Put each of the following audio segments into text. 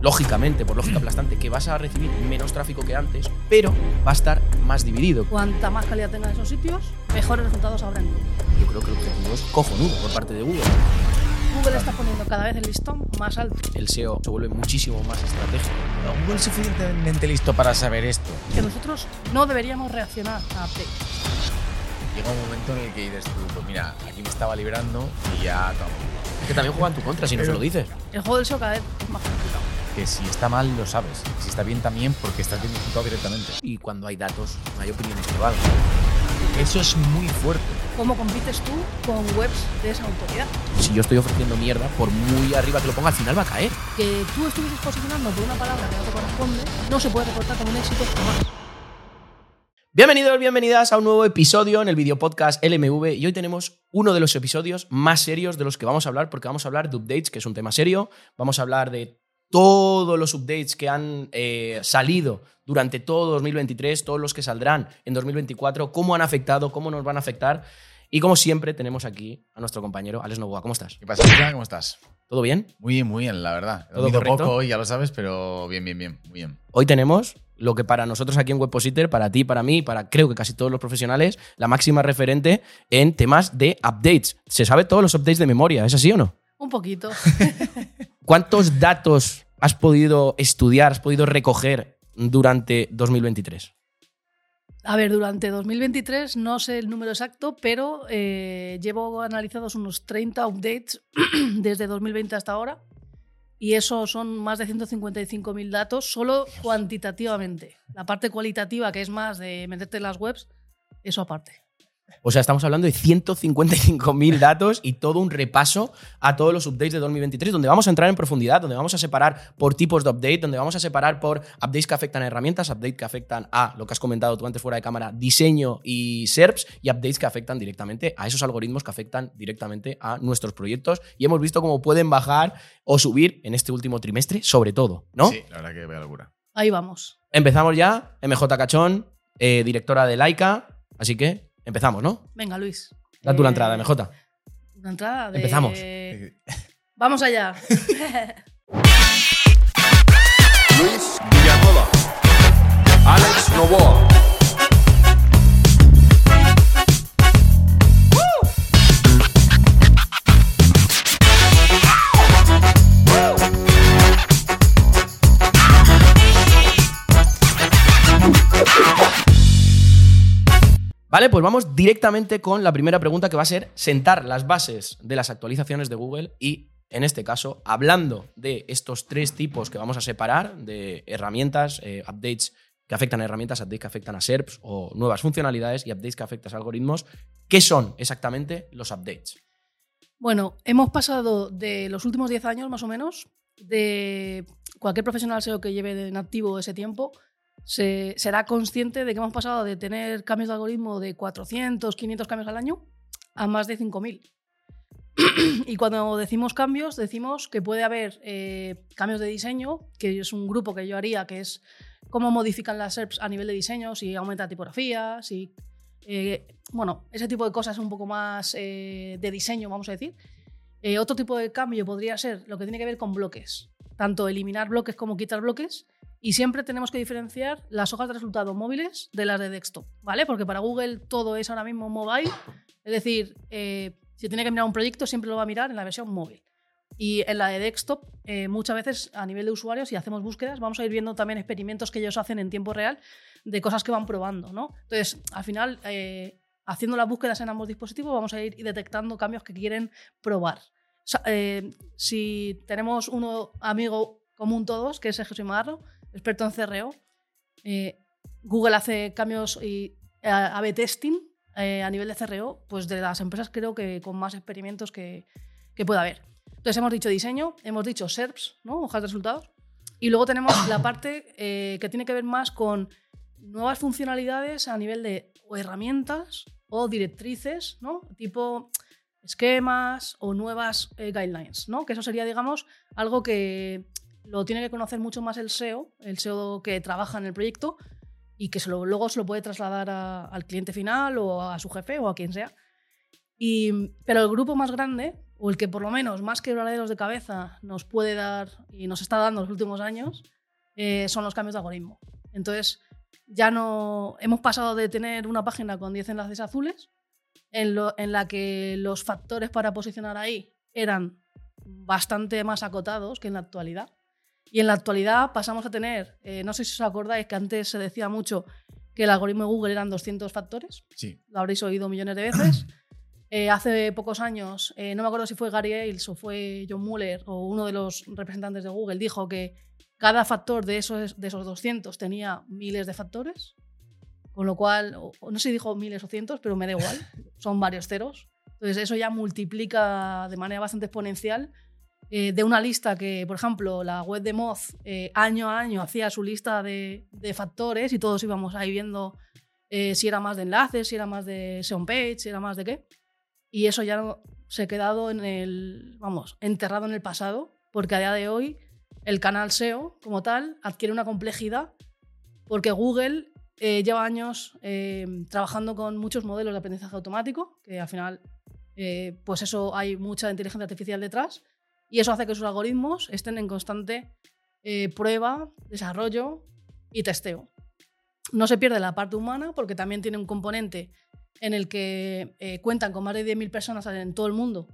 lógicamente, por lógica aplastante, que vas a recibir menos tráfico que antes, pero va a estar más dividido. Cuanta más calidad tengan esos sitios, mejores resultados habrán. Yo creo que el objetivo es cojonudo por parte de Google. Google está poniendo cada vez el listón más alto. El SEO se vuelve muchísimo más estratégico. Google es suficientemente listo para saber esto. Que nosotros no deberíamos reaccionar a updates. Llega un momento en el que dices tú, pues mira, aquí me estaba librando y ya acabó. Es que también juegan tu contra si no se lo dices. El juego del SEO cada vez es más complicado. Que si está mal lo sabes, si está bien también porque estás bien ejecutado directamente. Y cuando hay datos, no hay opiniones que valgan. Eso es muy fuerte. ¿Cómo compites tú con webs de esa autoridad? Si yo estoy ofreciendo mierda, por muy arriba que lo ponga, al final va a caer. Que tú estuvieses posicionando por una palabra que no te corresponde, no se puede reportar como un éxito jamás. Bienvenidos, bienvenidas a un nuevo episodio en el video podcast LMV y hoy tenemos uno de los episodios más serios de los que vamos a hablar porque vamos a hablar de updates, que es un tema serio, vamos a hablar de todos los updates que han eh, salido durante todo 2023, todos los que saldrán en 2024, cómo han afectado, cómo nos van a afectar. Y como siempre, tenemos aquí a nuestro compañero Alex Novoa. ¿Cómo estás? ¿Qué pasa? ¿Cómo estás? ¿Todo bien? Muy bien, muy bien, la verdad. He ¿Todo dormido correcto? poco hoy, ya lo sabes, pero bien, bien, bien, muy bien. Hoy tenemos lo que para nosotros aquí en Webpositor, para ti, para mí, para creo que casi todos los profesionales, la máxima referente en temas de updates. Se sabe todos los updates de memoria, ¿es así o no? Un poquito. ¿Cuántos datos has podido estudiar, has podido recoger durante 2023? A ver, durante 2023 no sé el número exacto, pero eh, llevo analizados unos 30 updates desde 2020 hasta ahora. Y eso son más de 155.000 datos, solo cuantitativamente. La parte cualitativa, que es más de meterte en las webs, eso aparte. O sea, estamos hablando de 155.000 datos y todo un repaso a todos los updates de 2023, donde vamos a entrar en profundidad, donde vamos a separar por tipos de update, donde vamos a separar por updates que afectan a herramientas, updates que afectan a lo que has comentado tú antes fuera de cámara, diseño y SERPs, y updates que afectan directamente a esos algoritmos que afectan directamente a nuestros proyectos. Y hemos visto cómo pueden bajar o subir en este último trimestre, sobre todo, ¿no? Sí, la verdad que vaya locura. Ahí vamos. Empezamos ya, MJ Cachón, eh, directora de Laika, así que empezamos, ¿no? Venga, Luis. Da tú la Eh, entrada, MJ. Una entrada de... Empezamos. Vamos allá. Luis Villanueva, Alex Novoa. Vale, pues vamos directamente con la primera pregunta que va a ser sentar las bases de las actualizaciones de Google y, en este caso, hablando de estos tres tipos que vamos a separar, de herramientas, eh, updates que afectan a herramientas, updates que afectan a SERPs o nuevas funcionalidades y updates que afectan a algoritmos, ¿qué son exactamente los updates? Bueno, hemos pasado de los últimos 10 años más o menos, de cualquier profesional SEO que lleve en activo ese tiempo, se, será consciente de que hemos pasado de tener cambios de algoritmo de 400, 500 cambios al año a más de 5.000. y cuando decimos cambios, decimos que puede haber eh, cambios de diseño, que es un grupo que yo haría, que es cómo modifican las SERPs a nivel de diseño, si aumenta tipografía, si eh, bueno, ese tipo de cosas un poco más eh, de diseño, vamos a decir. Otro tipo de cambio podría ser lo que tiene que ver con bloques, tanto eliminar bloques como quitar bloques. Y siempre tenemos que diferenciar las hojas de resultado móviles de las de desktop, ¿vale? Porque para Google todo es ahora mismo mobile. Es decir, eh, si tiene que mirar un proyecto, siempre lo va a mirar en la versión móvil. Y en la de desktop, eh, muchas veces a nivel de usuarios, si hacemos búsquedas, vamos a ir viendo también experimentos que ellos hacen en tiempo real de cosas que van probando, ¿no? Entonces, al final, eh, haciendo las búsquedas en ambos dispositivos, vamos a ir detectando cambios que quieren probar. Si tenemos uno amigo común todos, que es Jesús Magarro, experto en CRO, eh, Google hace cambios y eh, A-B testing eh, a nivel de CRO, pues de las empresas creo que con más experimentos que, que pueda haber. Entonces hemos dicho diseño, hemos dicho SERPs, ¿no? hojas de resultados, y luego tenemos la parte que tiene que ver más con nuevas funcionalidades a nivel de o herramientas o directrices, ¿no? tipo esquemas o nuevas guidelines, ¿no? que eso sería, digamos, algo que lo tiene que conocer mucho más el SEO, el SEO que trabaja en el proyecto y que se luego se lo puede trasladar al cliente final o a su jefe o a quien sea. Y, pero el grupo más grande o el que por lo menos más quebraderos de cabeza nos puede dar y nos está dando los últimos años, eh, son los cambios de algoritmo. Entonces, ya no hemos pasado de tener una página con 10 enlaces azules en, en la que los factores para posicionar ahí eran bastante más acotados que en la actualidad. Y en la actualidad pasamos a tener, eh, no sé si os acordáis que antes se decía mucho que el algoritmo de Google eran 200 factores, Sí. lo habréis oído millones de veces. Eh, hace pocos años, eh, no me acuerdo si fue Gary Ailes o fue John Mueller o uno de los representantes de Google, dijo que cada factor de esos, de esos 200 tenía miles de factores, con lo cual, no sé si dijo miles o cientos, pero me da igual, son varios ceros. Entonces eso ya multiplica de manera bastante exponencial eh, de una lista que, por ejemplo, la web de Moz eh, año a año hacía su lista de, factores y todos íbamos ahí viendo eh, si era más de enlaces, si era más de SEO page, si era más de qué. Y eso ya no, se ha quedado en el, vamos, enterrado en el pasado, porque a día de hoy el canal SEO como tal adquiere una complejidad porque Google lleva años trabajando con muchos modelos de aprendizaje automático, que al final, pues eso hay mucha inteligencia artificial detrás, y eso hace que sus algoritmos estén en constante eh, prueba, desarrollo y testeo. No se pierde la parte humana porque también tiene un componente en el que eh, cuentan con más de 10.000 personas en todo el mundo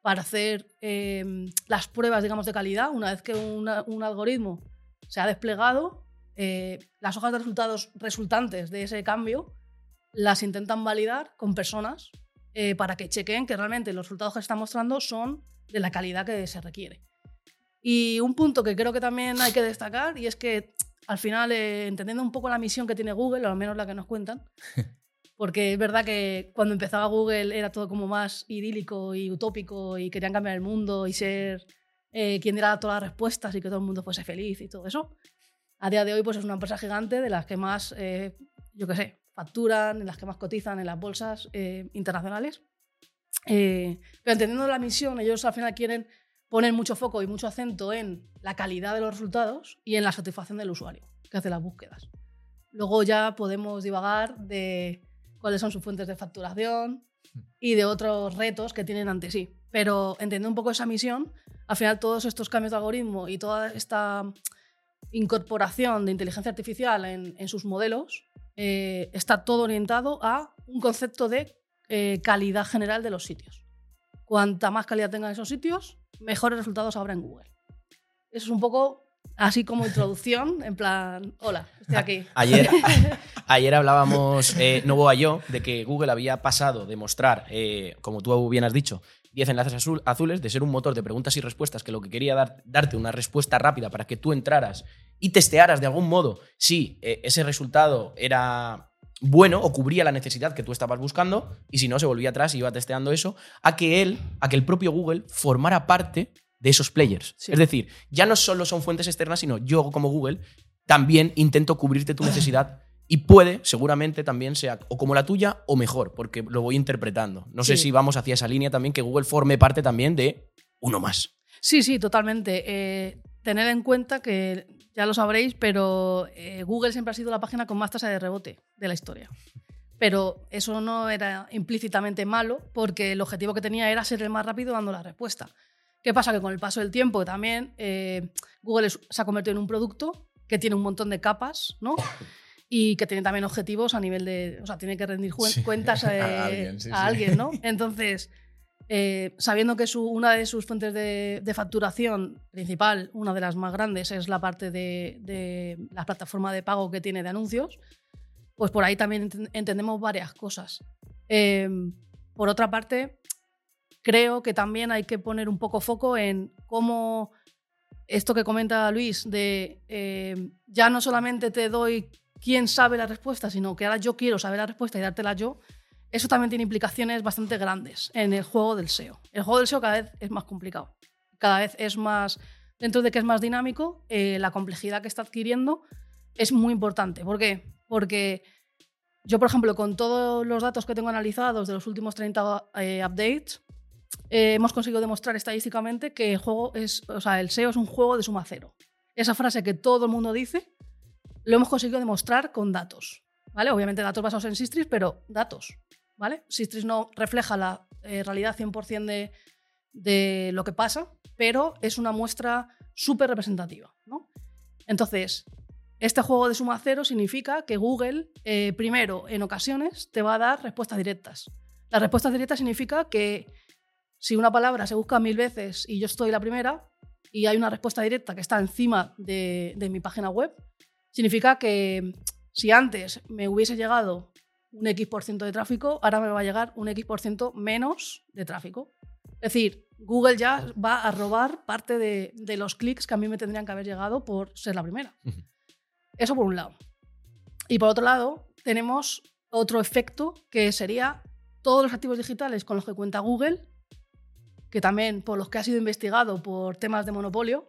para hacer eh, las pruebas, digamos, de calidad. Una vez que un algoritmo se ha desplegado, eh, las hojas de resultados resultantes de ese cambio las intentan validar con personas eh, para que chequen que realmente los resultados que se están mostrando son de la calidad que se requiere. Y un punto que creo que también hay que destacar, y es que al final, eh, entendiendo un poco la misión que tiene Google, o al menos la que nos cuentan, porque es verdad que cuando empezaba Google era todo como más idílico y utópico y querían cambiar el mundo y ser eh, quien diera todas las respuestas y que todo el mundo fuese feliz y todo eso. A día de hoy pues es una empresa gigante de las que más, eh, yo qué sé, facturan, en las que más cotizan en las bolsas eh, internacionales. Eh, pero entendiendo la misión, ellos al final quieren poner mucho foco y mucho acento en la calidad de los resultados y en la satisfacción del usuario que hace las búsquedas. Luego ya podemos divagar de cuáles son sus fuentes de facturación y de otros retos que tienen ante sí. Pero entendiendo un poco esa misión, al final todos estos cambios de algoritmo y toda esta incorporación de inteligencia artificial en, en sus modelos eh, está todo orientado a un concepto de eh, calidad general de los sitios. Cuanta más calidad tengan esos sitios, mejores resultados habrá en Google. Eso es un poco así como introducción, en plan, hola, estoy aquí. Ayer, ayer hablábamos, eh, Novoa y yo, de que Google había pasado de mostrar, eh, como tú bien has dicho, 10 enlaces azul- azules, de ser un motor de preguntas y respuestas que lo que quería dar, darte una respuesta rápida para que tú entraras y testearas de algún modo si eh, ese resultado era bueno o cubría la necesidad que tú estabas buscando y si no se volvía atrás y iba testeando eso, a que él, a que el propio Google formara parte de esos players. Sí. Es decir, ya no solo son fuentes externas, sino yo como Google también intento cubrirte tu necesidad y puede, seguramente también sea o como la tuya o mejor, porque lo voy interpretando. No sé si vamos hacia esa línea también, que Google forme parte también de uno más. Sí, sí, totalmente. Eh, tened en cuenta que, ya lo sabréis, pero eh, Google siempre ha sido la página con más tasa de rebote de la historia. Pero eso no era implícitamente malo, porque el objetivo que tenía era ser el más rápido dando la respuesta. ¿Qué pasa? Que con el paso del tiempo también eh, Google se ha convertido en un producto que tiene un montón de capas, ¿no? Y que tiene también objetivos a nivel de. O sea, tiene que rendir Sí. cuentas eh, A alguien, sí, a sí. alguien, ¿no? Entonces, eh, sabiendo que su- una de sus fuentes de, de facturación principal, una de las más grandes, es la parte de, de la plataforma de pago que tiene de anuncios, pues por ahí también enten- entendemos varias cosas. Eh, por otra parte, creo que también hay que poner un poco foco en cómo esto que comenta Luis, de eh, ya no solamente te doy quién sabe la respuesta, sino que ahora yo quiero saber la respuesta y dártela yo, eso también tiene implicaciones bastante grandes en el juego del SEO. El juego del SEO cada vez es más complicado, cada vez es más, dentro de que es más dinámico, eh, la complejidad que está adquiriendo es muy importante. ¿Por qué? Porque yo, por ejemplo, con todos los datos que tengo analizados de los últimos 30 eh, updates, eh, hemos conseguido demostrar estadísticamente que el juego es, o sea, el SEO es un juego de suma cero. Esa frase que todo el mundo dice, lo hemos conseguido demostrar con datos. ¿Vale? Obviamente datos basados en Sistris, pero datos. ¿Vale? Sistris no refleja la eh, realidad 100% de, de lo que pasa, pero es una muestra súper representativa. ¿no? Entonces, este juego de suma cero significa que Google, eh, primero, en ocasiones, te va a dar respuestas directas. La respuesta directa significa que si una palabra se busca mil veces y yo estoy la primera y hay una respuesta directa que está encima de mi página web, significa que si antes me hubiese llegado un X% de tráfico, ahora me va a llegar un X% menos de tráfico. Es decir, Google ya va a robar parte de, de los clics que a mí me tendrían que haber llegado por ser la primera. Eso por un lado. Y por otro lado, tenemos otro efecto que sería todos los activos digitales con los que cuenta Google, que también por los que ha sido investigado por temas de monopolio,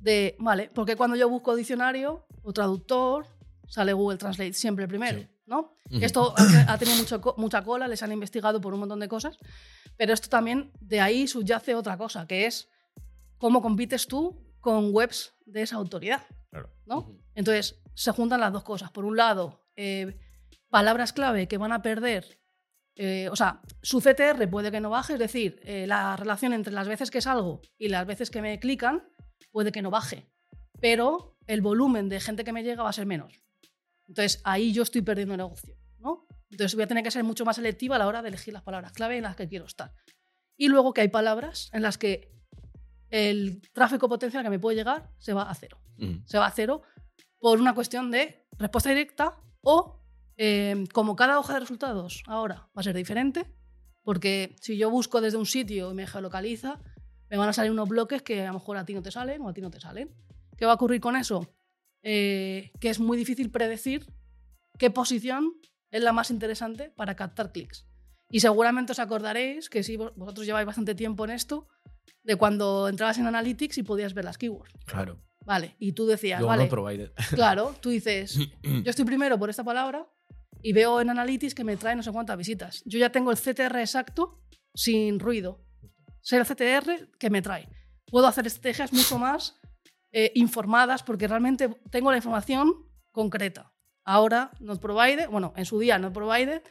de, vale, porque cuando yo busco diccionario o traductor, sale Google Translate siempre primero, Sí. ¿no? Ujú. Esto ha, tenido mucho mucha cola, les han investigado por un montón de cosas, pero esto también, de ahí subyace otra cosa, que es cómo compites tú con webs de esa autoridad, Claro. ¿no? Ujú. Entonces, se juntan las dos cosas. Por un lado, eh, palabras clave que van a perder, eh, o sea, su CTR puede que no baje, es decir, eh, la relación entre las veces que salgo y las veces que me clican puede que no baje, pero el volumen de gente que me llega va a ser menos. Entonces, ahí yo estoy perdiendo negocio, ¿no? Entonces, voy a tener que ser mucho más selectiva a la hora de elegir las palabras clave en las que quiero estar. Y luego que hay palabras en las que el tráfico potencial que me puede llegar se va a cero Ujú. se va a cero por una cuestión de respuesta directa o eh, como cada hoja de resultados ahora va a ser diferente, porque si yo busco desde un sitio y me geolocaliza, me van a salir unos bloques que a lo mejor a ti no te salen o a ti no te salen. ¿Qué va a ocurrir con eso? Eh, que es muy difícil predecir qué posición es la más interesante para captar clics. Y seguramente os acordaréis que si vos- vosotros lleváis bastante tiempo en esto, de cuando entrabas en Analytics y podías ver las keywords. Claro. Vale, y tú decías, Luego vale, no provided. claro, tú dices, yo estoy primero por esta palabra y veo en Analytics que me trae no sé cuántas visitas. Yo ya tengo el CTR exacto sin ruido. Sé el CTR que me trae. Puedo hacer estrategias mucho más eh, informadas porque realmente tengo la información concreta. Ahora, Not Provided, bueno, en su día Not Provided,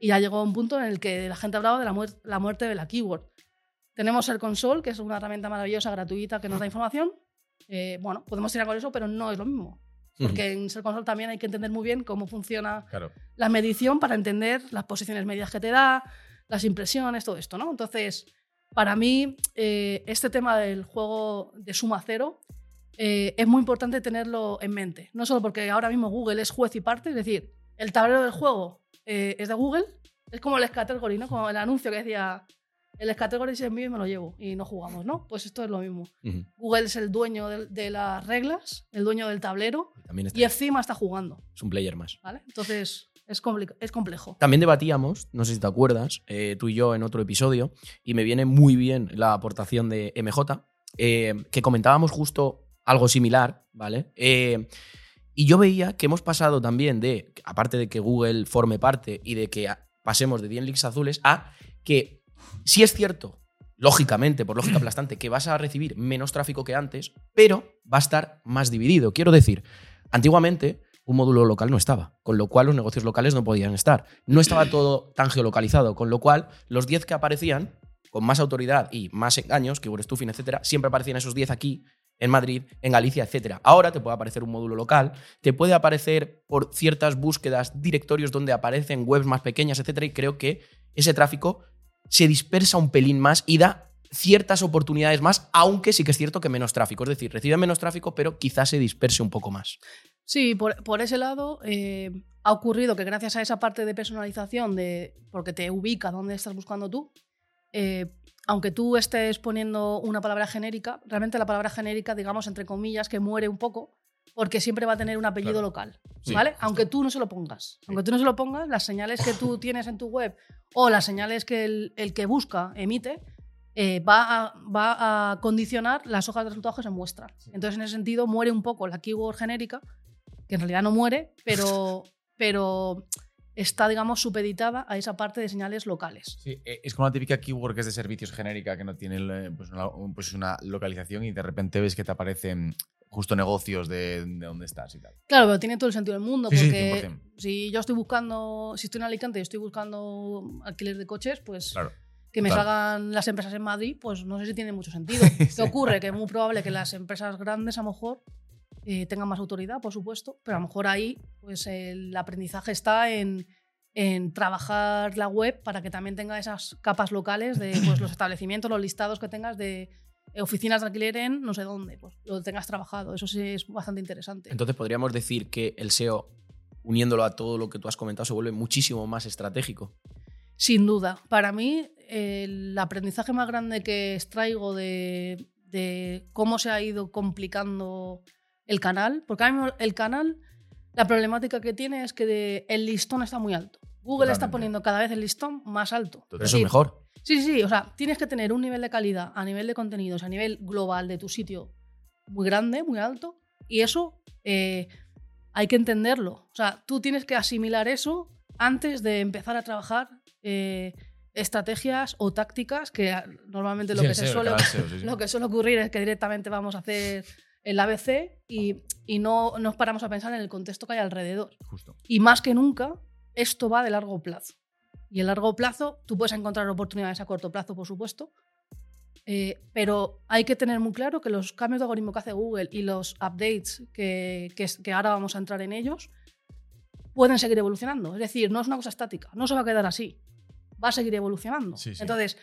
y ya llegó a un punto en el que la gente hablaba de la, muer- la muerte de la keyword. Tenemos el console, que es una herramienta maravillosa, gratuita, que nos da información. Eh, bueno, podemos tirar con eso, pero no es lo mismo. Porque en Search Console también hay que entender muy bien cómo funciona Claro. la medición para entender las posiciones medias que te da, las impresiones, todo esto, ¿no? Entonces, para mí, eh, este tema del juego de suma cero eh, es muy importante tenerlo en mente. No solo porque ahora mismo Google es juez y parte, es decir, el tablero del juego eh, es de Google, es como el category, ¿no? Como el anuncio que decía, el category es mío y me lo llevo y no jugamos, ¿no? Pues esto es lo mismo. Google es el dueño de, de las reglas, el dueño del tablero está- y encima está jugando, es un player más. ¿vale? Entonces, es, es complejo. También debatíamos, no sé si te acuerdas, eh, tú y yo en otro episodio, y me viene muy bien la aportación de MJ, eh, que comentábamos justo algo similar, ¿vale? Eh, y yo veía que hemos pasado también de, aparte de que Google forme parte y de que pasemos de 10 links azules a que sí es cierto, lógicamente, por lógica aplastante, que vas a recibir menos tráfico que antes, pero va a estar más dividido. Quiero decir, antiguamente un módulo local no estaba, con lo cual los negocios locales no podían estar. No estaba todo tan geolocalizado, con lo cual los 10 que aparecían con más autoridad y más engaños, que Stuffing, etcétera, siempre aparecían esos 10 aquí, en Madrid, en Galicia, etcétera. Ahora te puede aparecer un módulo local, te puede aparecer por ciertas búsquedas directorios donde aparecen webs más pequeñas, etcétera, y creo que ese tráfico se dispersa un pelín más y da ciertas oportunidades más, aunque sí que es cierto que menos tráfico. Es decir, recibe menos tráfico, pero quizás se disperse un poco más. Sí, por, por ese lado eh, ha ocurrido que gracias a esa parte de personalización, de, porque te ubica dónde estás buscando tú, eh, aunque tú estés poniendo una palabra genérica, realmente la palabra genérica, digamos, entre comillas, que muere un poco, porque siempre va a tener un apellido Claro. local, Sí, ¿vale? justo. Aunque tú no se lo pongas. Aunque tú no se lo pongas, las señales que tú tienes en tu web o las señales que el, el que busca emite, eh, va, a, va a condicionar las hojas de resultados que se muestran. Entonces, en ese sentido, muere un poco la keyword genérica, que en realidad no muere, pero, pero está, digamos, supeditada a esa parte de señales locales. Sí, eh, es como la típica keyword que es de servicios genérica que no tiene eh, pues, una, un- pues una localización y de repente ves que te aparecen justo negocios de, de dónde estás y tal. Claro, pero tiene todo el sentido del mundo, Sí, sí, porque 100%. si yo estoy buscando, si estoy en Alicante y estoy buscando alquiler de coches, pues Claro. Que me Total. salgan las empresas en Madrid, pues no sé si tiene mucho sentido. ¿Qué ocurre? Que es muy probable que las empresas grandes a lo mejor eh, tengan más autoridad, por supuesto, pero a lo mejor ahí pues el aprendizaje está en, en trabajar la web para que también tenga esas capas locales de pues, los establecimientos, los listados que tengas de oficinas de alquiler en no sé dónde, pues lo tengas trabajado. Eso sí es bastante interesante. Entonces podríamos decir que el SEO, uniéndolo a todo lo que tú has comentado, se vuelve muchísimo más estratégico. Sin duda. Para mí, el aprendizaje más grande que extraigo de, de cómo se ha ido complicando el canal, porque ahora el canal, la problemática que tiene es que de- el listón está muy alto. Google está poniendo cada vez el listón más alto. Pero eso es mejor. Sí, sí, o sea, tienes que tener un nivel de calidad a nivel de contenidos, a nivel global de tu sitio muy grande, muy alto, y eso eh, hay que entenderlo. O sea, tú tienes que asimilar eso antes de empezar a trabajar eh, estrategias o tácticas que ah, normalmente lo, Sí, que el se suele, el sí, sí. lo que suele ocurrir es que directamente vamos a hacer el ABC y, y no nos paramos a pensar en el contexto que hay alrededor. Justo. Y más que nunca, esto va de largo plazo. Y en largo plazo, tú puedes encontrar oportunidades a corto plazo, por supuesto, eh, pero hay que tener muy claro que los cambios de algoritmo que hace Google y los updates que, que que ahora vamos a entrar en ellos pueden seguir evolucionando. Es decir, no es una cosa estática, no se va a quedar así, va a seguir evolucionando. Sí, sí. Entonces,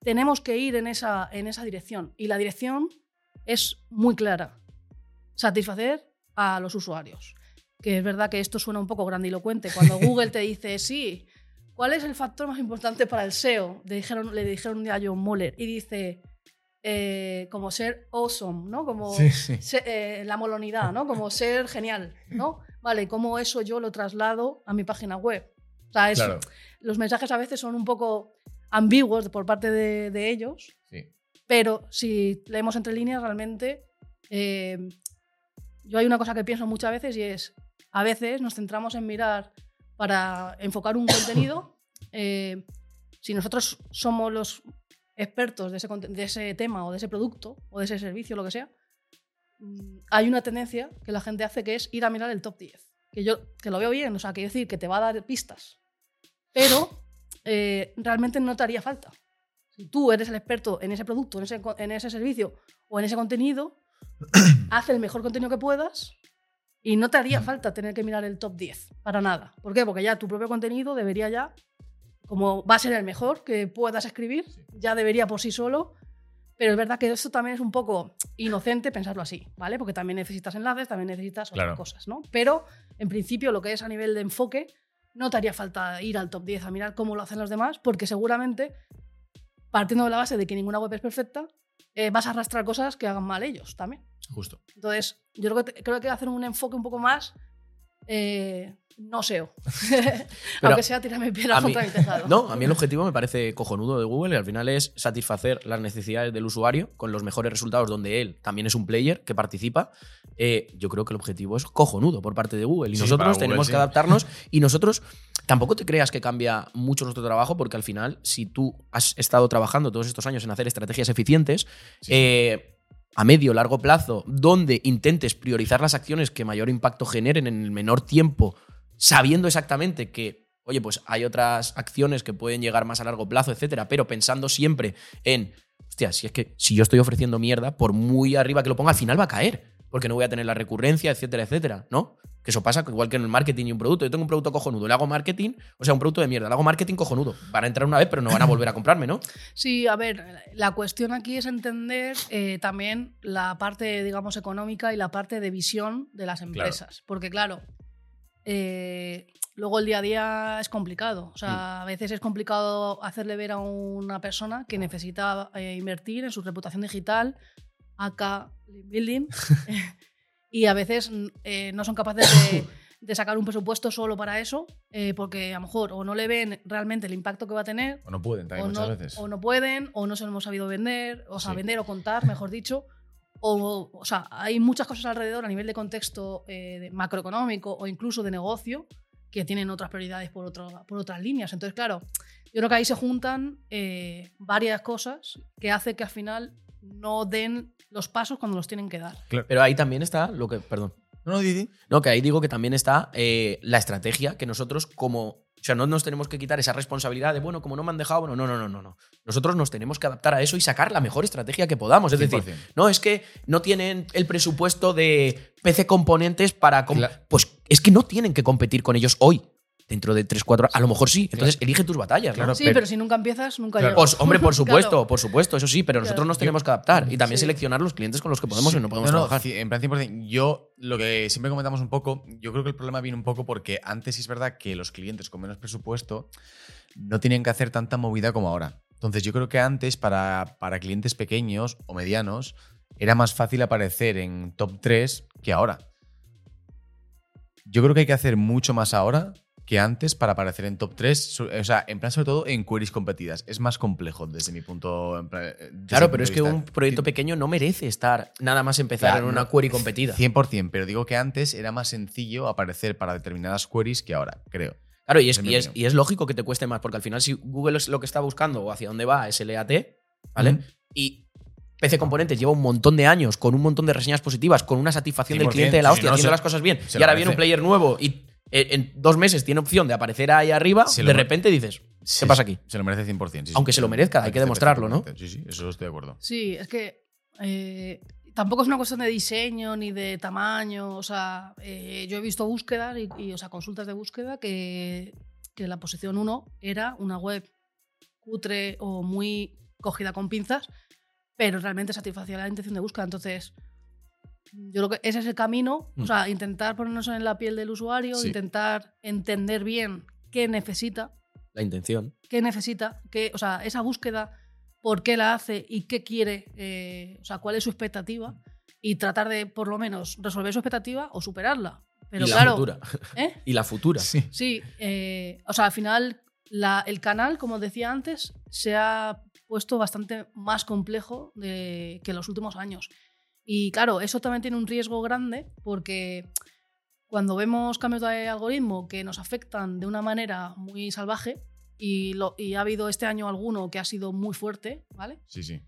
tenemos que ir en esa, en esa dirección. Y la dirección es muy clara. Satisfacer a los usuarios. Que es verdad que esto suena un poco grandilocuente. Cuando Google te dice, sí, ¿cuál es el factor más importante para el SEO? Le dijeron, le dijeron un día a John Mueller y dice, eh, como ser awesome, ¿no? Como Sí, sí. se- eh, la molonidad, ¿no? Como ser genial, ¿no? Vale, ¿cómo eso yo lo traslado a mi página web? O sea, es- Claro. Los mensajes a veces son un poco ambiguos por parte de, de ellos, Sí. pero si leemos entre líneas, realmente eh, yo hay una cosa que pienso muchas veces y es, a veces nos centramos en mirar para enfocar un contenido, eh, si nosotros somos los expertos de ese, de ese tema o de ese producto o de ese servicio, lo que sea, mm, hay una tendencia que la gente hace que es ir a mirar el top 10. Que yo que lo veo bien, o sea, quiero decir que te va a dar pistas. Pero eh, realmente no te haría falta. Si tú eres el experto en ese producto, en ese, en ese servicio o en ese contenido, haz el mejor contenido que puedas y no te haría falta tener que mirar el top 10 para nada. ¿Por qué? Porque ya tu propio contenido debería ya, como va a ser el mejor que puedas escribir, ya debería por sí solo. Pero es verdad que esto también es un poco inocente pensarlo así, ¿vale? Porque también necesitas enlaces, también necesitas otras Claro. cosas, ¿no? Pero en principio lo que es a nivel de enfoque, no te haría falta ir al top 10 a mirar cómo lo hacen los demás, porque seguramente, partiendo de la base de que ninguna web es perfecta, eh, vas a arrastrar cosas que hagan mal ellos también. Justo. Entonces, yo creo que, creo que hay que hacer un enfoque un poco más eh, no SEO. Aunque sea tirarme piedras a mí- contra mi tejado. No, a mí el objetivo me parece cojonudo de Google y al final es satisfacer las necesidades del usuario con los mejores resultados donde él también es un player que participa. Eh, yo creo que el objetivo es cojonudo por parte de Google y Sí, nosotros Google, tenemos sí. que adaptarnos y nosotros tampoco te creas que cambia mucho nuestro trabajo porque al final si tú has estado trabajando todos estos años en hacer estrategias eficientes, eh, a medio largo plazo, donde intentes priorizar las acciones que mayor impacto generen en el menor tiempo, sabiendo exactamente que, oye, pues hay otras acciones que pueden llegar más a largo plazo, etcétera, pero pensando siempre en, hostia, si es que si yo estoy ofreciendo mierda, por muy arriba que lo ponga, al final va a caer, porque no voy a tener la recurrencia, etcétera, etcétera, ¿no? Que eso pasa igual que en el marketing y un producto. Yo tengo un producto cojonudo, le hago marketing, o sea, un producto de mierda, le hago marketing cojonudo. Van a entrar una vez, pero no van a volver a comprarme, ¿no? Sí, a ver, la cuestión aquí es entender eh, también la parte, digamos, económica y la parte de visión de las empresas. Porque, claro, eh, luego el día a día es complicado. O sea, a veces es complicado hacerle ver a una persona que necesita eh, invertir en su reputación digital, acá building, y a veces mm, eh, no son capaces de, de sacar un presupuesto solo para eso, eh, porque a lo mejor o no le ven realmente el impacto que va a tener O no pueden también muchas no, veces. o no pueden, o no se lo hemos sabido vender, o sea, Sí. vender o contar, mejor dicho. O, o sea, hay muchas cosas alrededor a nivel de contexto eh, de macroeconómico o incluso de negocio que tienen otras prioridades por, otro- por otras líneas. Entonces, claro, yo creo que ahí se juntan eh, varias cosas que hace que al final no den los pasos cuando los tienen que dar. Pero ahí también está lo que, perdón. No, no, Didi. No, que ahí digo que también está eh, la estrategia que nosotros como O sea, no nos tenemos que quitar esa responsabilidad de, bueno, como no me han dejado, bueno, no, no, no, no, no. Nosotros nos tenemos que adaptar a eso y sacar la mejor estrategia que podamos. Es decir, 100%. no, es que no tienen el presupuesto de PC componentes para... Pues es que no tienen que competir con ellos hoy. Dentro de 3, 4 A lo mejor sí. Entonces elige tus batallas. ¿no? Claro, Sí, pero- pero, si nunca empiezas, nunca Claro. llegas. Pues, hombre, por supuesto, Claro. por supuesto, eso sí, pero nosotros Claro. nos tenemos que adaptar y también Sí. seleccionar los clientes con los que podemos Sí. y no podemos No, no, trabajar. en plan 100%. Yo, lo que siempre comentamos un poco, yo creo que el problema viene un poco porque antes sí es verdad que los clientes con menos presupuesto no tenían que hacer tanta movida como ahora. Entonces, yo creo que antes, para, para clientes pequeños o medianos, era más fácil aparecer en top 3 que ahora. Yo creo que hay que hacer mucho más ahora que antes para aparecer en top 3. O sea, en plan, sobre todo en queries competidas. Es más complejo desde mi punto. en plan, mi Claro, pero es que un proyecto pequeño no merece estar nada más empezar Claro, en una query competida. 100%, pero digo que antes era más sencillo aparecer para determinadas queries que ahora, creo. Claro, y es, En mi y, es, opinión. y es lógico que te cueste más, porque al final, si Google es lo que está buscando o hacia dónde va es LAT, ¿vale? Y PC Componentes lleva un montón de años con un montón de reseñas positivas, con una satisfacción del 100%, cliente de la hostia, no, haciendo se- las cosas bien. Y ahora viene un player nuevo y eh, en dos meses tiene opción de aparecer ahí arriba, Se de repente dices, ¿qué Sí, pasa aquí? Se lo merece 100%. sí, sí. Aunque se lo merezca, hay que demostrarlo, ¿no? 100%. Sí, sí, eso estoy de acuerdo. Sí, es que eh, tampoco es una cuestión de diseño ni de tamaño. O sea, eh, yo he visto búsquedas y, y, o sea, consultas de búsqueda que, que la posición 1 era una web cutre o muy cogida con pinzas, pero realmente satisfacía la intención de búsqueda. Entonces, yo creo que ese es el camino. Mm. O sea, intentar ponernos en la piel del usuario, Sí. intentar entender bien qué necesita La intención. qué necesita, qué, o sea, esa búsqueda, por qué la hace y qué quiere, eh, o sea, cuál es su expectativa y tratar de, por lo menos, resolver su expectativa o superarla. Pero y la claro, futura. ¿eh? Y la futura. Sí. sí, eh, o sea, al final la- el canal, como decía antes, se ha puesto bastante más complejo de- que en los últimos años. Y claro, eso también tiene un riesgo grande porque cuando vemos cambios de algoritmo que nos afectan de una manera muy salvaje, y, lo- y ha habido este año alguno que ha sido muy fuerte, ¿vale? Sí, sí.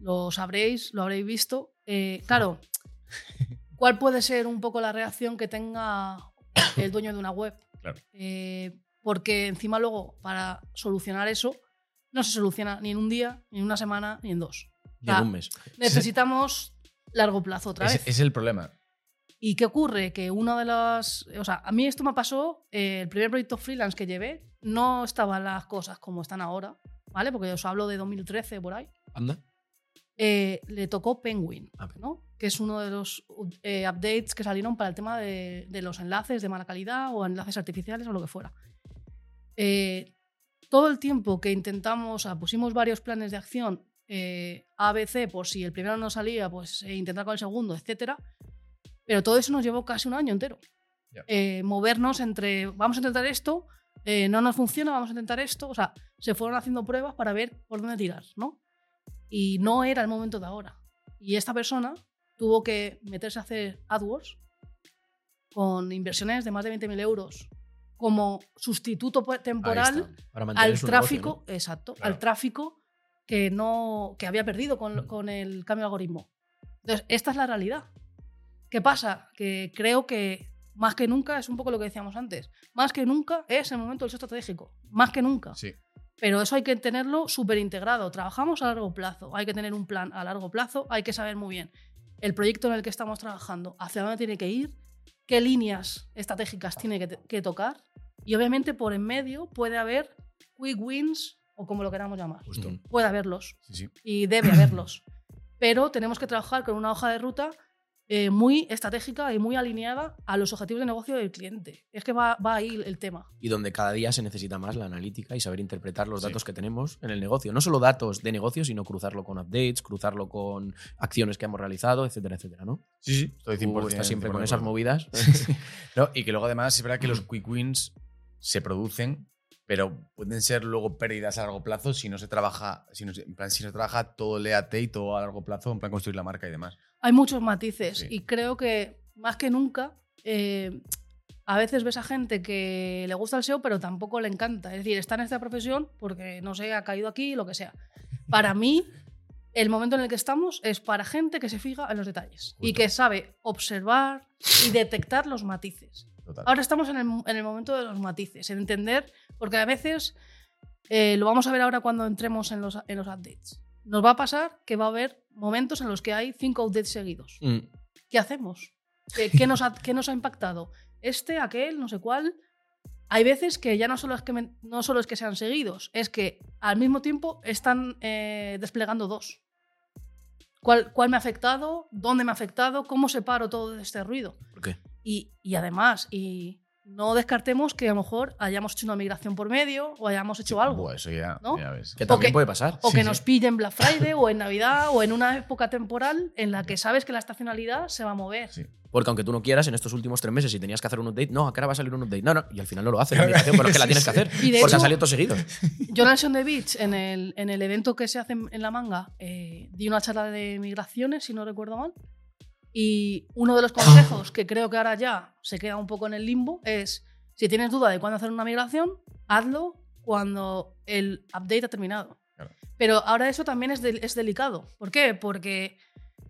Lo sabréis, lo habréis visto. Eh, claro, ¿cuál puede ser un poco la reacción que tenga el dueño de una web? Claro. Eh, porque encima luego, para solucionar eso, no se soluciona ni en un día, ni en una semana, ni en dos. Y en un mes. Necesitamos largo plazo otra Es, vez. es el problema. ¿Y qué ocurre? Que una de las. O sea, a mí esto me pasó. eh, el primer proyecto freelance que llevé, no estaban las cosas como están ahora, ¿vale? Porque os hablo de 2013 por ahí. Anda. Eh, le tocó Penguin, Ah, ¿no? Que es uno de los eh, updates que salieron para el tema de, de los enlaces de mala calidad o enlaces artificiales o lo que fuera. Eh, todo el tiempo que intentamos, o sea, pusimos varios planes de acción eh, A, B, C, por si el primero no salía, pues eh, intentar con el segundo, etcétera. Pero todo eso nos llevó casi un año entero. Ya. Eh, movernos entre, vamos a intentar esto, eh, no nos funciona, vamos a intentar esto. O sea, se fueron haciendo pruebas para ver por dónde tirar, ¿no? Y no era el momento de ahora. Y esta persona tuvo que meterse a hacer AdWords con inversiones de más de 20.000 euros como sustituto temporal está. Para al tráfico, negocio, exacto, Claro. al tráfico que no que había perdido con, con el cambio de algoritmo. Entonces, esta es la realidad. ¿Qué pasa? Que creo que más que nunca es un poco lo que decíamos antes. Más que nunca es el momento del uso estratégico. Más que nunca. Sí. Pero eso hay que tenerlo súper integrado. Trabajamos a largo plazo. Hay que tener un plan a largo plazo. Hay que saber muy bien el proyecto en el que estamos trabajando, hacia dónde tiene que ir, qué líneas estratégicas tiene que, que tocar. Y obviamente por en medio puede haber quick wins o como lo queramos llamar. Justo. Puede haberlos Sí, sí. y debe haberlos. Pero tenemos que trabajar con una hoja de ruta eh, muy estratégica y muy alineada a los objetivos de negocio del cliente. Es que va, va ahí el tema. Y donde cada día se necesita más la analítica y saber interpretar los Sí. datos que tenemos en el negocio. No solo datos de negocio, sino cruzarlo con updates, cruzarlo con acciones que hemos realizado, etcétera, etcétera, ¿no? Sí, sí. Estoy 100%. Tú estás siempre 100% con de esas movidas. No, y que luego además es verdad que los quick wins se producen, pero pueden ser luego pérdidas a largo plazo si no se trabaja, si no, se- en plan, si no se trabaja todo el EAT y todo a largo plazo, en plan construir la marca y demás. Hay muchos matices Sí. y creo que más que nunca eh, a veces ves a gente que le gusta el SEO pero tampoco le encanta. Es decir, está en esta profesión porque, no sé, ha caído aquí, lo que sea. Para mí, el momento en el que estamos es para gente que se fija en los detalles y Justo. que sabe observar y detectar los matices. Total. Ahora estamos en el, en el momento de los matices, en entender, porque a veces, eh, lo vamos a ver ahora cuando entremos en los, en los updates, nos va a pasar que va a haber momentos en los que hay cinco updates seguidos. Mm. ¿Qué hacemos? ¿Qué, qué nos ha, qué nos ha impactado? Este, aquel, no sé cuál. Hay veces que ya no solo es que, me- no solo es que sean seguidos, es que al mismo tiempo están eh, desplegando dos. ¿Cuál, ¿Cuál me ha afectado? ¿Dónde me ha afectado? ¿Cómo separo todo este ruido? ¿Por qué? Y, y además, y no descartemos que a lo mejor hayamos hecho una migración por medio o hayamos hecho algo. Buah, eso ya, ¿no? ya ves. Que también que- puede pasar. O Sí, que sí. nos pille en Black Friday o en Navidad o en una época temporal en la que sabes que la estacionalidad se va a mover. Sí. Porque aunque tú no quieras, en estos últimos tres meses, si tenías que hacer un update, no, acá ahora va a salir un update. No, no, y al final no lo haces. La migración, pero es que la tienes que hacer. Y de porque han salido todos seguidos. Sesión de Beach, en el, en el evento que se hace en en la manga, eh, di una charla de migraciones, si no recuerdo mal. Y uno de los consejos que creo que ahora ya se queda un poco en el limbo es, si tienes duda de cuándo hacer una migración, hazlo cuando el update ha terminado. Claro. Pero ahora eso también es, del- es delicado. ¿Por qué? Porque,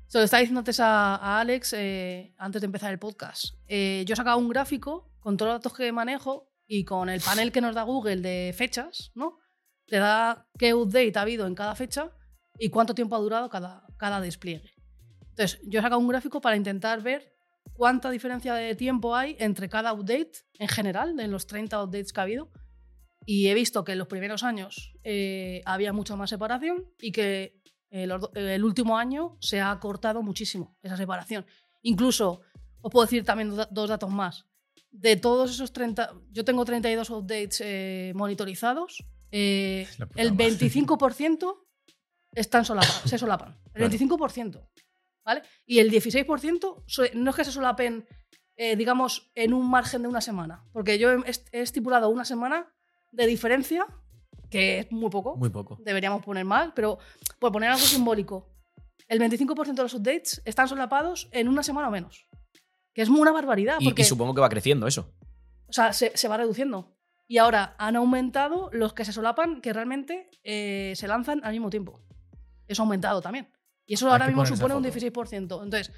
se lo estaba diciendo antes a, a Alex, eh, antes de empezar el podcast, eh, yo he sacado un gráfico con todos los datos que manejo y con el panel que nos da Google de fechas, ¿no? Te da qué update ha habido en cada fecha y cuánto tiempo ha durado cada, cada despliegue. Entonces, yo he sacado un gráfico para intentar ver cuánta diferencia de tiempo hay entre cada update en general, de los 30 updates que ha habido. Y he visto que en los primeros años eh, había mucha más separación y que eh, los do- el último año se ha cortado muchísimo esa separación. Incluso, os puedo decir también do- dos datos más. De todos esos 30, yo tengo 32 updates eh, monitorizados, eh, el madre. 25% están solapa- se solapan. El Claro. 25%. ¿Vale? Y el 16% so- no es que se solapen, eh, digamos, en un margen de una semana. Porque yo he, est- he estipulado una semana de diferencia, que es muy poco. Muy poco. Deberíamos poner más, pero por poner algo simbólico, el 25% de los updates están solapados en una semana o menos. Que es una barbaridad. Y, Porque, y supongo que va creciendo eso. o sea, se, se va reduciendo. Y ahora han aumentado los que se solapan, que realmente eh, se lanzan al mismo tiempo. Eso ha aumentado también. Y eso Hay ahora mismo supone un foto. 16%. Entonces,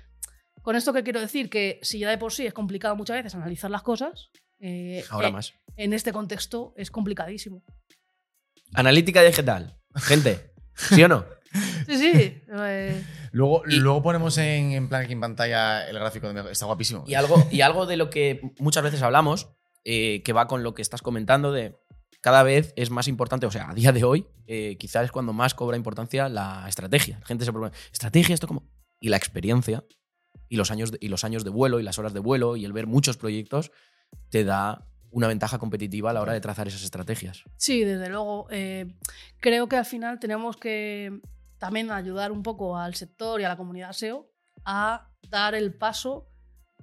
con esto que quiero decir, que si ya de por sí es complicado muchas veces analizar las cosas, eh, Ahora eh, más. en este contexto es complicadísimo. Analítica digital. Gente, ¿sí o no? Sí, sí. eh, Luego, Y- luego ponemos en, en plan aquí en pantalla el gráfico de Está guapísimo. Y algo, y algo de lo que muchas veces hablamos, eh, que va con lo que estás comentando de cada vez es más importante, o sea, a día de hoy, eh, quizás es cuando más cobra importancia la estrategia. La gente se pregunta, ¿estrategia esto cómo? Y la experiencia, y los, años de, y los años de vuelo, y las horas de vuelo, y el ver muchos proyectos, te da una ventaja competitiva a la hora de trazar esas estrategias. Sí, desde luego. eh, creo que al final tenemos que también ayudar un poco al sector y a la comunidad SEO a dar el paso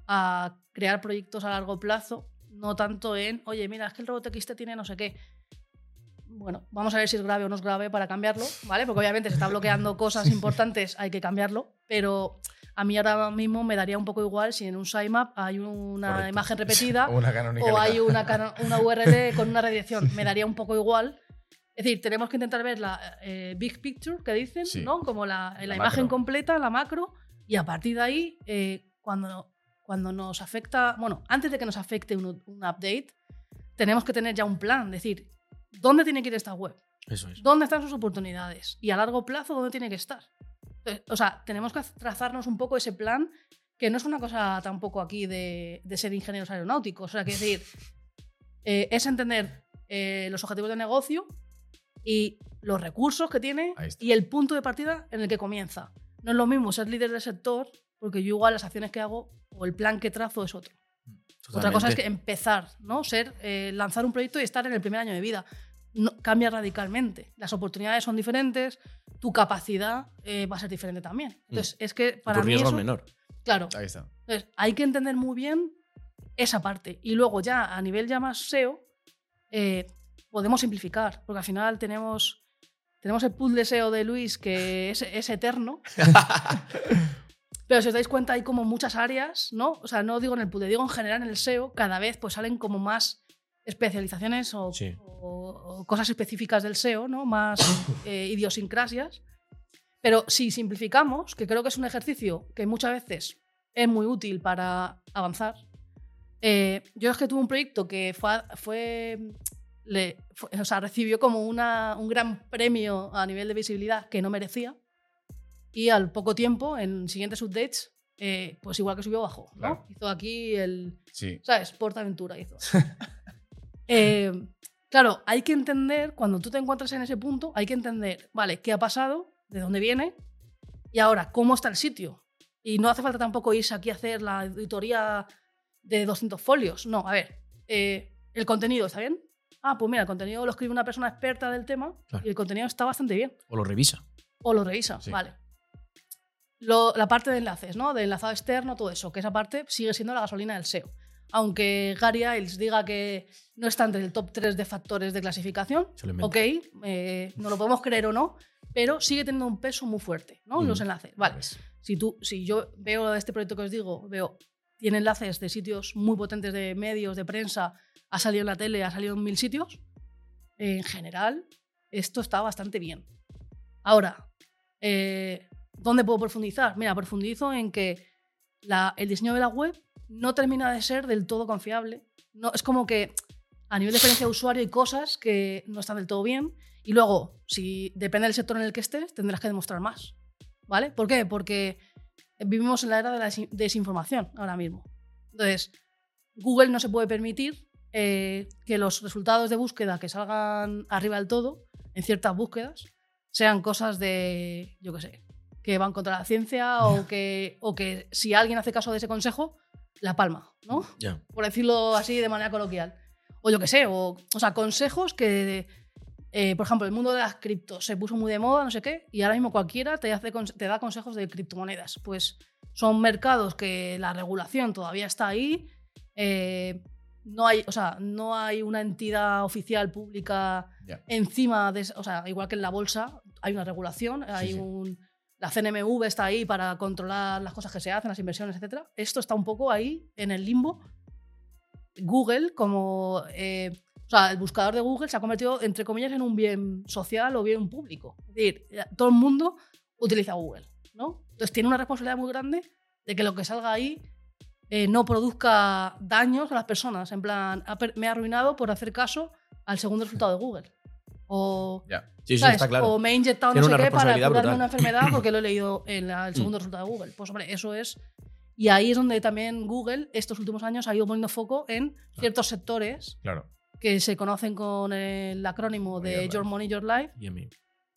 a crear proyectos a largo plazo, no tanto en, oye, mira, es que el robot XT tiene no sé qué. Bueno, vamos a ver si es grave o no es grave para cambiarlo, ¿vale? Porque obviamente se está bloqueando cosas importantes, hay que cambiarlo, pero a mí ahora mismo me daría un poco igual si en un sitemap hay una Correcto. imagen repetida O una o hay una, una URL con una redirección. Me daría un poco igual. Es decir, tenemos que intentar ver la eh, big picture que dicen, Sí. ¿no? Como la, la La imagen macro. completa, la macro, y a partir de ahí, eh, cuando, cuando nos afecta, bueno, antes de que nos afecte un, un update, tenemos que tener ya un plan, decir, ¿dónde tiene que ir esta web? Eso es. ¿Dónde están sus oportunidades? Y a largo plazo, ¿dónde tiene que estar? Entonces, o sea, tenemos que trazarnos un poco ese plan, que no es una cosa tampoco aquí de, de ser ingenieros aeronáuticos. O sea, que decir, eh, es entender eh, los objetivos de negocio y los recursos que tiene y el punto de partida en el que comienza. No es lo mismo ser líder del sector, porque yo igual las acciones que hago o el plan que trazo es otro. Otra cosa es que empezar, ¿no? Ser, eh, lanzar un proyecto y estar en el primer año de vida. No, cambia radicalmente. Las oportunidades son diferentes, tu capacidad eh, va a ser diferente también. Entonces, es que para tu mí riesgo eso- es menor. Claro. Ahí está. Entonces, hay que entender muy bien esa parte. Y luego ya a nivel ya más SEO, eh, podemos simplificar, porque al final tenemos, tenemos el puzzle SEO de Luis que es, es eterno. Pero si os dais cuenta, hay como muchas áreas, ¿no? O sea, no digo en el puzzle, digo en general en el SEO, cada vez pues salen como más especializaciones o, Sí. o- o cosas específicas del SEO, ¿no? Más eh, idiosincrasias. Pero si simplificamos, que creo que es un ejercicio que muchas veces es muy útil para avanzar, Eh, yo es que tuve un proyecto que fue, fue, le- fue- o sea, recibió como una, un gran premio a nivel de visibilidad que no merecía. Y al poco tiempo, en siguientes updates, eh, pues igual que subió, bajó. ¿no? Claro. Hizo aquí el, Sí. ¿sabes? Portaventura hizo. Eh, claro, hay que entender, cuando tú te encuentras en ese punto, hay que entender, vale, qué ha pasado, de dónde viene y ahora cómo está el sitio. Y no hace falta tampoco irse aquí a hacer la auditoría de 200 folios. No, a ver, eh, ¿el contenido está bien? Ah, pues mira, el contenido lo escribe una persona experta del tema Claro. y el contenido está bastante bien. O lo revisa. O lo revisa, Sí. vale. Lo- la parte de enlaces, ¿no? De enlazado externo, todo eso, que esa parte sigue siendo la gasolina del SEO. Aunque Gary Iles diga que no está entre el top 3 de factores de clasificación, ok, eh, no lo podemos creer o no, pero sigue teniendo un peso muy fuerte, ¿no? Mm. Los enlaces. Vale, si, tú, si yo veo este proyecto que os digo, veo, tiene enlaces de sitios muy potentes de medios, de prensa, ha salido en la tele, ha salido en mil sitios, en general, esto está bastante bien. Ahora, eh, ¿dónde puedo profundizar? Mira, profundizo en que el diseño de la web no termina de ser del todo confiable. No, es como que a nivel de experiencia de usuario hay cosas que no están del todo bien y luego, si depende del sector en el que estés, tendrás que demostrar más. ¿Vale? ¿Por qué? Porque vivimos en la era de la desin- desinformación ahora mismo. Entonces, Google no se puede permitir eh, que los resultados de búsqueda que salgan arriba del todo, en ciertas búsquedas, sean cosas de, yo qué sé, que van contra la ciencia o que, o que si alguien hace caso de ese consejo, la palma, ¿no? Por decirlo así de manera coloquial. O yo qué sé, o, o sea, consejos que, eh, por ejemplo, el mundo de las criptos se puso muy de moda, no sé qué, y ahora mismo cualquiera te, hace, te da consejos de criptomonedas. Pues son mercados que la regulación todavía está ahí. eh, no hay, o sea, no hay una entidad oficial pública encima de, o sea, igual que en la bolsa, hay una regulación, hay sí. un la CNMV está ahí para controlar las cosas que se hacen, las inversiones, etc. Esto está un poco ahí en el limbo. Google, como. eh, o sea, el buscador de Google se ha convertido, entre comillas, en un bien social o bien público. Decir, todo el mundo utiliza Google, ¿no? Entonces tiene una responsabilidad muy grande de que lo que salga ahí eh, no produzca daños a las personas. En plan, me ha arruinado por hacer caso al segundo resultado de Google. O Ya. Sí, sí, está claro. O me he inyectado Tiene no sé qué para curarme brutal. una enfermedad porque lo he leído en la- el segundo resultado de Google. Pues hombre, eso es... Y ahí es donde también Google estos últimos años ha ido poniendo foco en ciertos sectores Claro. que se conocen con el acrónimo de Your Your. Money, Your Life. Y a mí.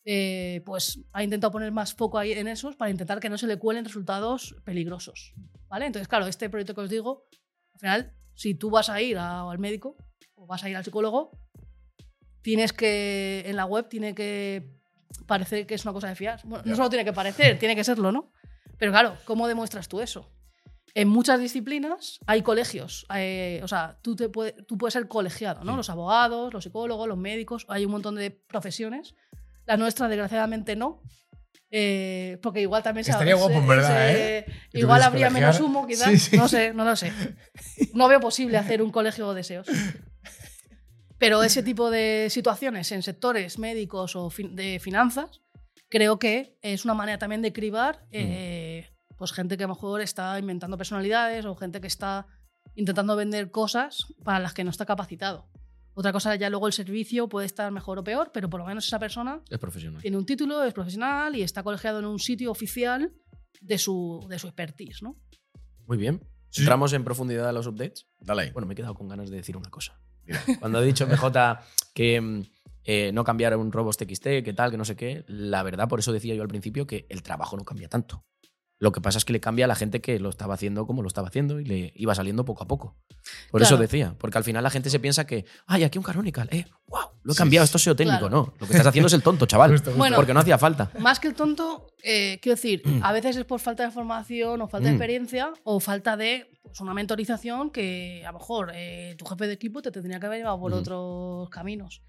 eh, pues ha intentado poner más foco ahí en esos para intentar que no se le cuelen resultados peligrosos. ¿Vale? Entonces, claro, este proyecto que os digo, al final, si tú vas a ir a- al médico o vas a ir al psicólogo, tienes que, en la web tiene que parecer que es una cosa de fiar. Bueno, no solo tiene que parecer, tiene que serlo, ¿no? Pero claro, ¿cómo demuestras tú eso? En muchas disciplinas hay colegios, eh, o sea, tú, te puede- tú puedes ser colegiado, ¿no? Sí. Los abogados, los psicólogos, los médicos, hay un montón de profesiones. La nuestra, desgraciadamente, no. eh, porque igual también se- Estaría guapo, en verdad, se- ¿eh? Igual habría colegiar. menos humo, quizás. Sí, sí. No sé, no lo sé. No veo posible hacer un colegio de deseos. Pero ese tipo de situaciones en sectores médicos o fin- de finanzas, creo que es una manera también de cribar eh, pues gente que a lo mejor está inventando personalidades o gente que está intentando vender cosas para las que no está capacitado. Otra cosa ya luego el servicio puede estar mejor o peor, pero por lo menos esa persona Es profesional. tiene un título, es profesional y está colegiado en un sitio oficial de su, de su expertise, ¿no? Muy bien. Sí. Entramos en profundidad a los updates. Dale ahí. Bueno, me he quedado con ganas de decir una cosa. Cuando ha dicho MJ que mm, eh, no cambiara un robos TXT, que tal, que no sé qué, la verdad, por eso decía yo al principio que el trabajo no cambia tanto. Lo que pasa es que le cambia a la gente que lo estaba haciendo como lo estaba haciendo y le iba saliendo poco a poco. Por eso decía, porque al final la gente se piensa que, ay, aquí un canonical, eh, wow, lo he cambiado, esto es SEO técnico. Claro. No, lo que estás haciendo es el tonto, chaval. Justo, justo. Bueno. porque no hacía falta. Más que el tonto, eh, quiero decir, a veces es por falta de formación o falta de Mm. experiencia o falta de pues, una mentorización que a lo mejor eh, tu jefe de equipo te tendría que haber llevado por Mm. otros caminos.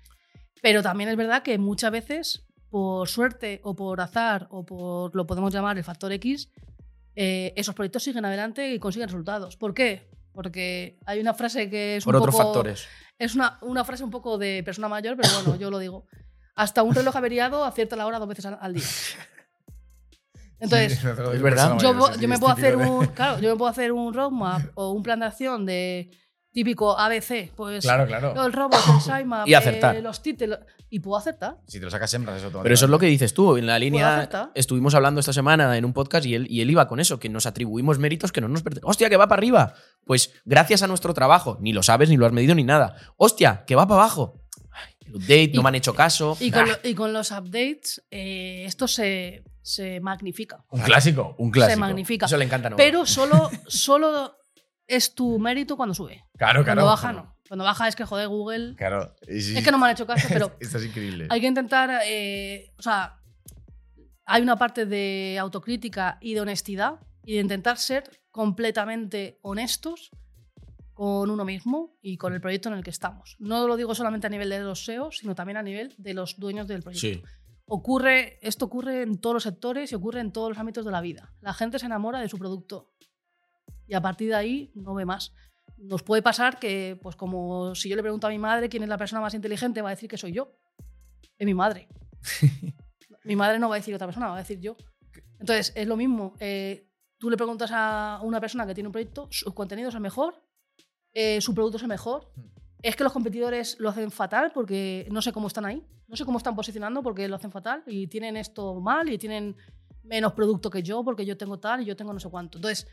Pero también es verdad que muchas veces, por suerte o por azar o por lo podemos llamar el factor X, eh, esos proyectos siguen adelante y consiguen resultados. ¿Por qué? Porque hay una frase que es Por un otros poco- factores. Es una, una frase un poco de persona mayor, pero bueno, yo lo digo. Hasta un reloj averiado acierta la hora dos veces al, al día. Entonces, Sí, es verdad. yo, mayor, sí, yo me puedo hacer de- un, claro, yo me puedo hacer un roadmap o un plan de acción de típico ABC, pues Claro, claro. el robot, el sitemap, Y acertar. eh, los títulos. Y puedo acertar. Si te lo sacas hembras, eso Pero eso es lo que dices tú. En la línea estuvimos hablando esta semana en un podcast y él, y él iba con eso, que nos atribuimos méritos que no nos pertenecen. Hostia, que va para arriba. Pues gracias a nuestro trabajo. Ni lo sabes, ni lo has medido, ni nada. Hostia, que va para abajo. Ay, el update, no me han hecho caso. Y con, lo- y con los updates, eh, esto se, se magnifica. Un clásico, un clásico. Se magnifica. Eso le encanta a. Pero solo, solo es tu mérito cuando sube. Claro, claro. Cuando baja, no. Cuando baja es que, joder, Google. Claro. Sí, Es que no me han hecho caso, pero Esto es increíble. hay que intentar. eh, o sea, hay una parte de autocrítica y de honestidad y de intentar ser completamente honestos con uno mismo y con el proyecto en el que estamos. No lo digo solamente a nivel de los SEOs, sino también a nivel de los dueños del proyecto. Sí. Ocurre, esto ocurre en todos los sectores y ocurre en todos los ámbitos de la vida. La gente se enamora de su producto y a partir de ahí no ve más. Nos puede pasar que, pues como si yo le pregunto a mi madre quién es la persona más inteligente, va a decir que soy yo. Es mi madre. mi madre no va a decir otra persona, va a decir yo. Entonces, es lo mismo. eh, tú le preguntas a una persona que tiene un proyecto, su contenido es mejor, eh, su producto es el mejor. Es que los competidores lo hacen fatal porque no sé cómo están ahí, no sé cómo están posicionando porque lo hacen fatal y tienen esto mal y tienen menos producto que yo porque yo tengo tal y yo tengo no sé cuánto. Entonces,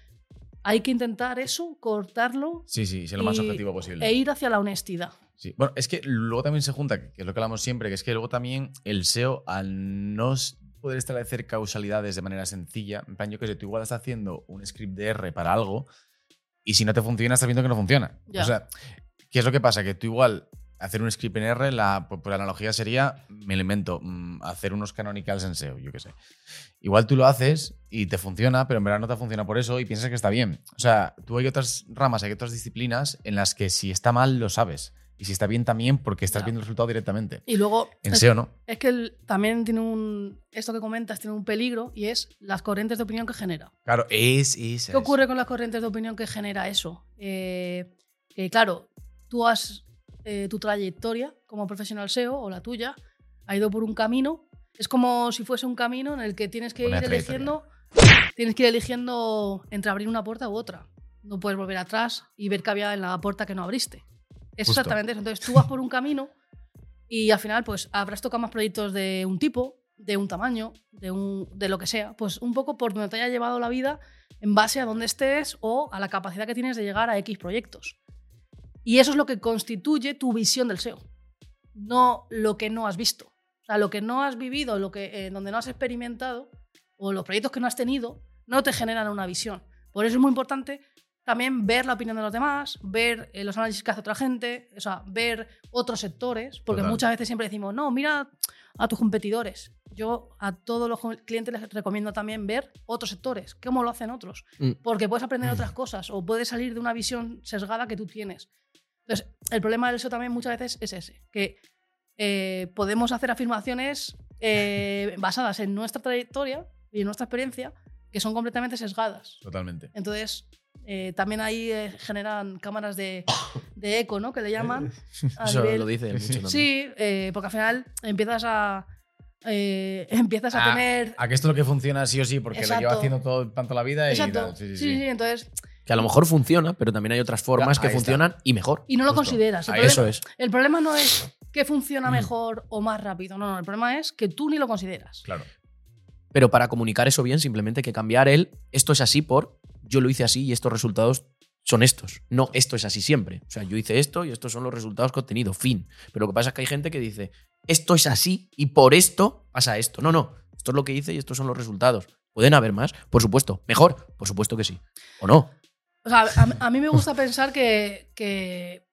hay que intentar eso, cortarlo Sí, sí, ser lo más y- objetivo posible. e ir hacia la honestidad. Sí. Bueno, es que luego también se junta, que es lo que hablamos siempre, que es que luego también el SEO, al no poder establecer causalidades de manera sencilla, en plan, yo que sé, tú igual estás haciendo un script de R para algo y si no te funciona, estás viendo que no funciona. Ya. O sea, ¿qué es lo que pasa? Que tú igual hacer un script en R, la, por, por la analogía sería, me lo invento, mm, hacer unos canonicals en SEO, yo qué sé. Igual tú lo haces y te funciona, pero en verdad no te funciona por eso y piensas que está bien. O sea, tú hay otras ramas, hay otras disciplinas en las que si está mal, lo sabes. Y si está bien también, porque estás viendo el resultado directamente. Y luego, En SEO no. es que el- también tiene un. Esto que comentas tiene un peligro y es las corrientes de opinión que genera. Claro, es, es. ¿Qué ocurre con las corrientes de opinión que genera eso? Eh, que claro, tú has. Eh, tu trayectoria como profesional SEO o la tuya ha ido por un camino. Es como si fuese un camino en el que tienes que ir eligiendo. Tienes que ir eligiendo entre abrir una puerta u otra. No puedes volver atrás y ver qué había en la puerta que no abriste. Es Justo. exactamente eso. Entonces tú vas por un camino y al final pues habrás tocado más proyectos de un tipo, de un tamaño, de, un, de lo que sea. Pues un poco por donde te haya llevado la vida en base a dónde estés o a la capacidad que tienes de llegar a X proyectos. Y eso es lo que constituye tu visión del SEO, no lo que no has visto. O sea, lo que no has vivido, lo que, eh, donde no has experimentado o los proyectos que no has tenido, no te generan una visión. Por eso es muy importante también ver la opinión de los demás, ver eh, los análisis que hace otra gente, o sea, ver otros sectores, porque Total. muchas veces siempre decimos, no, mira a tus competidores. Yo a todos los clientes les recomiendo también ver otros sectores, cómo lo hacen otros, Mm. porque puedes aprender otras cosas o puedes salir de una visión sesgada que tú tienes. Entonces, el problema del SEO también muchas veces es ese, que eh, podemos hacer afirmaciones eh, basadas en nuestra trayectoria y en nuestra experiencia que son completamente sesgadas. Totalmente. Entonces, eh, también ahí eh, generan cámaras de, de eco, ¿no? Que le llaman. Eso nivel- lo dice él mucho también. Sí, eh, porque al final empiezas a. eh, empiezas a Ah, tener. A que esto es lo que funciona sí o sí, porque lo lleva haciendo todo tanto la vida y Exacto. tal. Sí, sí, sí, sí. sí, entonces. Que a lo mejor funciona, pero también hay otras formas Ya, que está. funcionan y mejor. Y no lo Justo. consideras. El problema, Eso es. el problema no es que funciona mejor o más rápido. No, no. El problema es que tú ni lo consideras. Claro. Pero para comunicar eso bien, simplemente hay que cambiar el esto es así por yo lo hice así y estos resultados son estos. No, esto es así siempre. O sea, yo hice esto y estos son los resultados que he obtenido. Fin. Pero lo que pasa es que hay gente que dice esto es así y por esto pasa esto. No, no. Esto es lo que hice y estos son los resultados. ¿Pueden haber más? Por supuesto. ¿Mejor? Por supuesto que sí. ¿O no? O sea, a, mí me gusta pensar que,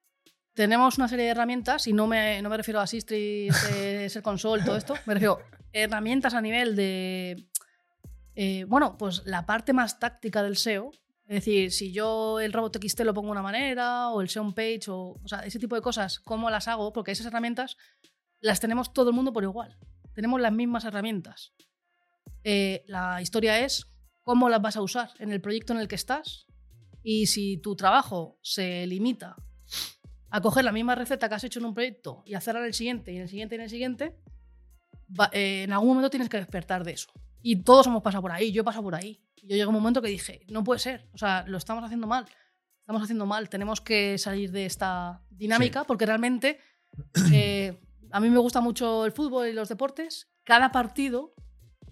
tenemos una serie de herramientas, y no me, no me refiero a Sistris, eh, Ser Console, todo esto, me refiero a herramientas a nivel de, eh, bueno, pues la parte más táctica del SEO. Es decir, si yo el robot XT lo pongo de una manera, o el SEO page, o, o sea, ese tipo de cosas, ¿cómo las hago? Porque esas herramientas las tenemos todo el mundo por igual. Tenemos las mismas herramientas. Eh, la historia es cómo las vas a usar en el proyecto en el que estás y si tu trabajo se limita a coger la misma receta que has hecho en un proyecto y hacerla en el siguiente y en el siguiente y en el siguiente, va- eh, en algún momento tienes que despertar de eso. Y todos hemos pasado por ahí, yo he pasado por ahí. Yo llegué a un momento que dije, no puede ser, o sea, lo estamos haciendo mal. estamos haciendo mal, tenemos que salir de esta dinámica porque realmente eh, a mí me gusta mucho el fútbol y los deportes. Cada partido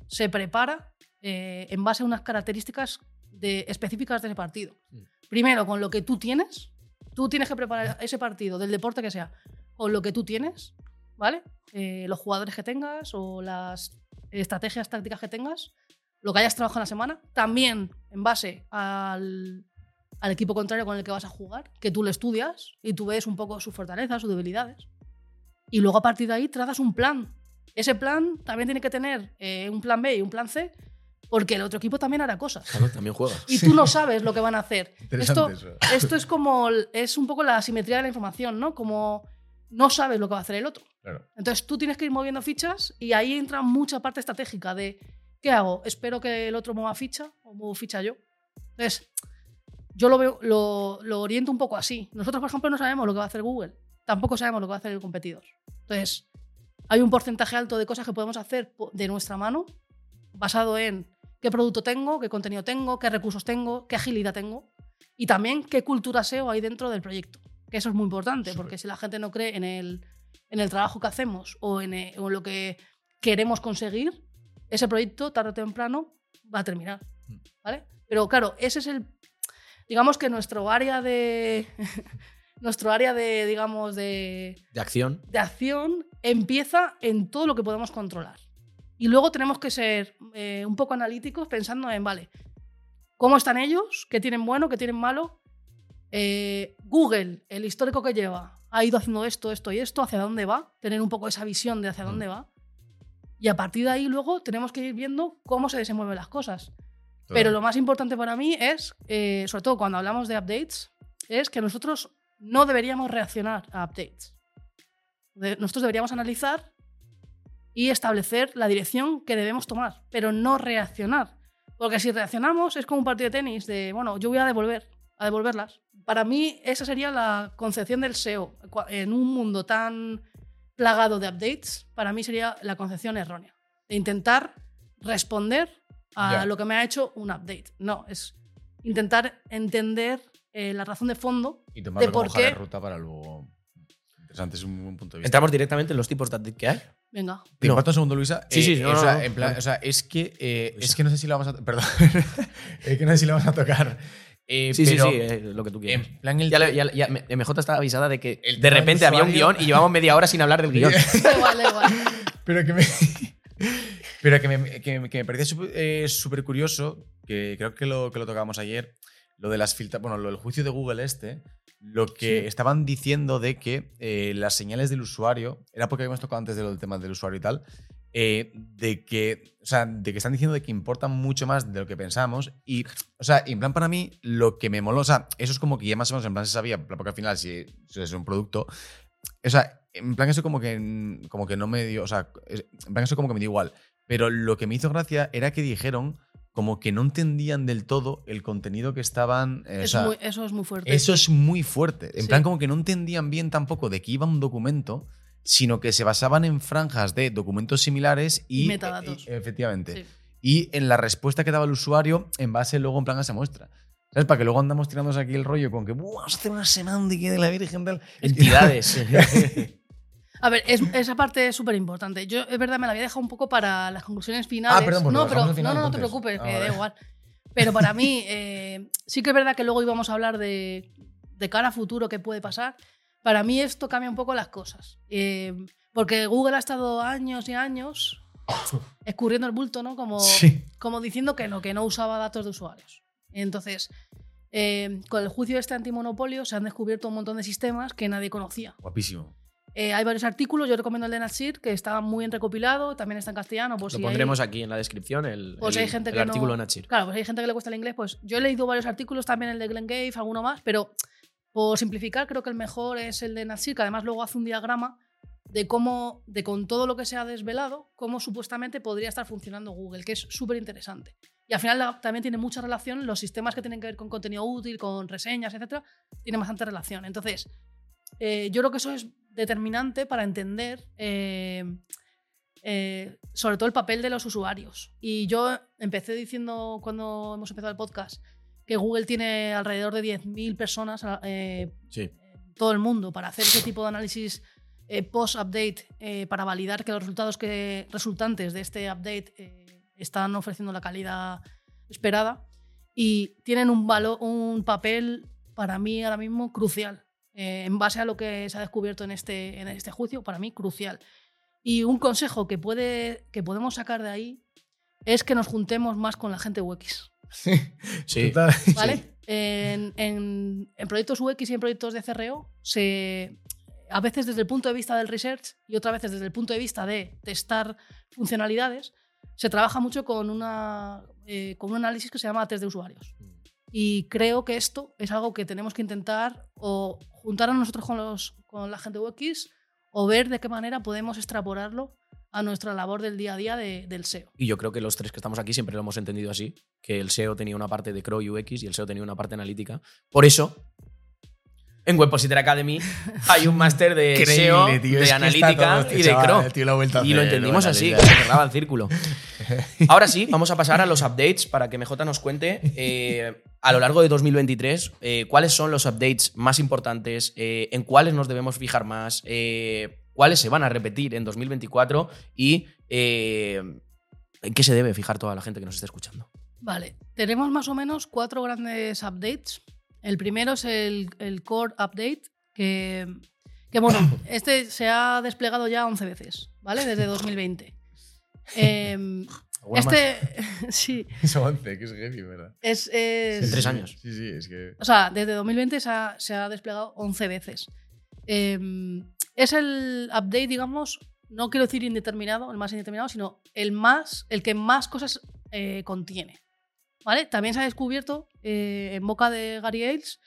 se prepara eh, en base a unas características de, específicas de ese partido. Mm. Primero, con lo que tú tienes. Tú tienes que preparar ese partido, del deporte que sea, con lo que tú tienes, ¿vale? Eh, los jugadores que tengas o las estrategias tácticas que tengas, lo que hayas trabajado en la semana. También en base al, al equipo contrario con el que vas a jugar, que tú lo estudias y tú ves un poco sus fortalezas, sus debilidades. Y luego a partir de ahí trazas un plan. Ese plan también tiene que tener eh, un plan B y un plan C, porque el otro equipo también hará cosas. Claro, también juega. Y tú no sabes lo que van a hacer. Esto, Interesante eso. esto es como es un poco la asimetría de la información, ¿no? Como no sabes lo que va a hacer el otro. Claro. Entonces tú tienes que ir moviendo fichas y ahí entra mucha parte estratégica de ¿qué hago? ¿Espero que el otro mueva ficha o muevo ficha yo? Entonces, yo lo, veo, lo, lo oriento un poco así. Nosotros, por ejemplo, no sabemos lo que va a hacer Google. Tampoco sabemos lo que va a hacer el competidor. Entonces, hay un porcentaje alto de cosas que podemos hacer de nuestra mano basado en qué producto tengo, qué contenido tengo, qué recursos tengo, qué agilidad tengo y también qué cultura SEO hay dentro del proyecto. Que eso es muy importante, porque si la gente no cree en el, en el trabajo que hacemos o en, eh, o en lo que queremos conseguir, ese proyecto tarde o temprano va a terminar. Mm. ¿vale? Pero claro, ese es el. Digamos que nuestro área de. nuestro área de, digamos, de, De acción. de acción empieza en todo lo que podemos controlar. Y luego tenemos que ser eh, un poco analíticos pensando en, vale, ¿cómo están ellos? ¿Qué tienen bueno? ¿Qué tienen malo? Eh, Google, el histórico que lleva, ha ido haciendo esto, esto y esto, ¿hacia dónde va? Tener un poco esa visión de hacia dónde va. Y a partir de ahí luego tenemos que ir viendo cómo se desenvuelven las cosas. Pero lo más importante para mí es, eh, sobre todo cuando hablamos de updates, es que nosotros no deberíamos reaccionar a updates. De- nosotros deberíamos analizar y establecer la dirección que debemos tomar, pero no reaccionar. Porque si reaccionamos es como un partido de tenis de, bueno, yo voy a devolver, a devolverlas. Para mí esa sería la concepción del SEO. En un mundo tan plagado de updates, para mí sería la concepción errónea. De intentar responder a lo que me ha hecho un update. No, es intentar entender eh, la razón de fondo Y de por qué- ruta para luego. Interesante, es un buen punto de vista. Entramos directamente en los tipos de update que hay. Venga. ¿Te No. importa un segundo, Luisa? Sí, sí, no, o, no, sea, no, en plan, claro. o sea, es que, eh, es que no sé si lo vamos a. Perdón. es que no sé si lo vamos a tocar. Eh, Sí, pero sí, sí, eh, lo que tú quieras. En plan, el. Ya, ya- ya- MJ está avisada de que El de repente había un guion y llevamos media hora sin hablar del guion. Da igual, da igual. Pero que me. pero que me, que, me- que me parecía súper eh, curioso, que creo que lo, que lo tocábamos ayer, lo de las filtras. Bueno, lo del juicio de Google este. Lo que Sí. estaban diciendo de que eh, las señales del usuario, era porque habíamos tocado antes de lo del tema del usuario y tal, eh, de que, o sea, de que están diciendo de que importan mucho más de lo que pensamos y, o sea, en plan para mí lo que me moló, o sea, eso es como que ya más o menos en plan se sabía, porque al final si, si es un producto, o sea, en plan eso como que, como que no me dio, o sea, en plan eso como que me dio igual, pero lo que me hizo gracia era que dijeron como que no entendían del todo el contenido que estaban, eh, o Es sea, muy- eso es muy fuerte. eso es muy fuerte. En Sí. plan, como que no entendían bien tampoco de qué iba un documento, sino que se basaban en franjas de documentos similares y. Y metadatos. y- efectivamente. Sí. Y en la respuesta que daba el usuario en base luego en plan a esa muestra. ¿Sabes? Para que luego andamos tirándonos aquí el rollo con que "Buah, vamos a hacer una semántica de la Virgen tal. Entidades. A ver, es- esa parte es súper importante. Yo, es verdad, me la había dejado un poco para las conclusiones finales. Ah, perdón, no, pero final, no, no, no te preocupes, Ah, que da igual. Pero para mí, eh, sí que es verdad que luego íbamos a hablar de, de cara a futuro qué puede pasar. Para mí esto cambia un poco las cosas. Eh, porque Google ha estado años y años escurriendo el bulto, ¿no? Como, Sí. como diciendo que no, que no usaba datos de usuarios. Entonces, eh, con el juicio de este antimonopolio se han descubierto un montón de sistemas que nadie conocía. Guapísimo. Eh, hay varios artículos, yo recomiendo el de Natsir, que está muy bien recopilado, también está en castellano. Por Lo si pondremos hay, aquí en la descripción, el, si el- hay gente el que artículo no, de Nachir. Claro, pues hay gente que le cuesta el inglés, pues yo he leído varios artículos, también el de Glenn Gave, alguno más, pero por simplificar, creo que el mejor es el de Natsir, que además luego hace un diagrama de cómo, de con todo lo que se ha desvelado, cómo supuestamente podría estar funcionando Google, que es súper interesante. Y al final la- también tiene mucha relación, los sistemas que tienen que ver con contenido útil, con reseñas, etcétera, tienen bastante relación. Entonces, eh, yo creo que eso es determinante para entender eh, eh, sobre todo el papel de los usuarios. Y yo empecé diciendo cuando hemos empezado el podcast que Google tiene alrededor de 10.000 personas eh, Sí. todo el mundo para hacer ese tipo de análisis eh, post-update, para validar que los resultados que, resultantes de este update están ofreciendo la calidad esperada. Y tienen un, un papel, para mí ahora mismo, crucial. Eh, en base a lo que se ha descubierto en este, en este juicio, para mí, crucial. Y un consejo que, puede, que podemos sacar de ahí es que nos juntemos más con la gente UX. Sí. Total. ¿Vale? En, en- en proyectos UX y en proyectos de CRO, se, a veces desde el punto de vista del research y otras veces desde el punto de vista de testar funcionalidades, se trabaja mucho con, una, eh, con un análisis que se llama test de usuarios. Y creo que esto es algo que tenemos que intentar o juntar a nosotros con, los, con la gente UX o ver de qué manera podemos extrapolarlo a nuestra labor del día a día de- del SEO. Y yo creo que los tres que estamos aquí siempre lo hemos entendido así, que el SEO tenía una parte de Crow UX y el SEO tenía una parte analítica. Por eso, en Webpositor Academy hay un máster de SEO, Increíble, tío, de está analítica todo este y de chaval, tío, Y lo entendimos así, se cerraba el círculo. Ahora sí, vamos a pasar a los updates para que MJ nos cuente eh, a lo largo de 2023 eh, cuáles son los updates más importantes, eh, en cuáles nos debemos fijar más, eh, cuáles se van a repetir en 2024 y eh, en qué se debe fijar toda la gente que nos esté escuchando. Vale, tenemos más o menos cuatro grandes updates. El primero es el, el Core Update, que, que, bueno, este se ha desplegado ya 11 veces, ¿vale? Desde 2020. Em, este, sí. Son 11, que es heavy, ¿verdad? es, es- En tres años. Sí, sí, es que. O sea, desde 2020 se ha, se ha desplegado 11 veces. Em, es el update, digamos, no quiero decir indeterminado, el más indeterminado, sino el más, el que más cosas eh, contiene. ¿Vale? También se ha descubierto, eh, en boca de Gary Ailes,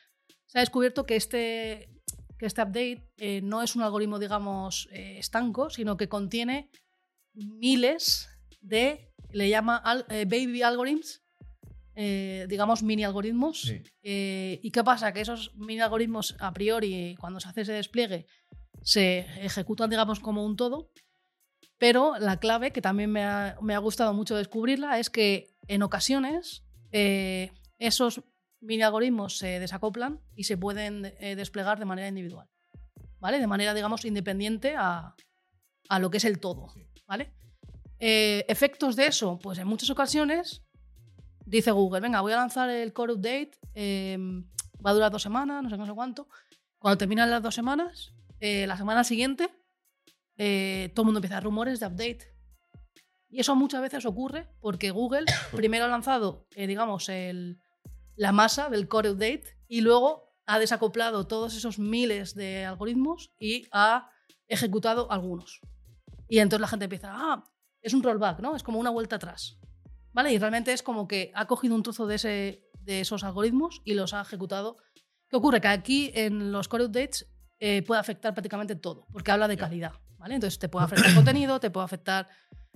se ha descubierto que este, que este update eh, no es un algoritmo, digamos, eh, estanco, sino que contiene miles de, le llama al- baby algorithms, digamos, mini algoritmos. Sí. ¿Y qué pasa? Que esos mini algoritmos, a priori, cuando se hace ese despliegue, se ejecutan, digamos, como un todo. Pero la clave, que también me ha, me ha gustado mucho descubrirla, es que en ocasiones eh, esos mini algoritmos se desacoplan y se pueden eh, desplegar de manera individual. ¿Vale? De manera, digamos, independiente a, a lo que es el todo. ¿Vale? Eh, efectos de eso, pues en muchas ocasiones dice Google, venga, voy a lanzar el core update, eh, va a durar dos semanas, no sé, no sé cuánto. Cuando terminan las dos semanas, eh, la semana siguiente, eh, todo el mundo empieza a rumores de update. Y eso muchas veces ocurre porque Google primero ha lanzado, eh, digamos, el- la masa del core update y luego ha desacoplado todos esos miles de algoritmos y ha ejecutado algunos. Y entonces la gente empieza, ah, es un rollback, ¿no? Es como una vuelta atrás. ¿Vale? Y realmente es como que ha cogido un trozo de, ese, de esos algoritmos y los ha ejecutado. ¿Qué ocurre? Que aquí en los core updates eh, puede afectar prácticamente todo, porque habla de calidad. Entonces te puede afectar el contenido, te puede afectar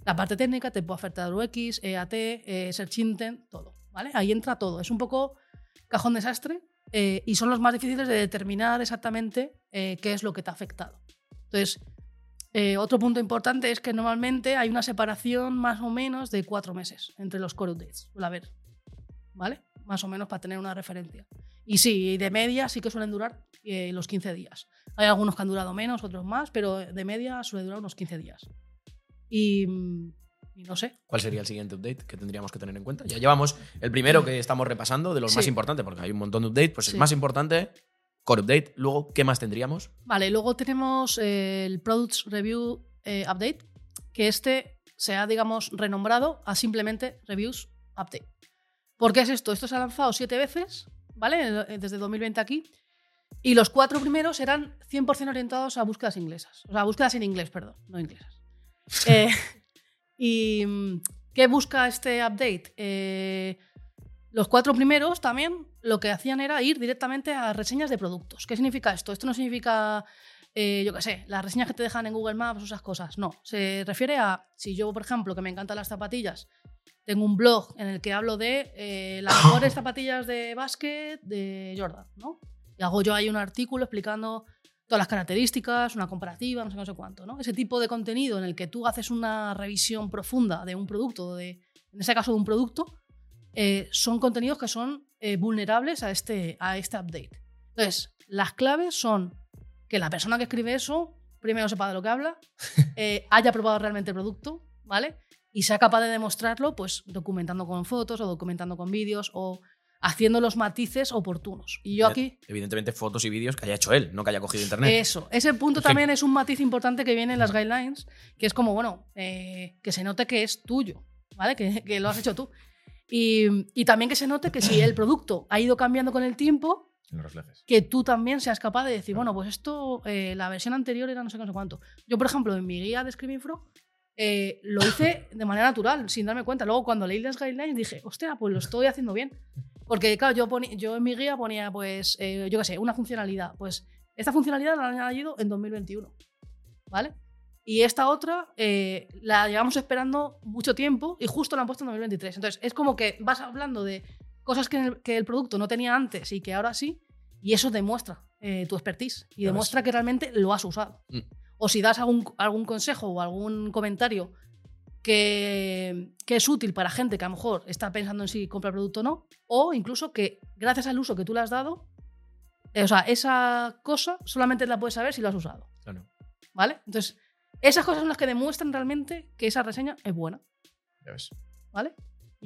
la parte técnica, te puede afectar UX, EAT, eh, Search Intent, todo. ¿vale? Ahí entra todo. Es un poco cajón desastre eh, y son los más difíciles de determinar exactamente eh, qué es lo que te ha afectado. Entonces, eh, otro punto importante es que normalmente hay una separación más o menos de cuatro meses entre los core updates. Suele haber, ¿vale? Más o menos para tener una referencia. Y sí, de media sí que suelen durar eh, los 15 días. Hay algunos que han durado menos, otros más, pero de media suele durar unos 15 días. Y, mm, y no sé. ¿Cuál sería el siguiente update que tendríamos que tener en cuenta? Ya llevamos el primero que estamos repasando, de los Sí. más importantes, porque hay un montón de updates, pues Sí. el más importante, Core Update. Luego, ¿qué más tendríamos? Vale, luego tenemos eh, el Products Review eh, Update, que este se ha, digamos, renombrado a simplemente Reviews Update. ¿Por qué es esto? Esto se ha lanzado siete veces, ¿vale? Desde 2020 aquí. Y los cuatro primeros eran 100% orientados a búsquedas inglesas. O sea, búsquedas en inglés, perdón, no inglesas. Eh, ¿Y qué busca este update? Eh, los cuatro primeros también lo que hacían era ir directamente a reseñas de productos. ¿Qué significa esto? Esto no significa, eh, yo qué sé, las reseñas que te dejan en Google Maps o esas cosas. No, se refiere a, si yo, por ejemplo, que me encantan las zapatillas, tengo un blog en el que hablo de eh, las mejores zapatillas de básquet de Jordan, ¿no? Y hago yo ahí un artículo explicando todas las características, una comparativa, no sé, no sé cuánto, ¿no? Ese tipo de contenido en el que tú haces una revisión profunda de un producto, de, en ese caso de un producto, eh, son contenidos que son vulnerables a este, a este update. Entonces, las claves son que la persona que escribe eso primero sepa de lo que habla, eh, haya probado realmente el producto, ¿vale? Y sea capaz de demostrarlo, pues documentando con fotos o documentando con vídeos o haciendo los matices oportunos. Y yo aquí... Evidentemente fotos y vídeos que haya hecho él, no que haya cogido internet. Eso, ese punto también es un matiz importante que viene en las guidelines, que es como, bueno, eh, que se note que es tuyo, ¿vale? Que, que lo has hecho tú. Y, y también que se note que si el producto ha ido cambiando con el tiempo, No reflejes. que tú también seas capaz de decir, bueno, pues esto, eh, la versión anterior era no sé qué, no sé cuánto. Yo, por ejemplo, en mi guía de Screaming Frog, eh, lo hice de manera natural, sin darme cuenta. Luego, cuando leí las guidelines, dije, hostia, pues lo estoy haciendo bien. Porque, claro, yo, poni- yo en mi guía ponía, pues, eh, yo qué sé, una funcionalidad. Pues esta funcionalidad la han añadido en 2021, ¿vale? Y esta otra eh, la llevamos esperando mucho tiempo y justo la han puesto en 2023. Entonces, es como que vas hablando de cosas que el, que el producto no tenía antes y que ahora sí, y eso demuestra eh, tu expertise y demuestra que realmente lo has usado. Mm. O si das algún, algún consejo o algún comentario que, que es útil para gente que a lo mejor está pensando en si compra el producto o no, o incluso que gracias al uso que tú le has dado, eh, o sea, esa cosa solamente la puedes saber si lo has usado. Claro. ¿Vale? Entonces, esas cosas son las que demuestran realmente que esa reseña es buena. Ya ves. ¿Vale?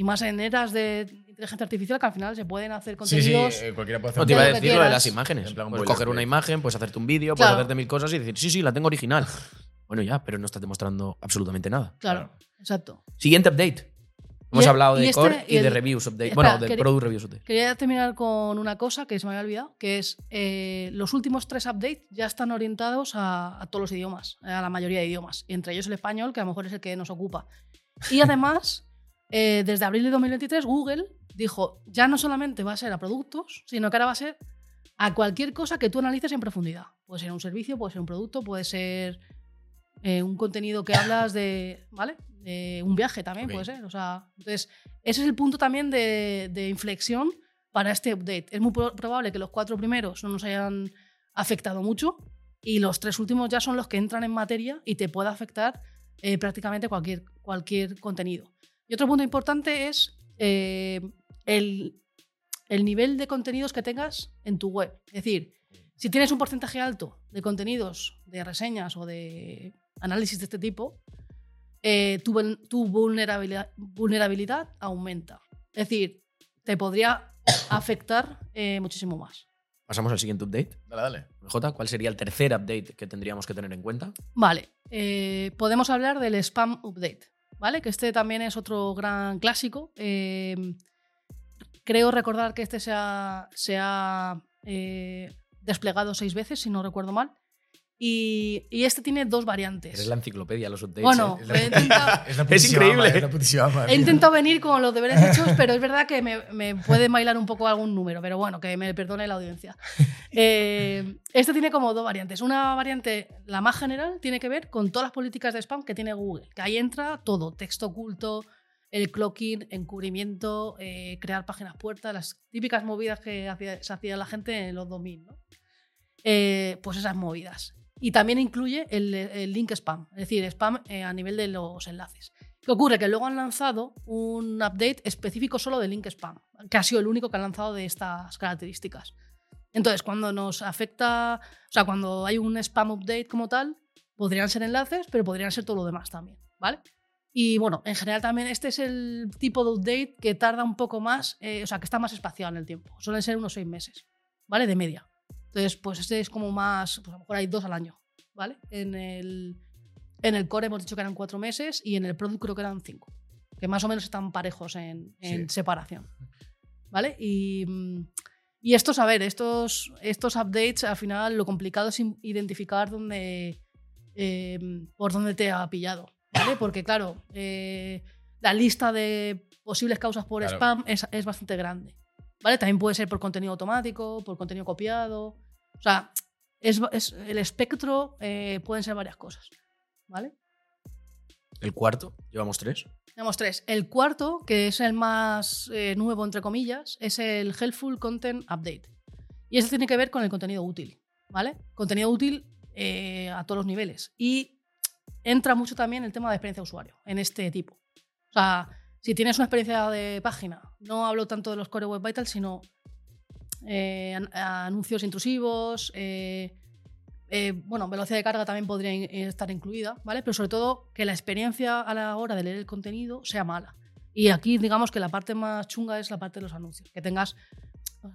Y más en eras de inteligencia artificial que al final se pueden hacer Sí, sí, contenidos. eh, cualquiera puede hacer No te iba a decir lo de las imágenes. En plan Puedes coger boilerplate. una imagen, puedes hacerte un vídeo, Claro. puedes hacerte mil cosas y decir, sí, sí, la tengo original. Bueno, ya, pero no estás demostrando absolutamente nada. Claro, exacto. Siguiente update. Hemos Y- hablado de y este- core y, y el- de reviews update. Espera, bueno, de quería- product reviews update. Quería terminar con una cosa que se me había olvidado, que es eh, los últimos tres updates ya están orientados a, a todos los idiomas, a la mayoría de idiomas, y entre ellos el español, que a lo mejor es el que nos ocupa. Y además, eh, desde abril de 2023, Google dijo, ya no solamente va a ser a productos, sino que ahora va a ser a cualquier cosa que tú analices en profundidad. Puede ser un servicio, puede ser un producto, puede ser eh, un contenido que hablas de, ¿vale? De un viaje también puede ser. O sea, entonces, ese es el punto también de, de inflexión para este update. Es muy pro- probable que los cuatro primeros no nos hayan afectado mucho y los tres últimos ya son los que entran en materia y te puede afectar eh, prácticamente cualquier, cualquier contenido. Y otro punto importante es eh, el, el nivel de contenidos que tengas en tu web. Es decir, si tienes un porcentaje alto de contenidos, de reseñas o de análisis de este tipo, eh, tu, vul- tu vulnerabilidad, vulnerabilidad aumenta. Es decir, te podría afectar eh, muchísimo más. Pasamos al siguiente update. Dale, dale. J, ¿cuál sería el tercer update que tendríamos que tener en cuenta? Vale, eh, podemos hablar del spam update, ¿vale? Que este también es otro gran clásico. Eh, creo recordar que este se ha, se ha, eh, desplegado seis veces, si no recuerdo mal. Y, y este tiene dos variantes. Eres la enciclopedia los updates. Bueno, ¿eh? Es he intentado, Es, Es increíble. ama, es ama, he intentado venir con los deberes hechos, pero es verdad que me, me puede bailar un poco algún número, pero bueno, que me perdone la audiencia. Eh, este tiene como dos variantes. Una variante, la más general, tiene que ver con todas las políticas de spam que tiene Google, que ahí entra todo, texto oculto, el clocking, encubrimiento, eh, crear páginas puertas, las típicas movidas que hacía- se hacía la gente en los 2000, ¿no? Eh, pues esas movidas. Y también incluye el, link spam, es decir, spam eh, a nivel de los enlaces. ¿Qué ocurre? Que luego han lanzado un update específico solo de link spam, que ha sido el único que han lanzado de estas características. Entonces, cuando nos afecta, o sea, cuando hay un spam update como tal, podrían ser enlaces, pero podrían ser todo lo demás también, ¿vale? Y bueno, en general también este es el tipo de update que tarda un poco más, eh, o sea, que está más espaciado en el tiempo. Suelen ser unos seis meses, ¿vale? De media. Entonces, pues este es como más, pues a lo mejor hay dos al año, ¿vale? En el, en el core hemos dicho que eran cuatro meses y en el product creo que eran cinco, que más o menos están parejos en, en Sí. separación, ¿vale? Y, mm, y estos, a ver, estos, estos updates, al final lo complicado es identificar dónde, eh, por dónde te ha pillado, ¿vale? Porque claro, eh, la lista de posibles causas por Claro. spam es, es bastante grande, ¿vale? También puede ser por contenido automático, por contenido copiado, o sea, es, es- el espectro eh, pueden ser varias cosas, ¿vale? El cuarto, llevamos tres. Tenemos tres. El cuarto, que es el más eh, nuevo, entre comillas, es el Helpful Content Update. Y eso tiene que ver con el contenido útil, ¿vale? Contenido útil eh, a todos los niveles. Y entra mucho también el tema de experiencia de usuario en este tipo. O sea, si tienes una experiencia de página, no hablo tanto de los Core Web Vitals, sino eh, an- anuncios intrusivos, eh, eh, bueno, velocidad de carga también podría in- estar incluida, ¿vale? Pero sobre todo que la experiencia a la hora de leer el contenido sea mala. Y aquí digamos que la parte más chunga es la parte de los anuncios. Que tengas,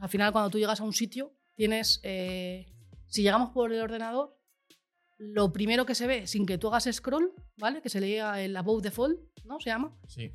al final cuando tú llegas a un sitio, tienes, eh, si llegamos por el ordenador, lo primero que se ve sin que tú hagas scroll, ¿vale? Que se leía el above default, ¿no? Se llama. Sí.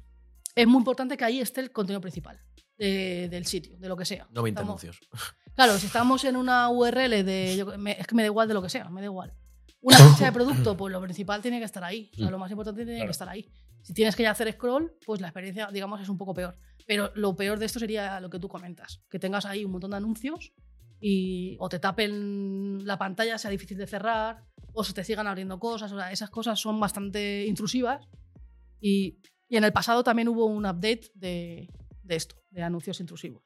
Es muy importante que ahí esté el contenido principal de- del sitio, de lo que sea. No 20 Estamos- anuncios. Claro, si estamos en una URL de. yo- me- es que me da igual de lo que sea, me da igual. Una ficha de producto, pues lo principal tiene que estar ahí. O sea, Mm. lo más importante tiene Claro. que estar ahí. Si tienes que ya hacer scroll, pues la experiencia, digamos, es un poco peor. Pero lo peor de esto sería lo que tú comentas: que tengas ahí un montón de anuncios y o te tapen la pantalla, sea difícil de cerrar, o se te sigan abriendo cosas. O sea, esas cosas son bastante intrusivas. Y, y en el pasado también hubo un update de, de esto, de anuncios intrusivos.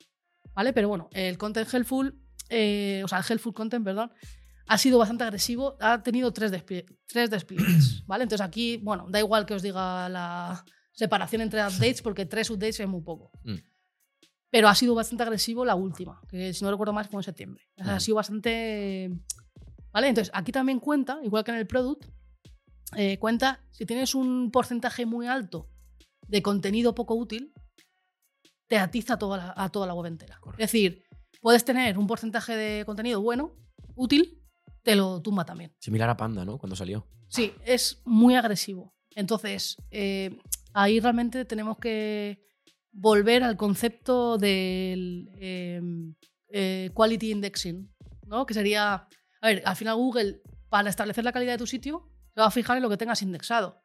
¿Vale? Pero bueno, el content helpful, eh, o sea, el helpful content, perdón, ha sido bastante agresivo. Ha tenido tres, desplie- tres despliegues. ¿Vale? Entonces aquí, bueno, da igual que os diga la separación entre updates, porque tres updates es muy poco. Mm. Pero ha sido bastante agresivo la última, que si no recuerdo más fue en septiembre. O sea, Mm. Ha sido bastante. ¿Vale? Entonces aquí también cuenta, igual que en el product, eh, cuenta si tienes un porcentaje muy alto de contenido poco útil, te atiza toda la- a toda la web entera. Correcto. Es decir, puedes tener un porcentaje de contenido bueno, útil, te lo tumba también. Similar a Panda, ¿no? Cuando salió. Sí, es muy agresivo. Entonces, eh, ahí realmente tenemos que volver al concepto del eh, eh, quality indexing, ¿no? Que sería, a ver, al final Google, para establecer la calidad de tu sitio, se va a fijar en lo que tengas indexado.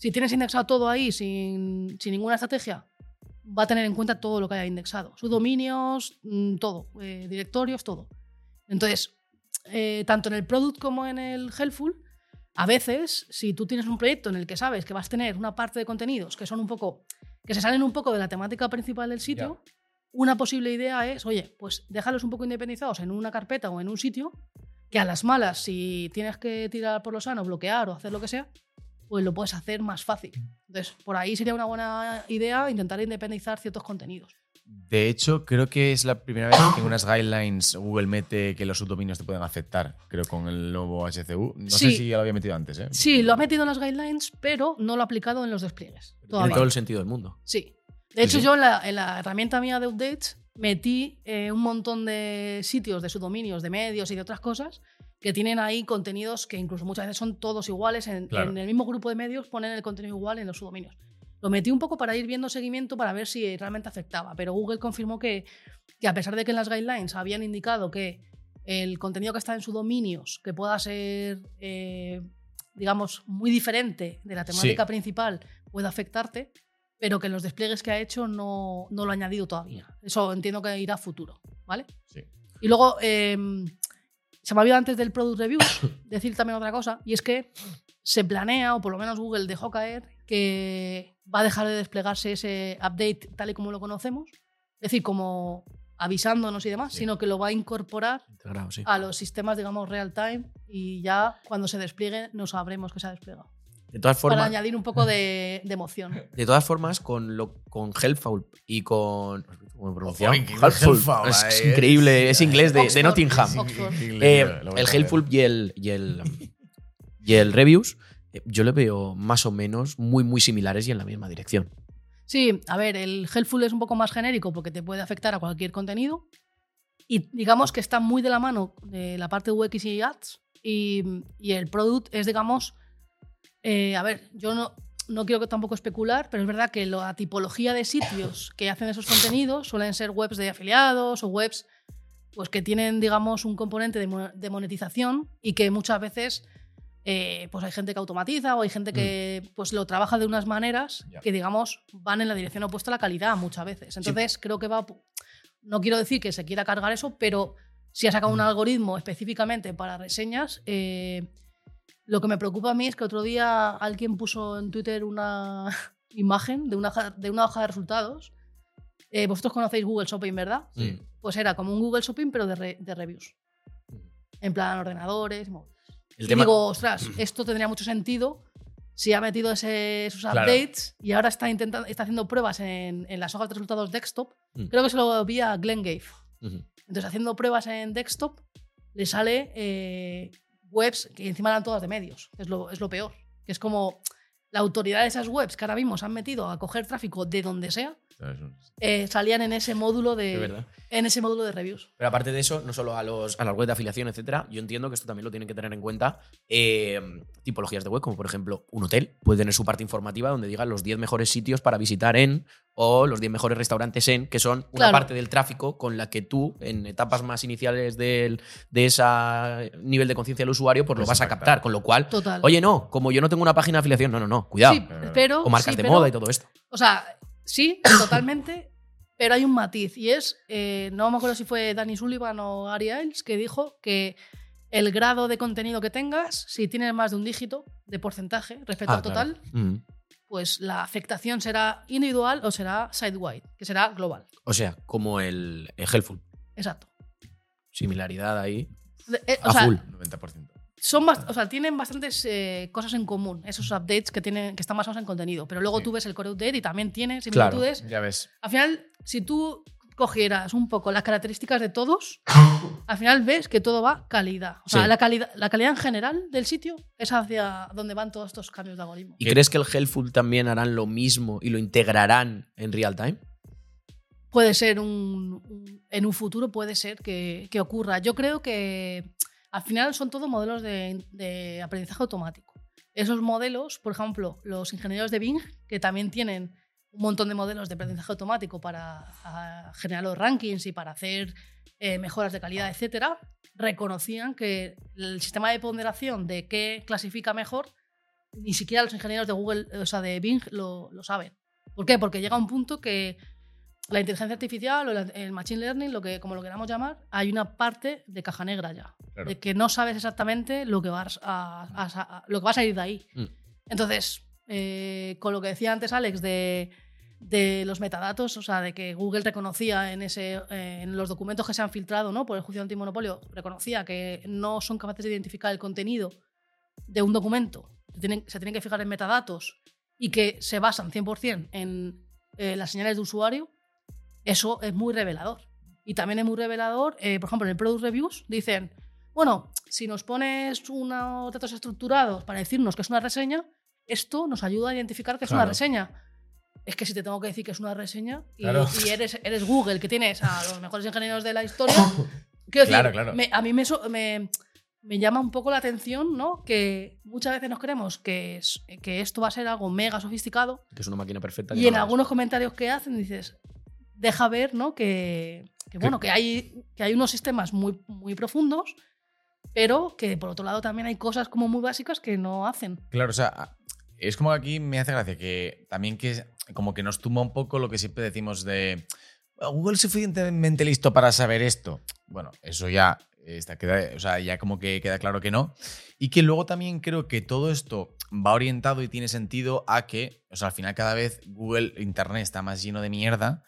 Si tienes indexado todo ahí sin, sin ninguna estrategia, va a tener en cuenta todo lo que haya indexado. Sus dominios, mm, todo, eh, directorios, todo. Entonces, eh, tanto en el product como en el helpful, a veces, si tú tienes un proyecto en el que sabes que vas a tener una parte de contenidos que son un poco, que se salen un poco de la temática principal del sitio, una posible idea es, oye, pues déjalos un poco independizados en una carpeta o en un sitio, que a las malas, si tienes que tirar por lo sano, bloquear o hacer lo que sea, pues lo puedes hacer más fácil. Entonces, por ahí sería una buena idea intentar independizar ciertos contenidos. De hecho, creo que es la primera vez que en unas guidelines Google mete que los subdominios te pueden afectar, creo, con el nuevo HCU. No sé si ya lo había metido antes, ¿eh? Sí, lo ha metido en las guidelines, pero no lo ha aplicado en los despliegues. Tiene Todavía. todo el sentido del mundo. Sí. De hecho, sí. yo en la, en la herramienta mía de updates metí eh, un montón de sitios de subdominios, de medios y de otras cosas que tienen ahí contenidos que incluso muchas veces son todos iguales. En, Claro. en el mismo grupo de medios ponen el contenido igual en los subdominios. Lo metí un poco para ir viendo seguimiento para ver si realmente afectaba, pero Google confirmó que, que a pesar de que en las guidelines habían indicado que el contenido que está en subdominios, que pueda ser, eh, digamos, muy diferente de la temática principal, puede afectarte, pero que los despliegues que ha hecho no, no lo ha añadido todavía. Eso entiendo que irá a futuro, ¿vale? Sí. Y luego, eh, se me ha olvidado antes del Product Reviews decir también otra cosa, y es que se planea, o por lo menos Google dejó caer, que va a dejar de desplegarse ese update tal y como lo conocemos, es decir, como avisándonos y demás, Sí. sino que lo va a incorporar sí. a los sistemas, digamos, real time y ya cuando se despliegue no sabremos que se ha desplegado. De todas Para formas, añadir un poco de, de emoción. de todas formas con, lo, con Helpful y con. ¿Cómo pronunciado? Helpful. Helpful, Es, increíble, es inglés de, de. Nottingham. Eh, el Helpful y el, y el, y el Reviews, eh, yo le veo más o menos muy, muy similares y en la misma dirección. Sí, a ver, el helpful es un poco más genérico porque te puede afectar a cualquier contenido. Y digamos que está muy de la mano de la parte UX y ads. Y, y el product es, digamos, eh, a ver, yo no, no quiero que tampoco especular, pero es verdad que la tipología de sitios que hacen esos contenidos suelen ser webs de afiliados o webs pues, que tienen, digamos, un componente de, mo- de monetización y que muchas veces eh, pues hay gente que automatiza o hay gente que pues, lo trabaja de unas maneras que, digamos, van en la dirección opuesta a la calidad muchas veces. Entonces, creo que va. No quiero decir que se quiera cargar eso, pero si ha sacado un algoritmo específicamente para reseñas, eh, lo que me preocupa a mí es que otro día alguien puso en Twitter una imagen de una, hoja- de una hoja de resultados. Eh, vosotros conocéis Google Shopping, ¿verdad? Sí. Pues era como un Google Shopping, pero de, re- de reviews. En plan, ordenadores. móviles. El y tema, digo, ostras, esto tendría mucho sentido sí ha metido ese- esos Claro. updates y ahora está, intentando, está haciendo pruebas en, en las hojas de resultados desktop. Mm. Creo que se lo vi a Glenn Gave. Entonces, haciendo pruebas en desktop, le sale eh, webs que encima eran todas de medios. Es lo, es lo peor. Es como la autoridad de esas webs que ahora mismo se han metido a coger tráfico de donde sea, eh, salían en ese módulo de, De verdad. en ese módulo de reviews. Pero aparte de eso, no solo a, los, a las webs de afiliación, etcétera, yo entiendo que esto también lo tienen que tener en cuenta eh, tipologías de web, como por ejemplo un hotel puede tener su parte informativa donde diga los 10 mejores sitios para visitar en o los 10 mejores restaurantes en, que son una Claro. parte del tráfico con la que tú, en etapas más iniciales del, de ese nivel de conciencia del usuario, pues lo vas a captar. Con lo cual, Total. oye, no, como yo no tengo una página de afiliación, no, no, no, cuidado. sí, pero. o marcas sí, de pero- moda y todo esto. O sea, sí, totalmente. Pero hay un matiz y es, eh, no me acuerdo si fue Danny Sullivan o Gary Iles, que dijo que el grado de contenido que tengas, si tienes más de un dígito de porcentaje respecto Ah, al total, claro. Mm. pues la afectación será individual o será sidewide, que será global. O sea, como el, el Helpful. Exacto. Similaridad ahí. De- eh, o A sea, full. 90%. Son o sea, tienen bastantes eh, cosas en común, esos updates que, tienen, que están basados en contenido. Pero luego Sí. tú ves el core update y también tiene Claro. similitudes. Ya ves. Al final, si tú cogieras un poco las características de todos, al final ves que todo va calidad. O sea, Sí. la, calidad, la calidad en general del sitio es hacia donde van todos estos cambios de algoritmo. ¿Y crees que el Helpful también harán lo mismo y lo integrarán en real time? Puede ser un, un- En un futuro puede ser que, que ocurra. Yo creo que al final son todos modelos de, de aprendizaje automático. Esos modelos, por ejemplo, los ingenieros de Bing, que también tienen un montón de modelos de aprendizaje automático para generar los rankings y para hacer eh, mejoras de calidad, etcétera, reconocían que el sistema de ponderación de qué clasifica mejor, ni siquiera los ingenieros de Google, o sea, de Bing lo, lo saben. ¿Por qué? Porque llega un punto que la inteligencia artificial o el machine learning, lo que, como lo queramos llamar, hay una parte de caja negra ya. Claro. De que no sabes exactamente lo que, vas a, a- a- lo que va a salir de ahí. Mm. Entonces, eh, con lo que decía antes Alex de, de los metadatos, o sea, de que Google reconocía en, ese, eh, en los documentos que se han filtrado ¿no? por el juicio antimonopolio, reconocía que no son capaces de identificar el contenido de un documento, se tienen, se tienen que fijar en metadatos y que se basan 100% en eh, las señales de usuario, eso es muy revelador. Y también es muy revelador, eh, por ejemplo, en el Product Reviews dicen, bueno, si nos pones unos datos estructurados para decirnos que es una reseña, esto nos ayuda a identificar que es una reseña. Es que si te tengo que decir que es una reseña y, Claro. y eres, eres Google, que tienes a los mejores ingenieros de la historia, quiero decir, Claro, claro. me- a mí me, me, me llama un poco la atención ¿no? que muchas veces nos creemos que, es- que esto va a ser algo mega sofisticado Que es una máquina perfecta. y en algunos comentarios que hacen dices, deja ver ¿no? que, que, bueno, que hay, que hay unos sistemas muy, muy profundos, pero que por otro lado también hay cosas como muy básicas que no hacen. Claro, o sea, es como que aquí me hace gracia que también que como que nos tumba un poco lo que siempre decimos de Google es suficientemente listo para saber esto. Bueno, eso ya está, queda, o sea, ya como que queda claro que no. Y que luego también creo que todo esto va orientado y tiene sentido a que, o sea, al final cada vez Google Internet está más lleno de mierda.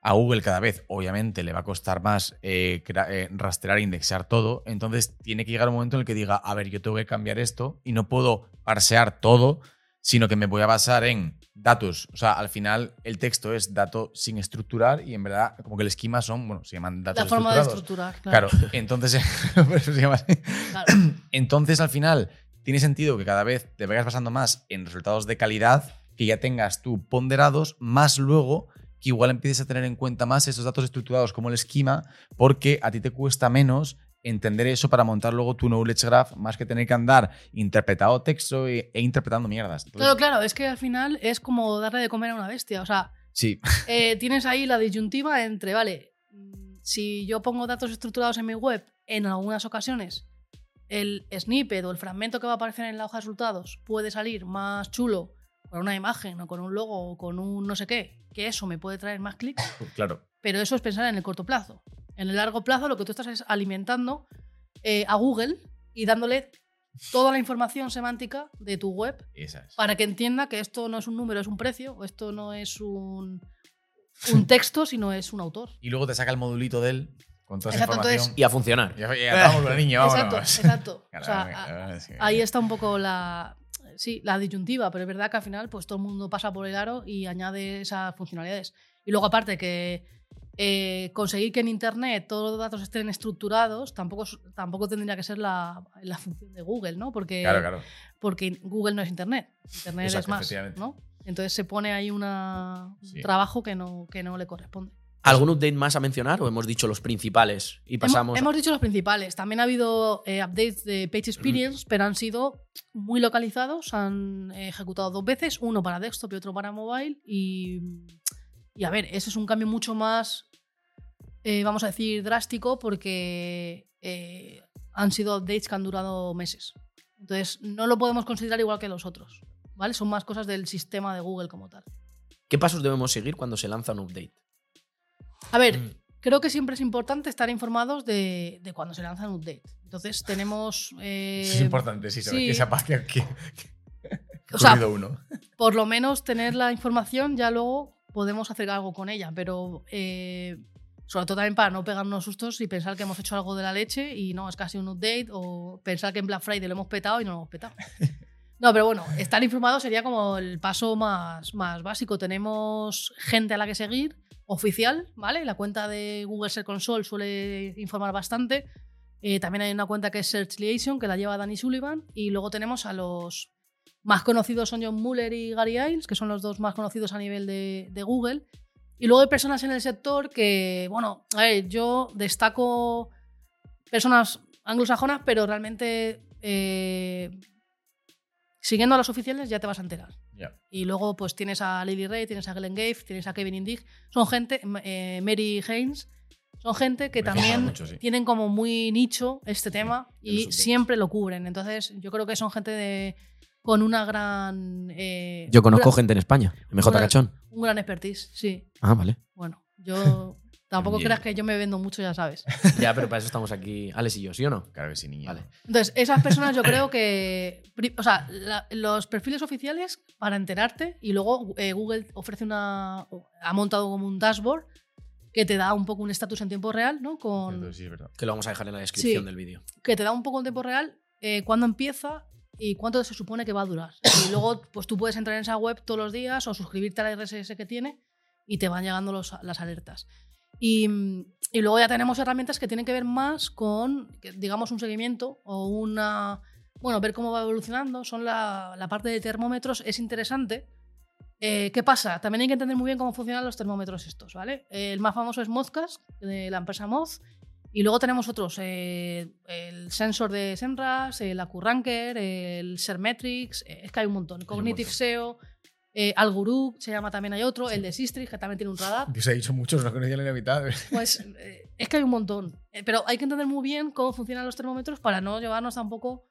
A Google cada vez, obviamente, le va a costar más eh, eh, rastrear e indexar todo. Entonces tiene que llegar un momento en el que diga, a ver, yo tengo que cambiar esto y no puedo parsear todo, sino que me voy a basar en datos. O sea, al final el texto es dato sin estructurar y en verdad como que el esquema son, bueno, se llaman datos La forma de estructurar. Claro. Claro, entonces, claro. Entonces, al final, tiene sentido que cada vez te vayas basando más en resultados de calidad, que ya tengas tú ponderados, más luego que igual empieces a tener en cuenta más esos datos estructurados como el esquema, porque a ti te cuesta menos entender eso para montar luego tu knowledge graph, más que tener que andar interpretado texto e, e interpretando mierdas. Entonces, Claro, claro, es que al final es como darle de comer a una bestia. O sea, Sí, eh, tienes ahí la disyuntiva entre, vale, mm, si yo pongo datos estructurados en mi web, en algunas ocasiones el snippet o el fragmento que va a aparecer en la hoja de resultados puede salir más chulo con una imagen o con un logo o con un no sé qué, que eso me puede traer más clics, claro. pero eso es pensar en el corto plazo. En el largo plazo lo que tú estás es alimentando eh, a Google y dándole toda la información semántica de tu web es. para que entienda que esto no es un número, es un precio, o esto no es un, un texto, sino es un autor. Y luego te saca el modulito de él con toda esa Exacto, entonces- información. Y a funcionar. Ya, ya, vamos con el niño, Exacto, vámonos. exacto. O sea, a- ahí está un poco la... sí, la disyuntiva, pero es verdad que al final pues todo el mundo pasa por el aro y añade esas funcionalidades. Y luego aparte que eh, conseguir que en Internet todos los datos estén estructurados tampoco, es- tampoco tendría que ser la, la función de Google, ¿no? Porque, Claro, claro. porque Google no es Internet, Internet es Exacto, más, efectivamente. ¿no? Entonces se pone ahí una, un Sí. trabajo que no, que no le corresponde. ¿Algún update más a mencionar o hemos dicho los principales y pasamos? Hemos, hemos dicho los principales. También ha habido eh, updates de Page Experience, pero han sido muy localizados. Han ejecutado dos veces, uno para desktop y otro para mobile. Y, y a ver, ese es un cambio mucho más, eh, vamos a decir, drástico porque eh, han sido updates que han durado meses. Entonces, no lo podemos considerar igual que los otros. ¿vale? Son más cosas del sistema de Google como tal. ¿Qué pasos debemos seguir cuando se lanza un update? A ver, Mm. creo que siempre es importante estar informados de, de cuando se lanza un update. Entonces tenemos... eh, Eso es importante, sí, saber sí. que sepa que, que, que O sea, uno. por lo menos tener la información, ya luego podemos hacer algo con ella, pero eh, sobre todo también para no pegarnos sustos y pensar que hemos hecho algo de la leche y no, es casi un update, o pensar que en Black Friday lo hemos petado y no lo hemos petado. No, pero bueno, estar informado sería como el paso más, más básico. Tenemos gente a la que seguir, oficial, ¿vale? La cuenta de Google Search Console suele informar bastante. Eh, también hay una cuenta que es Search Liaison, que la lleva Danny Sullivan. Y luego tenemos a los más conocidos, son John Muller y Gary Iles, que son los dos más conocidos a nivel de, de Google. Y luego hay personas en el sector que, bueno, a ver, yo destaco personas anglosajonas, pero realmente eh, siguiendo a los oficiales ya te vas a enterar. Y luego pues tienes a Lily Ray, tienes a Glenn Gave, tienes a Kevin Indig. Son gente, eh, Mary Haynes, son gente que Me también mucho, sí. tienen como muy nicho este tema y siempre lo cubren. Entonces yo creo que son gente de, con una gran... eh, Yo conozco gran- gente en España. MJ. Cachón. Un gran expertise, sí. Ah, vale. Bueno, yo tampoco Bien. creas que yo me vendo mucho, ya sabes. Ya, pero para eso estamos aquí, Alex y yo, ¿sí o no? Claro que sí, niña. Vale. Entonces, esas personas yo creo que. O sea, la- los perfiles oficiales para enterarte y luego eh, Google ofrece una. Ha montado como un dashboard que te da un poco un estatus en tiempo real, ¿no? Con, sí, es verdad. Que lo vamos a dejar en la descripción Sí. del vídeo. que te da un poco en tiempo real eh, cuándo empieza y cuánto se supone que va a durar. Y luego, pues tú puedes entrar en esa web todos los días o suscribirte a la RSS que tiene y te van llegando los- las alertas. Y, mm, y luego ya tenemos herramientas que tienen que ver más con, digamos, un seguimiento o una. Bueno, ver cómo va evolucionando. Son la, la parte de termómetros, es interesante. Eh, ¿Qué pasa? También hay que entender muy bien cómo funcionan los termómetros estos, ¿vale? El más famoso es Mozcast, de la empresa Moz. Y luego tenemos otros, eh, el sensor de Senras, el AcuRanker, el Sermetrics, eh, es que hay un montón. Cognitive. SEO, eh, Algoruk, se llama también hay otro, el de Sistrix, que también tiene un radar. Dios, he dicho muchos, no conocía la mitad. Pues eh, es que hay un montón. Eh, pero hay que entender muy bien cómo funcionan los termómetros para no llevarnos tampoco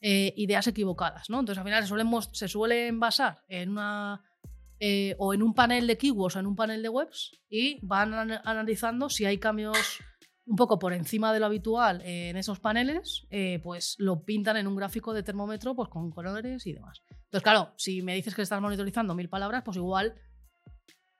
eh, ideas equivocadas, ¿no? Entonces al final se suelen, se suelen basar en una o en un panel de keywords o en un panel de webs y van ana- analizando si hay cambios un poco por encima de lo habitual eh, en esos paneles, eh, pues lo pintan en un gráfico de termómetro pues con colores y demás. Entonces, claro, si me dices que estás monitorizando mil palabras, pues igual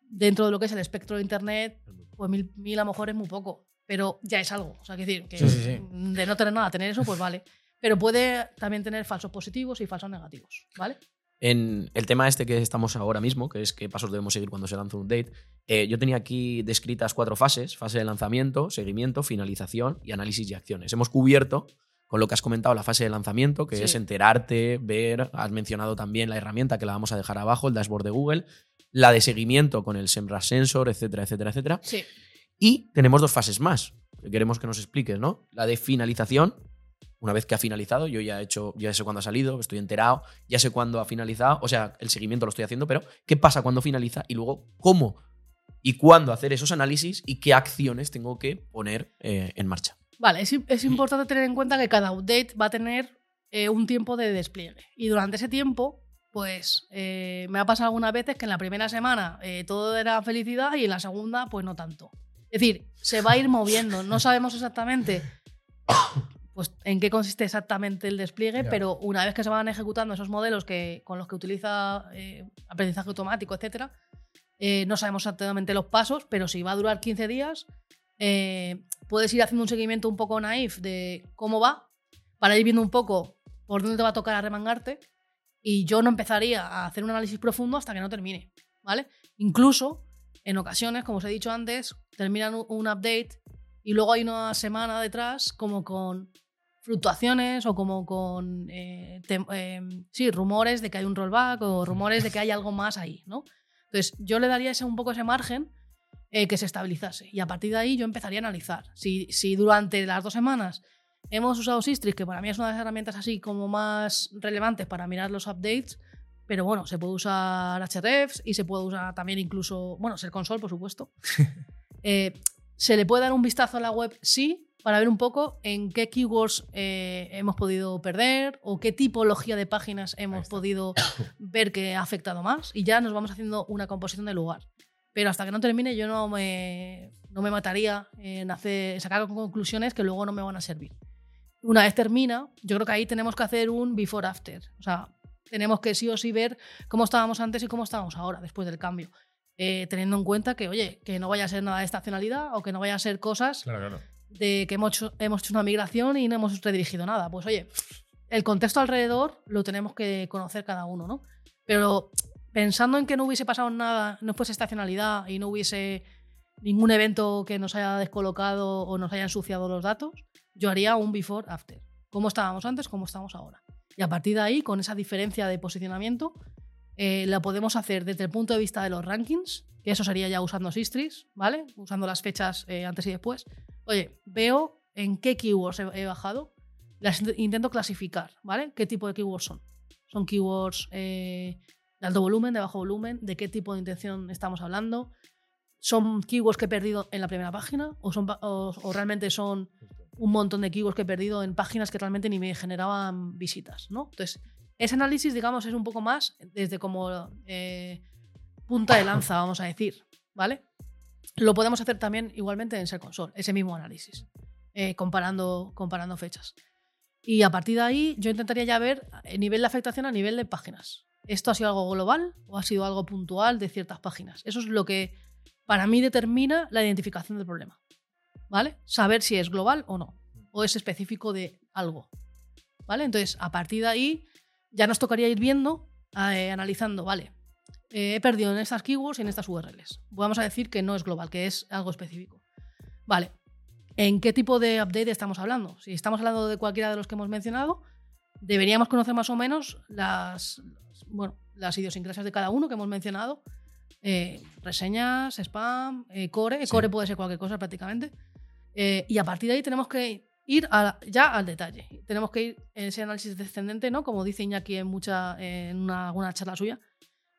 dentro de lo que es el espectro de Internet, pues mil, mil a lo mejor es muy poco, pero ya es algo. O sea, quiero decir, que Sí, sí, sí. de no tener nada, tener eso, pues vale. Pero puede también tener falsos positivos y falsos negativos, ¿vale? En el tema este que estamos ahora mismo, que es qué pasos debemos seguir cuando se lanza un update, eh, yo tenía aquí descritas cuatro fases: fase de lanzamiento, seguimiento, finalización y análisis y acciones. Hemos cubierto con lo que has comentado la fase de lanzamiento, que Sí. es enterarte, ver, has mencionado también la herramienta que la vamos a dejar abajo, el dashboard de Google, la de seguimiento con el Semrush Sensor, etcétera, etcétera, etcétera. Sí. Y tenemos dos fases más, que queremos que nos expliques, ¿no? La de finalización, una vez que ha finalizado, yo ya he hecho, ya sé cuándo ha salido, estoy enterado, ya sé cuándo ha finalizado, o sea, el seguimiento lo estoy haciendo, pero ¿qué pasa cuando finaliza? Y luego, ¿cómo y cuándo hacer esos análisis y qué acciones tengo que poner eh, en marcha? Vale, es, es importante tener en cuenta que cada update va a tener eh, un tiempo de despliegue. Y durante ese tiempo, pues eh, me ha pasado algunas veces que en la primera semana todo era felicidad y en la segunda, pues no tanto. Es decir, se va a ir moviendo. No sabemos exactamente pues, en qué consiste exactamente el despliegue, Ya. pero una vez que se van ejecutando esos modelos que, con los que utiliza eh, aprendizaje automático, etcétera, eh, no sabemos exactamente los pasos, pero si va a durar 15 días, eh, puedes ir haciendo un seguimiento un poco naif de cómo va, para ir viendo un poco por dónde te va a tocar arremangarte. Y yo no empezaría a hacer un análisis profundo hasta que no termine, ¿vale? Incluso, en ocasiones, como os he dicho antes, terminan un update y luego hay una semana detrás como con fluctuaciones o como con eh, eh, sí, rumores de que hay un rollback o rumores de que hay algo más ahí, ¿no? Entonces, yo le daría ese, un poco ese margen eh, que se estabilizase. Y a partir de ahí yo empezaría a analizar. Si, si durante las dos semanas hemos usado Sistrix, que para mí es una de las herramientas así como más relevantes para mirar los updates, pero bueno, se puede usar Hrefs y se puede usar también incluso, bueno, Ser Console, por supuesto. ¿Se le puede dar un vistazo a la web? Sí, para ver un poco en qué keywords eh, hemos podido perder o qué tipología de páginas hemos podido ver que ha afectado más y ya nos vamos haciendo una composición del lugar. Pero hasta que no termine yo no me, no me mataría en hacer, sacar conclusiones que luego no me van a servir. Una vez termina, yo creo que ahí tenemos que hacer un before-after. O sea, tenemos que sí o sí ver cómo estábamos antes y cómo estábamos ahora, después del cambio. Eh, teniendo en cuenta que, oye, que no vaya a ser nada de estacionalidad o que no vaya a ser cosas Claro, claro. De que hemos hecho, una migración y no hemos redirigido nada. Pues oye, el contexto alrededor lo tenemos que conocer cada uno, ¿no? Pero pensando en que no hubiese pasado nada, no fuese estacionalidad y no hubiese ningún evento que nos haya descolocado o nos haya ensuciado los datos, yo haría un before after. ¿Cómo estábamos antes? ¿Cómo estamos ahora? Y a partir de ahí, con esa diferencia de posicionamiento, eh, la podemos hacer desde el punto de vista de los rankings, que eso sería ya usando Sistrix, ¿vale? Usando las fechas eh, antes y después. Oye, veo en qué keywords he, he bajado, las int- intento clasificar, ¿vale? ¿Qué tipo de keywords son? ¿Son keywords eh, de alto volumen, de bajo volumen? ¿De qué tipo de intención estamos hablando? ¿Son keywords que he perdido en la primera página? ¿O, son, o realmente son un montón de keywords que he perdido en páginas que realmente ni me generaban visitas, ¿no? Entonces, ese análisis, digamos, es un poco más desde como eh, punta de lanza, vamos a decir, ¿vale? Lo podemos hacer también igualmente en Ser Console, ese mismo análisis, eh, comparando, comparando fechas. Y a partir de ahí, yo intentaría ya ver el nivel de afectación a nivel de páginas. ¿Esto ha sido algo global o ha sido algo puntual de ciertas páginas? Eso es lo que para mí determina la identificación del problema. ¿Vale? Saber si es global o no, o es específico de algo. ¿Vale? Entonces, a partir de ahí, ya nos tocaría ir viendo, eh, analizando, vale, eh, he perdido en estas keywords y en estas URLs. Vamos a decir que no es global, que es algo específico. Vale, ¿en qué tipo de update estamos hablando? Si estamos hablando de cualquiera de los que hemos mencionado, deberíamos conocer más o menos las, bueno, las idiosincrasias de cada uno que hemos mencionado. Eh, reseñas, spam, eh, core. Core puede ser cualquier cosa prácticamente. Eh, y a partir de ahí tenemos que ir a- ya al detalle. Tenemos que ir en ese análisis descendente, ¿no? Como dice Iñaki en, mucha, en una, alguna charla suya.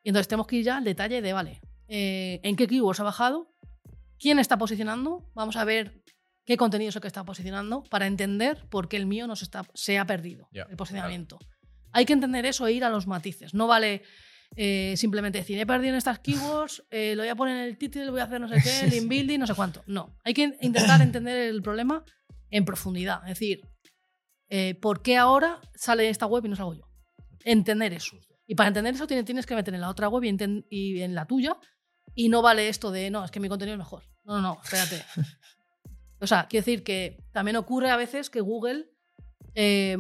Y entonces tenemos que ir ya al detalle de, vale, eh, ¿en qué keywords ha bajado? ¿Quién está posicionando? Vamos a ver qué contenido es el que está posicionando para entender por qué el mío nos está, se ha perdido, el posicionamiento. Hay que entender eso e ir a los matices. No vale eh, simplemente decir, he perdido en estas keywords, eh, lo voy a poner en el título, voy a hacer no sé qué, link building, no sé cuánto. No, hay que intentar entender el problema en profundidad. Es decir, eh, ¿por qué ahora sale esta web y no salgo yo? Entender eso. Y para entender eso tienes, que meter en la otra web y, enten- y en la tuya. Y no vale esto de, no, es que mi contenido es mejor. No, no, no, espérate. o sea, quiero decir que también ocurre a veces que Google eh,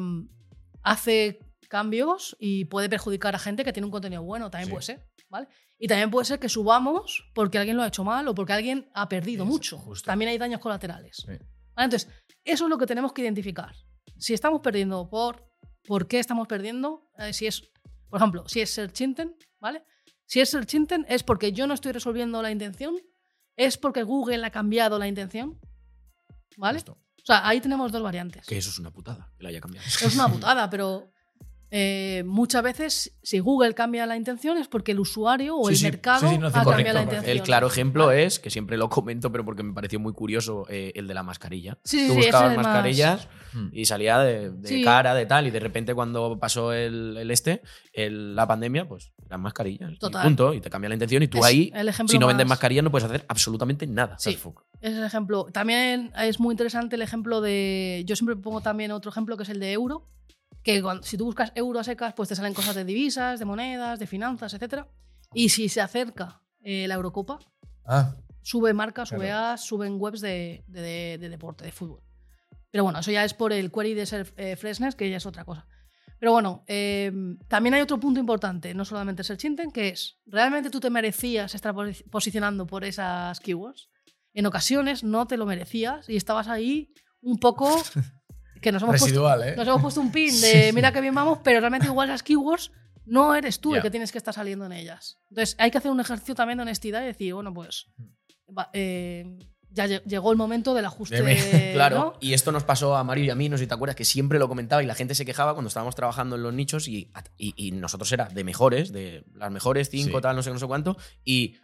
hace cambios y puede perjudicar a gente que tiene un contenido bueno. También Sí. puede ser, ¿vale? Y también puede ser que subamos porque alguien lo ha hecho mal o porque alguien ha perdido mucho. justo. También hay daños colaterales. Sí. ¿Vale? Entonces, eso es lo que tenemos que identificar. Si estamos perdiendo por por qué estamos perdiendo, eh, si es, por ejemplo, si es Search Intent, ¿vale? Si es Search Intent es porque yo no estoy resolviendo la intención, es porque Google ha cambiado la intención, ¿vale? O sea, ahí tenemos dos variantes. Que eso es una putada, que la haya cambiado. Es una putada, pero eh, muchas veces si Google cambia la intención es porque el usuario o Sí, el sí, mercado sí, sí, no, ha correcto, cambiado la intención. El claro ejemplo Vale. es, que siempre lo comento, pero porque me pareció muy curioso, eh, el de la mascarilla. Tú buscabas más- mascarillas Hmm. y salía de, de Sí. cara, de tal, y de repente cuando pasó el, el este, el- la pandemia, pues las mascarillas. y Total. punto, y te cambia la intención y tú Es ahí, el ejemplo si no vendes mascarillas, no puedes hacer absolutamente nada. Sí. Ese es el ejemplo. También es muy interesante el ejemplo de. Yo siempre pongo también otro ejemplo que es el de euro. Que cuando- si tú buscas euro a secas, pues te salen cosas de divisas, de monedas, de finanzas, etc. Y si se acerca eh, la Eurocopa, Ah, sube marcas, sube Claro. suben webs de, de- de- de deporte, de fútbol. Pero bueno, eso ya es por el query de ser eh, freshness, que ya es otra cosa. Pero bueno, eh, también hay otro punto importante, no solamente search intent, que es, ¿realmente tú te merecías estar posi- posicionando por esas keywords? En ocasiones no te lo merecías y estabas ahí un poco que nos hemos, puesto, ¿eh? nos hemos puesto un pin de mira qué bien vamos, pero realmente igual las keywords no eres tú el que tienes que estar saliendo en ellas. Entonces hay que hacer un ejercicio también de honestidad y decir, bueno, pues va- eh, ya lle- llegó el momento del ajuste. Deme- Claro, ¿no? y esto nos pasó a Mario y a mí, no sé si te acuerdas, que siempre lo comentaba y la gente se quejaba cuando estábamos trabajando en los nichos y, y- y nosotros era de mejores, de las mejores, cinco, Sí. tal, no sé, no sé cuánto, y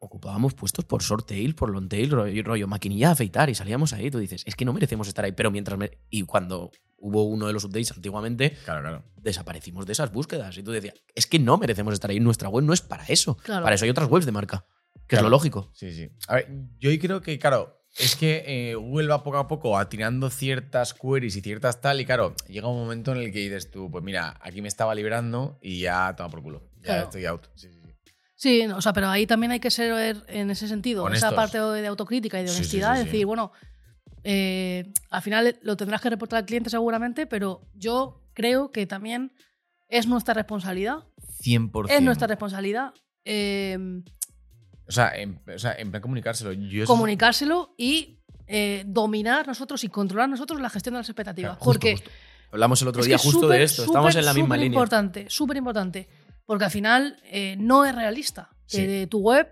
ocupábamos puestos por short tail, por long tail, rollo, rollo maquinilla de afeitar y salíamos ahí, tú dices, es que no merecemos estar ahí, pero mientras... me- y cuando hubo uno de los updates antiguamente, Claro, claro. desaparecimos de esas búsquedas y tú decías, es que no merecemos estar ahí, nuestra web no es para eso, Claro. para eso hay otras webs de marca, que es lo lógico. Sí, sí. A ver, yo creo que, claro, es que eh, Google va poco a poco atinando ciertas queries y ciertas tal, y claro, llega un momento en el que dices tú, pues mira, aquí me estaba librando y ya toma por culo. Ya Claro. estoy out. Sí, sí, sí. Sí, no, o sea, pero ahí también hay que ser en ese sentido, esa Honestos. parte de autocrítica y de Sí, sí, honestidad, sí, es sí. decir, bueno, eh, al final lo tendrás que reportar al cliente seguramente, pero yo creo que también es nuestra responsabilidad, 100%. es nuestra responsabilidad eh, O sea, en, o sea, en plan comunicárselo. Yo comunicárselo y eh, dominar nosotros y controlar nosotros la gestión de las expectativas. Claro, justo, porque justo. Hablamos el otro es día justo súper, de esto, estamos súper, en la misma súper línea. importante, súper importante. Porque al final eh, no es realista que tu web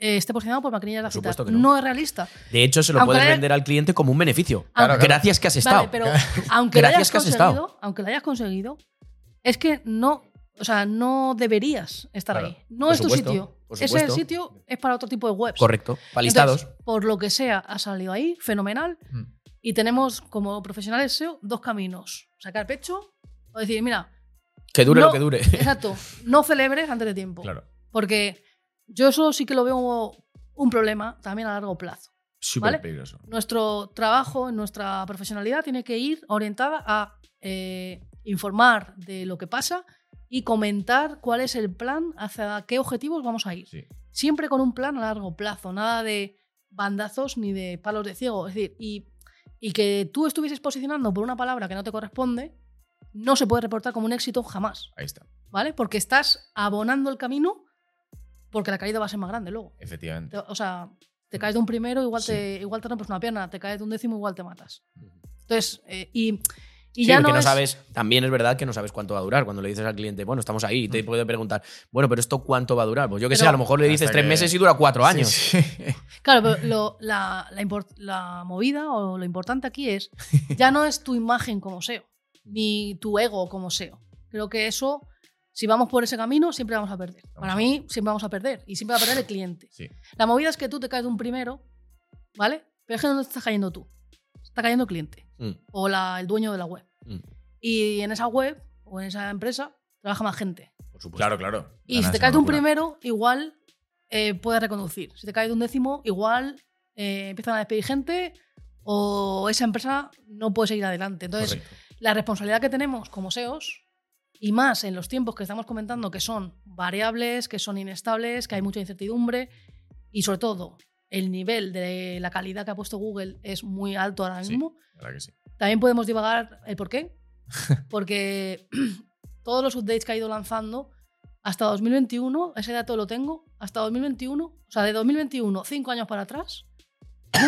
eh, esté posicionado por maquinillas de que no. no. es realista. De hecho, se lo Aunque puedes haya- vender al cliente como un beneficio. Claro, claro. Gracias que has estado. Vale, pero aunque lo Gracias hayas que has estado. conseguido, aunque lo hayas conseguido, es que no, o sea, no deberías estar Claro. ahí. No Por es tu sitio. Ese sitio es para otro tipo de webs. Correcto. Para listados. Entonces, por lo que sea, ha salido ahí, fenomenal. Mm. Y tenemos como profesionales SEO dos caminos. Sacar pecho o decir, mira, que dure no- lo que dure. exacto, no celebres antes de tiempo. Claro. Porque yo eso sí que lo veo un problema también a largo plazo. Súper ¿Vale? peligroso. Nuestro trabajo, nuestra profesionalidad tiene que ir orientada a eh, informar de lo que pasa y comentar cuál es el plan, hacia qué objetivos vamos a ir. Sí. Siempre con un plan a largo plazo, nada de bandazos ni de palos de ciego. Es decir, y, y que tú estuvieses posicionando por una palabra que no te corresponde, no se puede reportar como un éxito jamás, Ahí está. ¿vale? Porque estás abonando el camino porque la caída va a ser más grande luego. Efectivamente. Te- o sea, te caes de un primero, igual, Sí. te, igual te rompes una pierna, te caes de un décimo, igual te matas. Entonces, eh, y, y Sí, ya porque no, no es- sabes, también es verdad que no sabes cuánto va a durar. Cuando le dices al cliente, bueno, estamos ahí, y te puede preguntar, bueno, pero esto cuánto va a durar. Pues yo que sé, Pero- a lo mejor le dices tres que- meses y dura cuatro años. Sí, sí. Claro, pero lo- la, la import- la movida o lo importante aquí es, ya no es tu imagen como SEO, ni tu ego como SEO. Creo que eso, si vamos por ese camino, siempre vamos a perder. Para a- mí, siempre vamos a perder. Y siempre va a perder el cliente. Sí. La movida es que tú te caes de un primero, ¿vale? Pero es que no te estás cayendo tú. Está cayendo el cliente Mm, o la- el dueño de la web. mm, Y en esa web o en esa empresa trabaja más gente. por supuesto. Claro, claro. Y si te caes de un primero, igual eh, puedes reconducir. Si te caes de un décimo, igual eh, empiezan a despedir gente o esa empresa no puede seguir adelante. Entonces, Correcto. La responsabilidad que tenemos como SEOs, y más en los tiempos que estamos comentando, que son variables, que son inestables, que hay mucha incertidumbre, y sobre todo el nivel de la calidad que ha puesto Google es muy alto ahora mismo. Que sí. También podemos divagar el por qué. Porque todos los updates que ha ido lanzando hasta 2021, ese dato lo tengo, hasta 2021, o sea, de 2021, cinco años para atrás,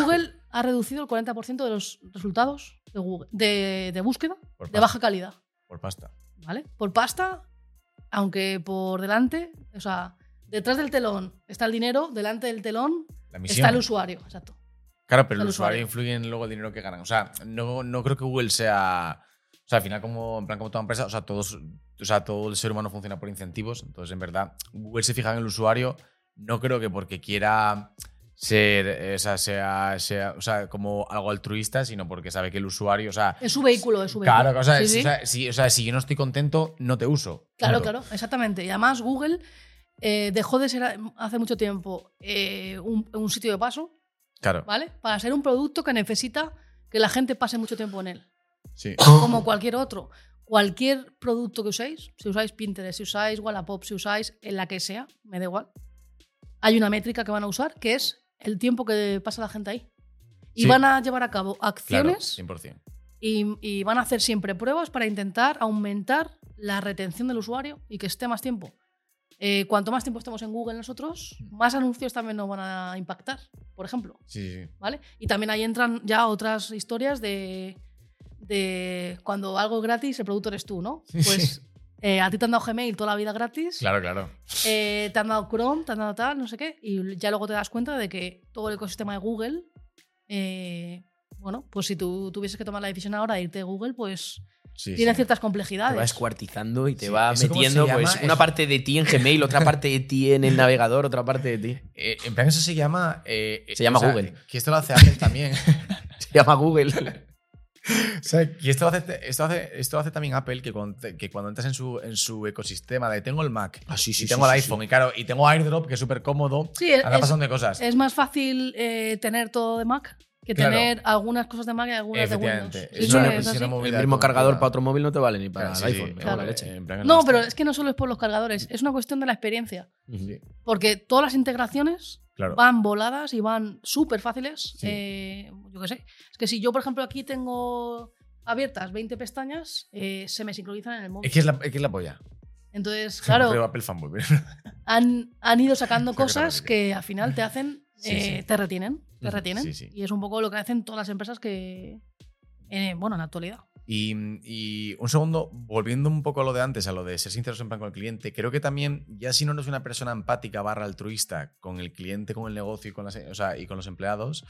Google ha reducido el 40% de los resultados de, Google, de, de búsqueda Por de pasta. baja calidad. Por pasta. ¿Vale? Por pasta, aunque por delante, o sea, detrás del telón está el dinero, delante del telón está el usuario. Exacto. Claro, pero el usuario usuario. influye en luego el dinero que ganan. O sea, no, no creo que Google sea. O sea, al final, como, en plan, como toda empresa, o sea, todos, o sea, todo el ser humano funciona por incentivos. Entonces, en verdad, Google se fija en el usuario. No creo que porque quiera ser, eh, o sea, sea, sea, o sea, como algo altruista, sino porque sabe que el usuario, o sea, Es su vehículo, es su vehículo. claro, o sea, Sí, es- sí. o sea, si, o sea, si yo no estoy contento, no te uso. Claro, Punto. claro, exactamente. Y además Google eh, dejó de ser a- hace mucho tiempo eh, un, un sitio de paso, Claro, ¿vale? Para ser un producto que necesita que la gente pase mucho tiempo en él. sí. Como cualquier otro. Cualquier producto que uséis, si usáis Pinterest, si usáis Wallapop, si usáis en la que sea, me da igual. Hay una métrica que van a usar que es el tiempo que pasa la gente ahí. Y Sí. van a llevar a cabo Claro, acciones 100%. y, y van a hacer siempre pruebas para intentar aumentar la retención del usuario y que esté más tiempo. Eh, cuanto más tiempo estemos en Google nosotros, más anuncios también nos van a impactar, por ejemplo. Sí, sí. ¿vale? Y también ahí entran ya otras historias de, de cuando algo es gratis, el producto eres tú, ¿no? Pues eh, a ti te han dado Gmail toda la vida gratis, Claro, claro. eh, te han dado Chrome, te han dado tal, no sé qué, y ya luego te das cuenta de que todo el ecosistema de Google, eh, bueno, pues si tú tuvieses que tomar la decisión ahora de irte de Google, pues Sí, tiene sí. ciertas Te va complejidades. escuartizando y te Sí, va ¿eso cómo se metiendo pues, una Eso- parte de ti en Gmail, otra parte de ti en el navegador, otra parte de ti. Eh, en plan, eso se llama. eh, Se llama o sea, Google. Que esto lo hace Apple también. Se llama Google. O sea, que esto hace, esto hace, esto hace también Apple, que cuando, te- que cuando entras en su, en su ecosistema de tengo el Mac Ah, sí, sí, y tengo sí, el sí. iPhone, y claro, y tengo AirDrop, que es súper cómodo, Sí, es- anda es- pasando de cosas. Es más fácil eh, tener todo de Mac que Claro. tener algunas cosas de Mac y algunas de Windows. Es una- así. El mismo cargador para otro móvil no te vale ni para Claro, el iPhone. claro, la leche. No, pero es que no solo es por los cargadores, es una cuestión de la experiencia. Porque todas las integraciones Claro. van voladas y van súper fáciles. Sí. eh, yo qué sé. Es que si yo, por ejemplo, aquí tengo abiertas 20 pestañas, eh, se me sincronizan en el móvil. Es que es la, es que es la polla. Entonces, claro, Apple fanboy. pero- han, han ido sacando cosas que al final te hacen, Sí, eh, sí. te retienen. Te retienen. Y es un poco lo que hacen todas las empresas que, bueno, en la actualidad. Y, y un segundo, volviendo un poco a lo de antes, a lo de ser sinceros en plan con el cliente, creo que también, ya si no eres una persona empática barra altruista con el cliente, con el negocio y con, las, con los empleados,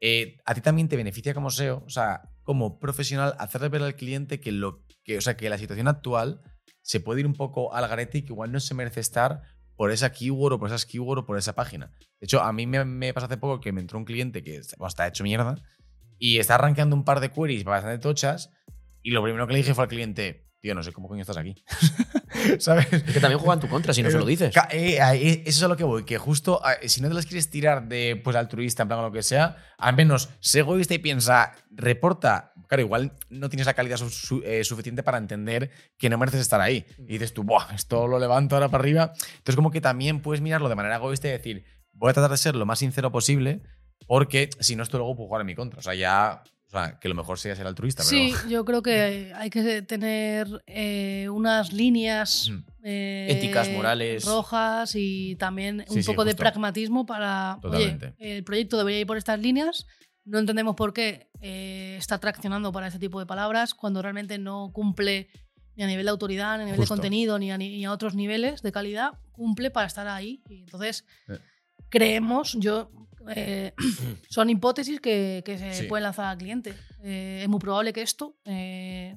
eh, a ti también te beneficia como SEO, o sea, como profesional, hacerle ver al cliente que, lo, que, o sea, que la situación actual se puede ir un poco al garete y que igual no se merece estar por esa keyword o por esas keyword o por esa página. De hecho, a mí me, me pasó hace poco que me entró un cliente que bueno, está hecho mierda y está arranqueando un par de queries bastante tochas y lo primero que le dije fue al cliente, tío, no sé cómo coño estás aquí. ¿Sabes? Es que también juega en tu contra si no se lo dices. Eh, eh, eso es a lo que voy, que justo eh, si no te las quieres tirar de pues altruista, en plan o lo que sea, al menos sé egoísta y piensa, reporta. Claro, igual no tienes la calidad su- su- eh, suficiente para entender que no mereces estar ahí. Y dices tú, Buah, esto lo levanto ahora para arriba. Entonces, como que también puedes mirarlo de manera egoísta y decir, voy a tratar de ser lo más sincero posible, porque si no, esto luego puede jugar en mi contra. O sea, ya. O sea, que lo mejor sería ser altruista, pero. Sí, yo creo que hay que tener eh, unas líneas Ujú. eh, Éticas, morales. rojas y también Sí, un sí, poco de justo. pragmatismo para, Totalmente. oye, el proyecto debería ir por estas líneas, no entendemos por qué eh, está traccionando para este tipo de palabras cuando realmente no cumple ni a nivel de autoridad, ni a nivel Justo. de contenido, ni a, ni a otros niveles de calidad, cumple para estar ahí. Y entonces, Eh. creemos, yo... eh, son hipótesis que, que se Sí. pueden lanzar al cliente. Eh, es muy probable que esto eh,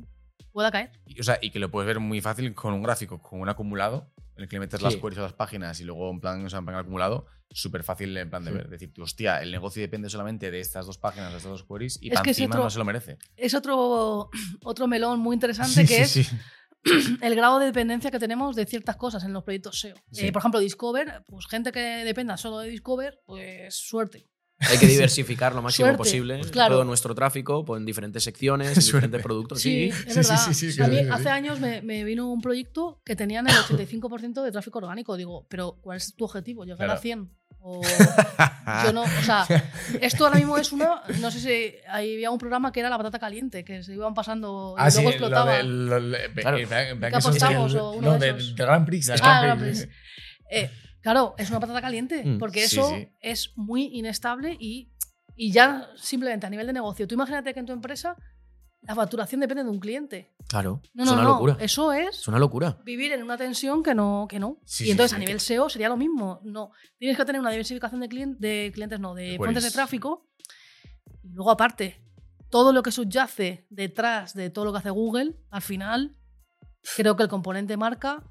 pueda caer. Y, o sea, y que lo puedes ver muy fácil con un gráfico, con un acumulado, en el que le metes las Sí. queries a las páginas y luego en plan, o sea, en plan acumulado, súper fácil en plan de Sí. ver. Decir, hostia, el negocio depende solamente de estas dos páginas, de estas dos queries, y Es que es encima otro- no se lo merece. Es otro, otro melón muy interesante que Sí, es. el grado de dependencia que tenemos de ciertas cosas en los proyectos SEO. Sí. Eh, por ejemplo, Discover, pues gente que dependa solo de Discover, pues suerte. Hay que diversificar lo máximo Suerte, posible pues claro. todo nuestro tráfico pues, en diferentes secciones, en diferentes productos. Sí, Sí, es sí, verdad. sí, sí, sí, A mí sí, sí. hace años me, me vino un proyecto que tenían el 85% de tráfico orgánico. Digo, pero ¿cuál es tu objetivo? ¿Llegar Claro. a 100? O yo no, o sea, esto ahora mismo es una, no sé si había un programa que era la patata caliente, que se iban pasando y Ah, sí, luego lo explotaba. de- lo- le- Claro. ¿Qué que apostamos el- o uno no, de de, esos? del Grand Prix. Ah, Grand. Prix. Eh, claro, es una patata caliente, Mm, porque sí, eso sí. es muy inestable y, y ya simplemente a nivel de negocio. Tú imagínate que en tu empresa la facturación depende de un cliente. claro. No, es no, una no. locura. Eso es Es una locura. vivir en una tensión que no. Que no. Sí, y entonces sí, a nivel que- SEO sería lo mismo. No. Tienes que tener una diversificación de, clien- de clientes, no, de fuentes de tráfico. Y luego, aparte, todo lo que subyace detrás de todo lo que hace Google, al final, creo que el componente marca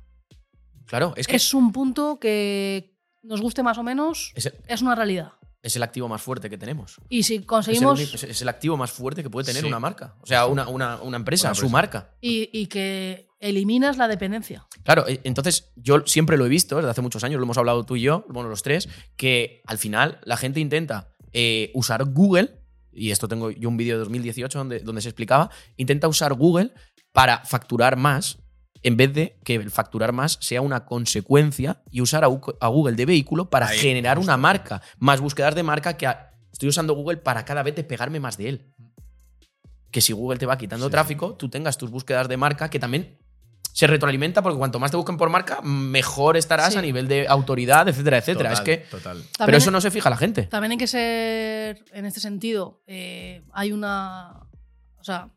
Claro, es que es un punto que nos guste más o menos, es el, es una realidad. Es el activo más fuerte que tenemos. Y si Es el, conseguimos. es- el activo más fuerte que puede tener Sí. una marca. O sea, una, una- una empresa, Una su marca. Y, y que eliminas la dependencia. Claro, e- entonces yo siempre lo he visto desde hace muchos años, lo hemos hablado tú y yo, bueno, los tres, que al final la gente intenta eh, usar Google, y esto tengo yo un vídeo de 2018 donde, donde se explicaba, intenta usar Google para facturar más en vez de que el facturar más sea una consecuencia y usar a, Google de vehículo para Ahí, generar justo. una marca, más búsquedas de marca que a- estoy usando Google para cada vez de pegarme más de él. que si Google te va quitando Sí, tráfico, tú tengas tus búsquedas de marca que también se retroalimenta porque cuanto más te busquen por marca, mejor estarás Sí. a nivel de autoridad, etcétera, etcétera. Total, es que. Total. Pero También- eso no se fija la gente. También hay que ser, en este sentido, eh, hay una. O sea,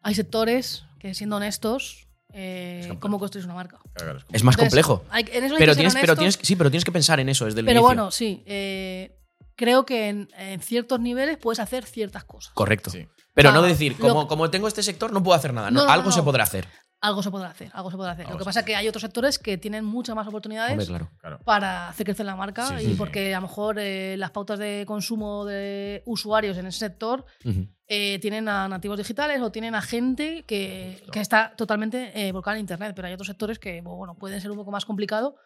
hay sectores que, siendo honestos, eh. ¿cómo construís una marca? Claro, claro, es Es más Entonces, complejo. hay- en eso hay Pero tienes, pero, honestos, tienes, sí, pero tienes que pensar en eso desde el pero inicio. bueno, sí. eh, creo que en, en ciertos niveles puedes hacer ciertas cosas. Correcto. Sí. Pero Ah, no decir, como, como tengo este sector, no puedo hacer nada. No, No, no, algo no, se no. podrá hacer. Algo se podrá hacer, algo se podrá hacer. Algo Lo que pasa es que hay otros sectores que tienen muchas más oportunidades Hombre, claro. Para hacer crecer la marca Sí, y sí, sí. porque a lo mejor eh, las pautas de consumo de usuarios en ese sector. Eh, tienen a nativos digitales o tienen a gente que, que está totalmente eh, volcada en Internet, pero hay otros sectores que bueno, pueden ser un poco más complicado,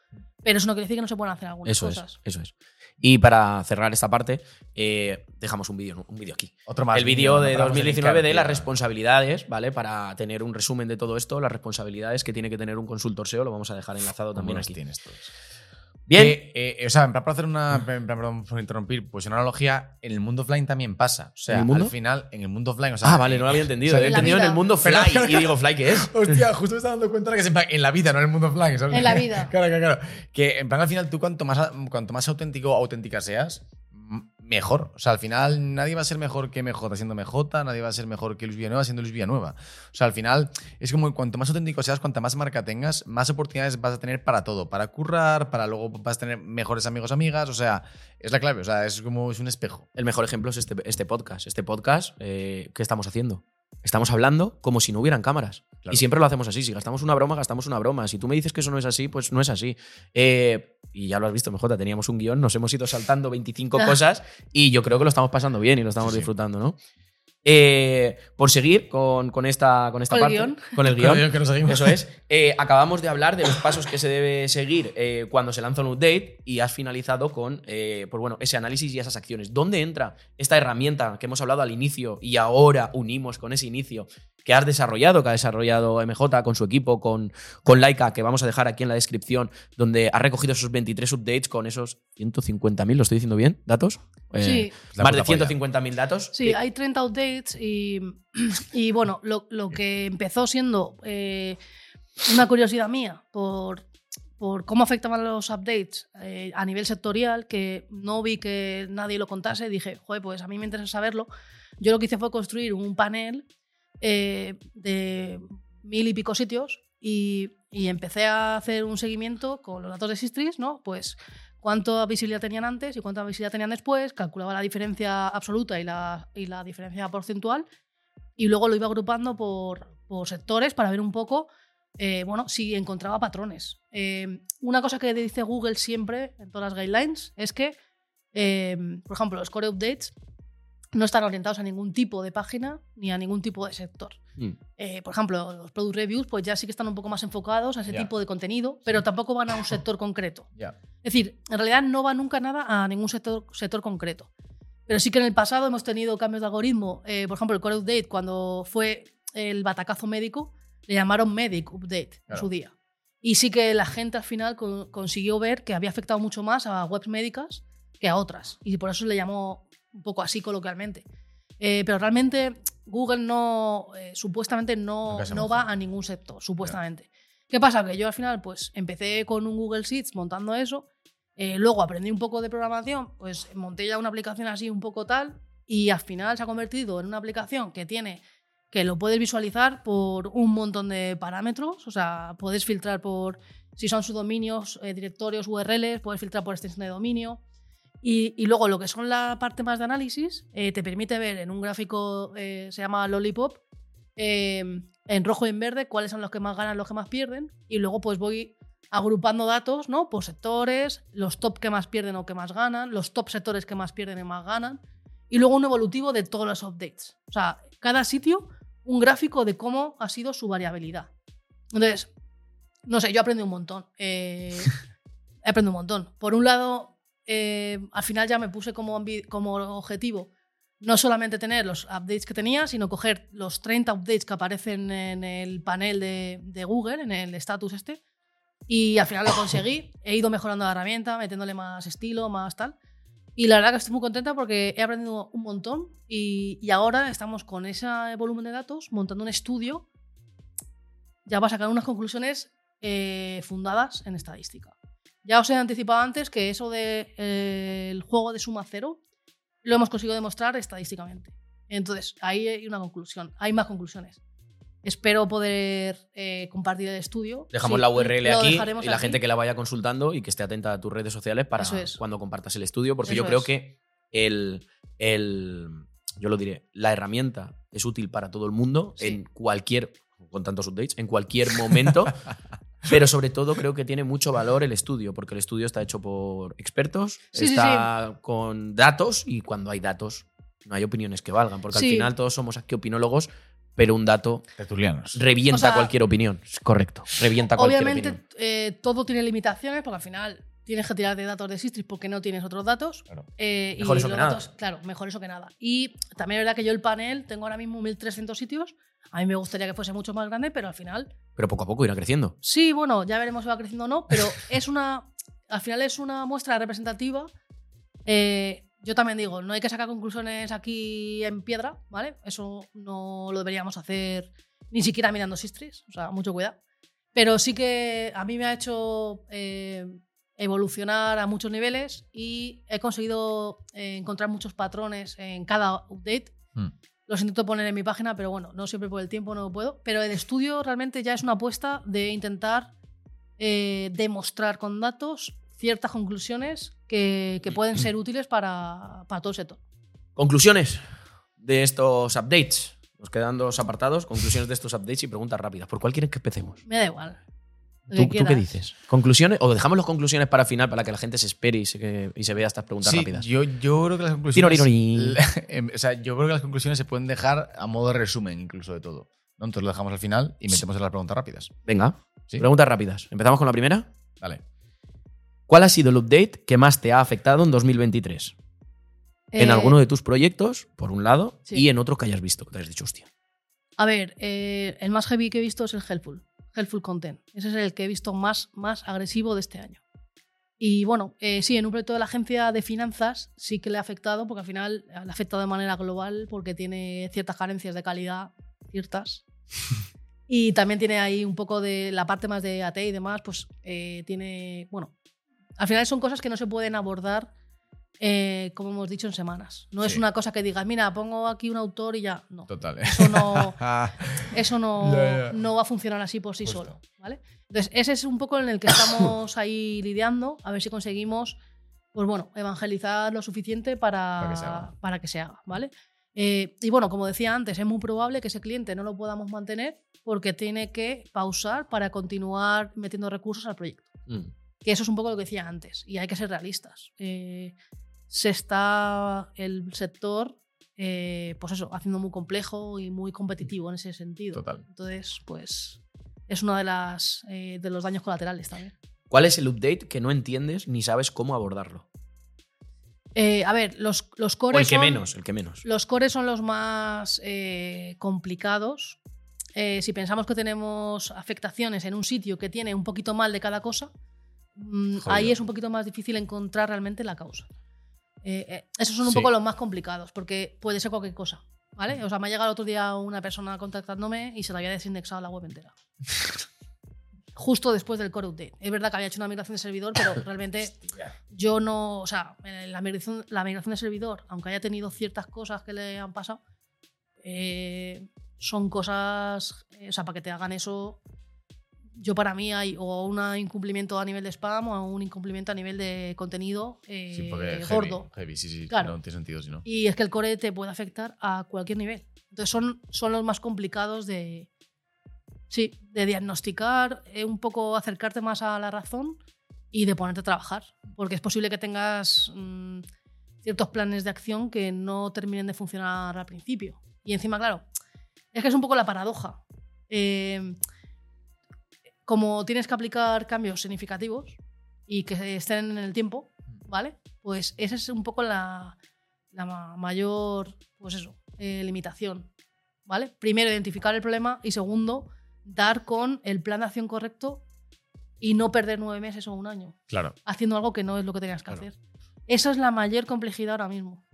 pero eso no quiere decir que no se puedan hacer algunas Eso cosas. es, eso es. Y para cerrar esta parte, eh, dejamos un vídeo, un vídeo aquí. Otro más. el vídeo de no paramos 2019 de las responsabilidades, ¿vale? Para tener un resumen de todo esto, las responsabilidades que tiene que tener un consultor SEO, lo vamos a dejar enlazado ¿Cómo también aquí. tienes todos? Bien. Eh, o sea, en plan, para hacer una. en plan, perdón por interrumpir, pues una analogía, en el mundo offline también pasa. O sea, ¿En el mundo? al final, en el mundo offline. O sea, ah, vale, no lo había eh, entendido. o sea, He en la entendido en el mundo fly. y digo, ¿fly qué es? Hostia, justo me estaba dando cuenta de que es en, plan, en la vida, no en el mundo offline. ¿sabes? En la vida. claro, claro, claro. Que en plan, al final, tú cuanto más, cuanto más auténtico o auténtica seas, mejor. O sea, al final, nadie va a ser mejor que MJ siendo MJ, nadie va a ser mejor que Luis Villanueva siendo Luis Villanueva. O sea, al final, es como cuanto más auténtico seas, cuanta más marca tengas, más oportunidades vas a tener para todo. Para currar, para luego vas a tener mejores amigos, amigas. O sea, es la clave. O sea, es como es un espejo. El mejor ejemplo es este, este podcast. Este podcast, eh, ¿qué estamos haciendo? Estamos hablando como si no hubieran cámaras. Claro. Y siempre lo hacemos así. Si gastamos una broma, gastamos una broma. Si tú me dices que eso no es así, pues no es así. Eh, y ya lo has visto, MJ, teníamos un guion, nos hemos ido saltando 25 cosas y yo creo que lo estamos pasando bien y lo estamos Sí, disfrutando, ¿no? Eh, por seguir con, con esta, con esta Con el parte. guion. Con el guion. que nos seguimos. Eso es. Eh, acabamos de hablar de los pasos que se debe seguir eh, cuando se lanza un update y has finalizado con eh, pues bueno, ese análisis y esas acciones. ¿Dónde entra esta herramienta que hemos hablado al inicio y ahora unimos con ese inicio que has desarrollado, que ha desarrollado MJ con su equipo, con, con Laika, que vamos a dejar aquí en la descripción, donde ha recogido esos 23 updates con esos 150.000, ¿lo estoy diciendo bien? ¿Datos? Eh, Sí. Más de puta polla. 150.000 datos. Sí, hay 30 updates y, bueno, lo, que empezó siendo eh, una curiosidad mía por, por cómo afectaban los updates eh, a nivel sectorial, que no vi que nadie lo contase, dije, joder, pues a mí me interesa saberlo. Yo lo que hice fue construir un panel eh, de mil y pico sitios y, y empecé a hacer un seguimiento con los datos de Sistris, ¿no? Pues cuánta visibilidad tenían antes y cuánta visibilidad tenían después, calculaba la diferencia absoluta y la, y la diferencia porcentual y luego lo iba agrupando por, por sectores para ver un poco, eh, bueno, si encontraba patrones. Eh, una cosa que dice Google siempre en todas las guidelines es que, eh, por ejemplo, los core updates no están orientados a ningún tipo de página ni a ningún tipo de sector. mm, Eh, por ejemplo, los product reviews pues ya sí que están un poco más enfocados a ese tipo de contenido, pero tampoco van a un sector concreto. Ya. Es decir, en realidad no va nunca nada a ningún sector, sector concreto. Pero sí que en el pasado hemos tenido cambios de algoritmo. Eh, por ejemplo, el Core Update, cuando fue el batacazo médico, le llamaron Medic Update en su día. Y sí que la gente al final con- consiguió ver que había afectado mucho más a webs médicas que a otras. Y por eso se le llamó un poco así coloquialmente. Eh, pero realmente Google no, eh, supuestamente no, no va a ningún sector, supuestamente. ¿Qué pasa? Que yo al final pues empecé con un Google Sheets montando eso, eh, luego aprendí un poco de programación, pues monté ya una aplicación así un poco tal y al final se ha convertido en una aplicación que tiene que lo puedes visualizar por un montón de parámetros, o sea, puedes filtrar por si son subdominios, eh, directorios, URLs, puedes filtrar por extensión de dominio. Y, luego lo que son la parte más de análisis, eh, te permite ver en un gráfico, eh, se llama Lollipop, eh, en rojo y en verde, cuáles son los que más ganan, los que más pierden. Y luego pues voy agrupando datos, ¿no? Por sectores, los top que más pierden o que más ganan, los top sectores que más pierden y más ganan. Y luego un evolutivo de todos los updates. O sea, cada sitio, un gráfico de cómo ha sido su variabilidad. Entonces, no sé, yo aprendí un montón. Eh, he aprendido un montón. Por un lado, eh, al final ya me puse como objetivo no solamente tener los updates que tenía, sino coger los 30 updates que aparecen en el panel de, Google, en el status este. Y al final lo conseguí. He ido mejorando la herramienta, metiéndole más estilo, más tal. Y la verdad que estoy muy contenta porque he aprendido un montón y, ahora estamos con ese volumen de datos montando un estudio ya para sacar unas conclusiones eh, fundadas en estadística. Ya os he anticipado antes que eso del de, el juego de suma cero lo hemos conseguido demostrar estadísticamente. Entonces, ahí hay una conclusión. Hay más conclusiones. Espero poder eh, compartir el estudio. Dejamos Sí, la URL aquí y la aquí. gente que la vaya consultando y que esté atenta a tus redes sociales para es. cuando compartas el estudio, porque yo creo es. que el, el- yo lo diré, la herramienta es útil para todo el mundo Sí. en cualquier, con tantos updates, en cualquier momento. Pero sobre todo creo que tiene mucho valor el estudio, porque el estudio está hecho por expertos, Sí, sí, está con datos y cuando hay datos no hay opiniones que valgan, porque al Sí. final todos somos aquí opinólogos, pero un dato Tertulianos. revienta O sea, cualquier opinión. Correcto, revienta cualquier Obviamente, opinión. eh, todo tiene limitaciones porque al final tienes que tirar de datos de Sistris porque no tienes otros datos. Claro. Eh, Mejor y eso que los nada. datos- Claro, mejor eso que nada. Y también es verdad que yo el panel tengo ahora mismo 1300 sitios. A mí me gustaría que fuese mucho más grande, pero al final. Pero poco a poco irá creciendo. Sí, bueno, ya veremos si va creciendo o no, pero es una. Al final es una muestra representativa. Eh, yo también digo, no hay que sacar conclusiones aquí en piedra, ¿vale? Eso no lo deberíamos hacer ni siquiera mirando Sistris, o sea, mucho cuidado. Pero sí que a mí me ha hecho eh, evolucionar a muchos niveles y he conseguido eh, encontrar muchos patrones en cada update. Hmm. Los intento poner en mi página, pero bueno, no siempre por el tiempo no puedo. Pero el estudio realmente ya es una apuesta de intentar eh, demostrar con datos ciertas conclusiones que, que pueden ser útiles para, para todo el sector. Conclusiones de estos updates. Nos quedan dos apartados, conclusiones de estos updates y preguntas rápidas. ¿Por cuál quieres que empecemos? Me da igual. ¿Tú, qué dices? ¿Conclusiones? ¿O dejamos las conclusiones para final para que la gente se espere y se, y se vea estas preguntas Sí, rápidas? yo, yo creo que las conclusiones. Em, o sea, yo creo que las conclusiones se pueden dejar a modo de resumen, incluso de todo. ¿no? Entonces lo dejamos al final y metemos en las preguntas rápidas. Venga, Sí. preguntas rápidas. ¿Empezamos con la primera? Vale. ¿Cuál ha sido el update que más te ha afectado en 2023? En Eh, alguno de tus proyectos, por un lado, sí. y en otro que hayas visto, que te has dicho, hostia. A ver, eh, el más heavy que he visto es el Helpful. Helpful Content. Ese es el que he visto más, más agresivo de este año. Y bueno, eh, sí, en un proyecto de la agencia de finanzas sí que le ha afectado, porque al final le ha afectado de manera global, porque tiene ciertas carencias de calidad, ciertas. y también tiene ahí un poco de la parte más de AT y demás, pues eh, tiene, bueno, al final son cosas que no se pueden abordar, eh, como hemos dicho, en semanas. No es una cosa que digas, mira, pongo aquí un autor y ya. No. Total. ¿eh? Eso no, eso no, no va a funcionar así por sí Justo. solo. ¿vale? Entonces, ese es un poco en el que estamos ahí lidiando, a ver si conseguimos, pues bueno, evangelizar lo suficiente para, Para que se haga. para que se haga, ¿vale? Eh, y bueno, como decía antes, es muy probable que ese cliente no lo podamos mantener porque tiene que pausar para continuar metiendo recursos al proyecto. Mm. Que eso es un poco lo que decía antes. Y hay que ser realistas. Eh, se está el sector, eh, pues eso, haciendo muy complejo y muy competitivo en ese sentido. Total. Entonces, pues es uno de, las, eh, de los daños colaterales también. ¿Cuál es el update que no entiendes ni sabes cómo abordarlo? Eh, a ver, los, los O cores. el que son- menos, el que menos. Los cores son los más eh, complicados. Eh, si pensamos que tenemos afectaciones en un sitio que tiene un poquito mal de cada cosa, mm, ahí es un poquito más difícil encontrar realmente la causa. Eh, eh, esos son un Sí. poco los más complicados, porque puede ser cualquier cosa. ¿Vale? O sea, me ha llegado el otro día una persona contactándome y se le había desindexado la web entera. Justo después del core update. Es verdad que había hecho una migración de servidor, pero realmente yo no, o sea, la migración, la migración de servidor, aunque haya tenido ciertas cosas que le han pasado, eh, son cosas, eh, o sea, para que te hagan eso, yo para mí hay o un incumplimiento a nivel de spam o un incumplimiento a nivel de contenido eh, Sí, porque heavy, gordo. Heavy, sí, sí. Claro. No tiene sentido si no. Y es que el core te puede afectar a cualquier nivel. Entonces son, son los más complicados de, sí, de diagnosticar, eh, un poco acercarte más a la razón y de ponerte a trabajar. Porque es posible que tengas mm, ciertos planes de acción que no terminen de funcionar al principio. Y encima, claro, es que es un poco la paradoja. Eh, como tienes que aplicar cambios significativos y que estén en el tiempo, ¿vale? Pues esa es un poco la, la ma- mayor, pues eso, eh, limitación, ¿vale? Primero, identificar el problema y segundo, dar con el plan de acción correcto y no perder nueve meses o un año Claro. haciendo algo que no es lo que tenías que Claro. hacer. Esa es la mayor complejidad ahora mismo.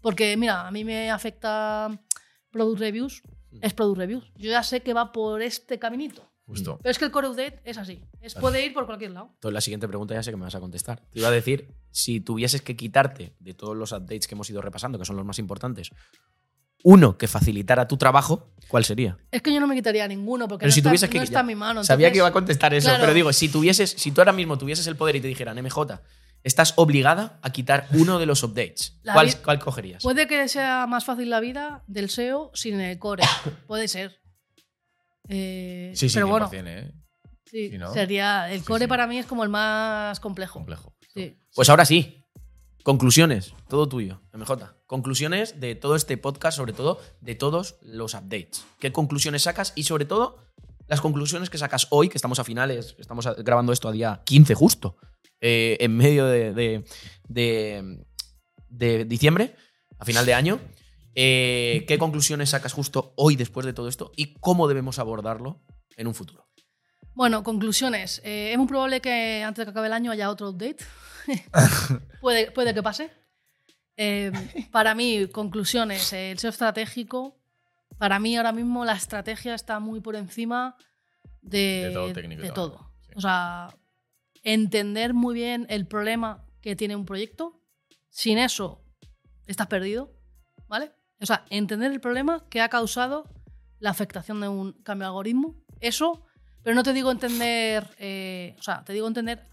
Porque, mira, a mí me afecta Product Reviews, es Product Reviews. Yo ya sé que va por este caminito. Justo. Pero es que el Core Update es así. Es, puede ir por cualquier lado. Entonces la siguiente pregunta ya sé que me vas a contestar. Te iba a decir, si tuvieses que quitarte de todos los updates que hemos ido repasando, que son los más importantes, uno que facilitara tu trabajo, ¿cuál sería? Es que yo no me quitaría ninguno porque Pero no, si está, que- no está ya, en mi mano. Sabía entonces- que iba a contestar eso, Claro. pero digo, si tuvieses, si tú ahora mismo tuvieses el poder y te dijeran, MJ, estás obligada a quitar uno de los updates, ¿cuál, cuál cogerías? Puede que sea más fácil la vida del SEO sin el core. Puede ser. Eh, Sí, sí, pero bueno, 100%, ¿eh? sí, ¿no? sería. El core sí. para mí es como el más complejo. Complejo. Sí. Pues ahora sí. Conclusiones, todo tuyo, MJ. Conclusiones de todo este podcast, sobre todo de todos los updates. ¿Qué conclusiones sacas? Y sobre todo, las conclusiones que sacas hoy, que estamos a finales, estamos grabando esto a día 15 justo, eh, en medio de, de- de- de diciembre, a final de año. Eh, ¿Qué conclusiones sacas justo hoy después de todo esto? ¿Y cómo debemos abordarlo en un futuro? Bueno, conclusiones. Eh, es muy probable que antes de que acabe el año haya otro update. puede, puede que pase. Eh, para mí, conclusiones. eh, el SEO estratégico. Para mí, ahora mismo, la estrategia está muy por encima de, De todo técnico y de todo, todo. sí. O sea, entender muy bien el problema que tiene un proyecto. Sin eso, estás perdido. ¿Vale? O sea, entender el problema que ha causado la afectación de un cambio de algoritmo. Eso, pero no te digo entender, eh, o sea, te digo entender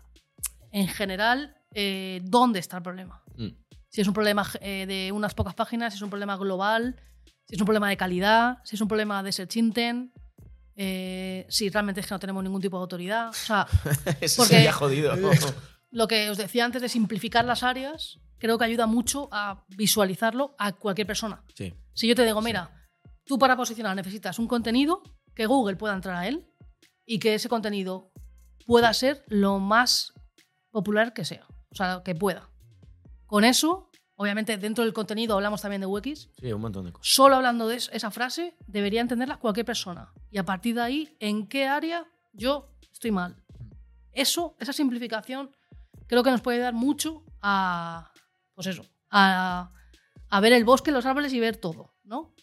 en general eh, dónde está el problema. Mm. Si es un problema eh, de unas pocas páginas, si es un problema global, si es un problema de calidad, si es un problema de search intent, eh, si realmente es que no tenemos ningún tipo de autoridad. O sea, Eso Porque- sería jodido. lo que os decía antes de simplificar las áreas, creo que ayuda mucho a visualizarlo a cualquier persona. sí. Si yo te digo, mira, tú para posicionar necesitas un contenido que Google pueda entrar a él y que ese contenido pueda ser lo más popular que sea, o sea, que pueda. Con eso, obviamente dentro del contenido hablamos también de UX, Sí, un montón de cosas. solo hablando de es- esa frase debería entenderla cualquier persona. Y a partir de ahí, ¿en qué área yo estoy mal? Eso, esa simplificación, creo que nos puede dar mucho a, pues eso, a, a ver el bosque, los árboles y ver todo, ¿no?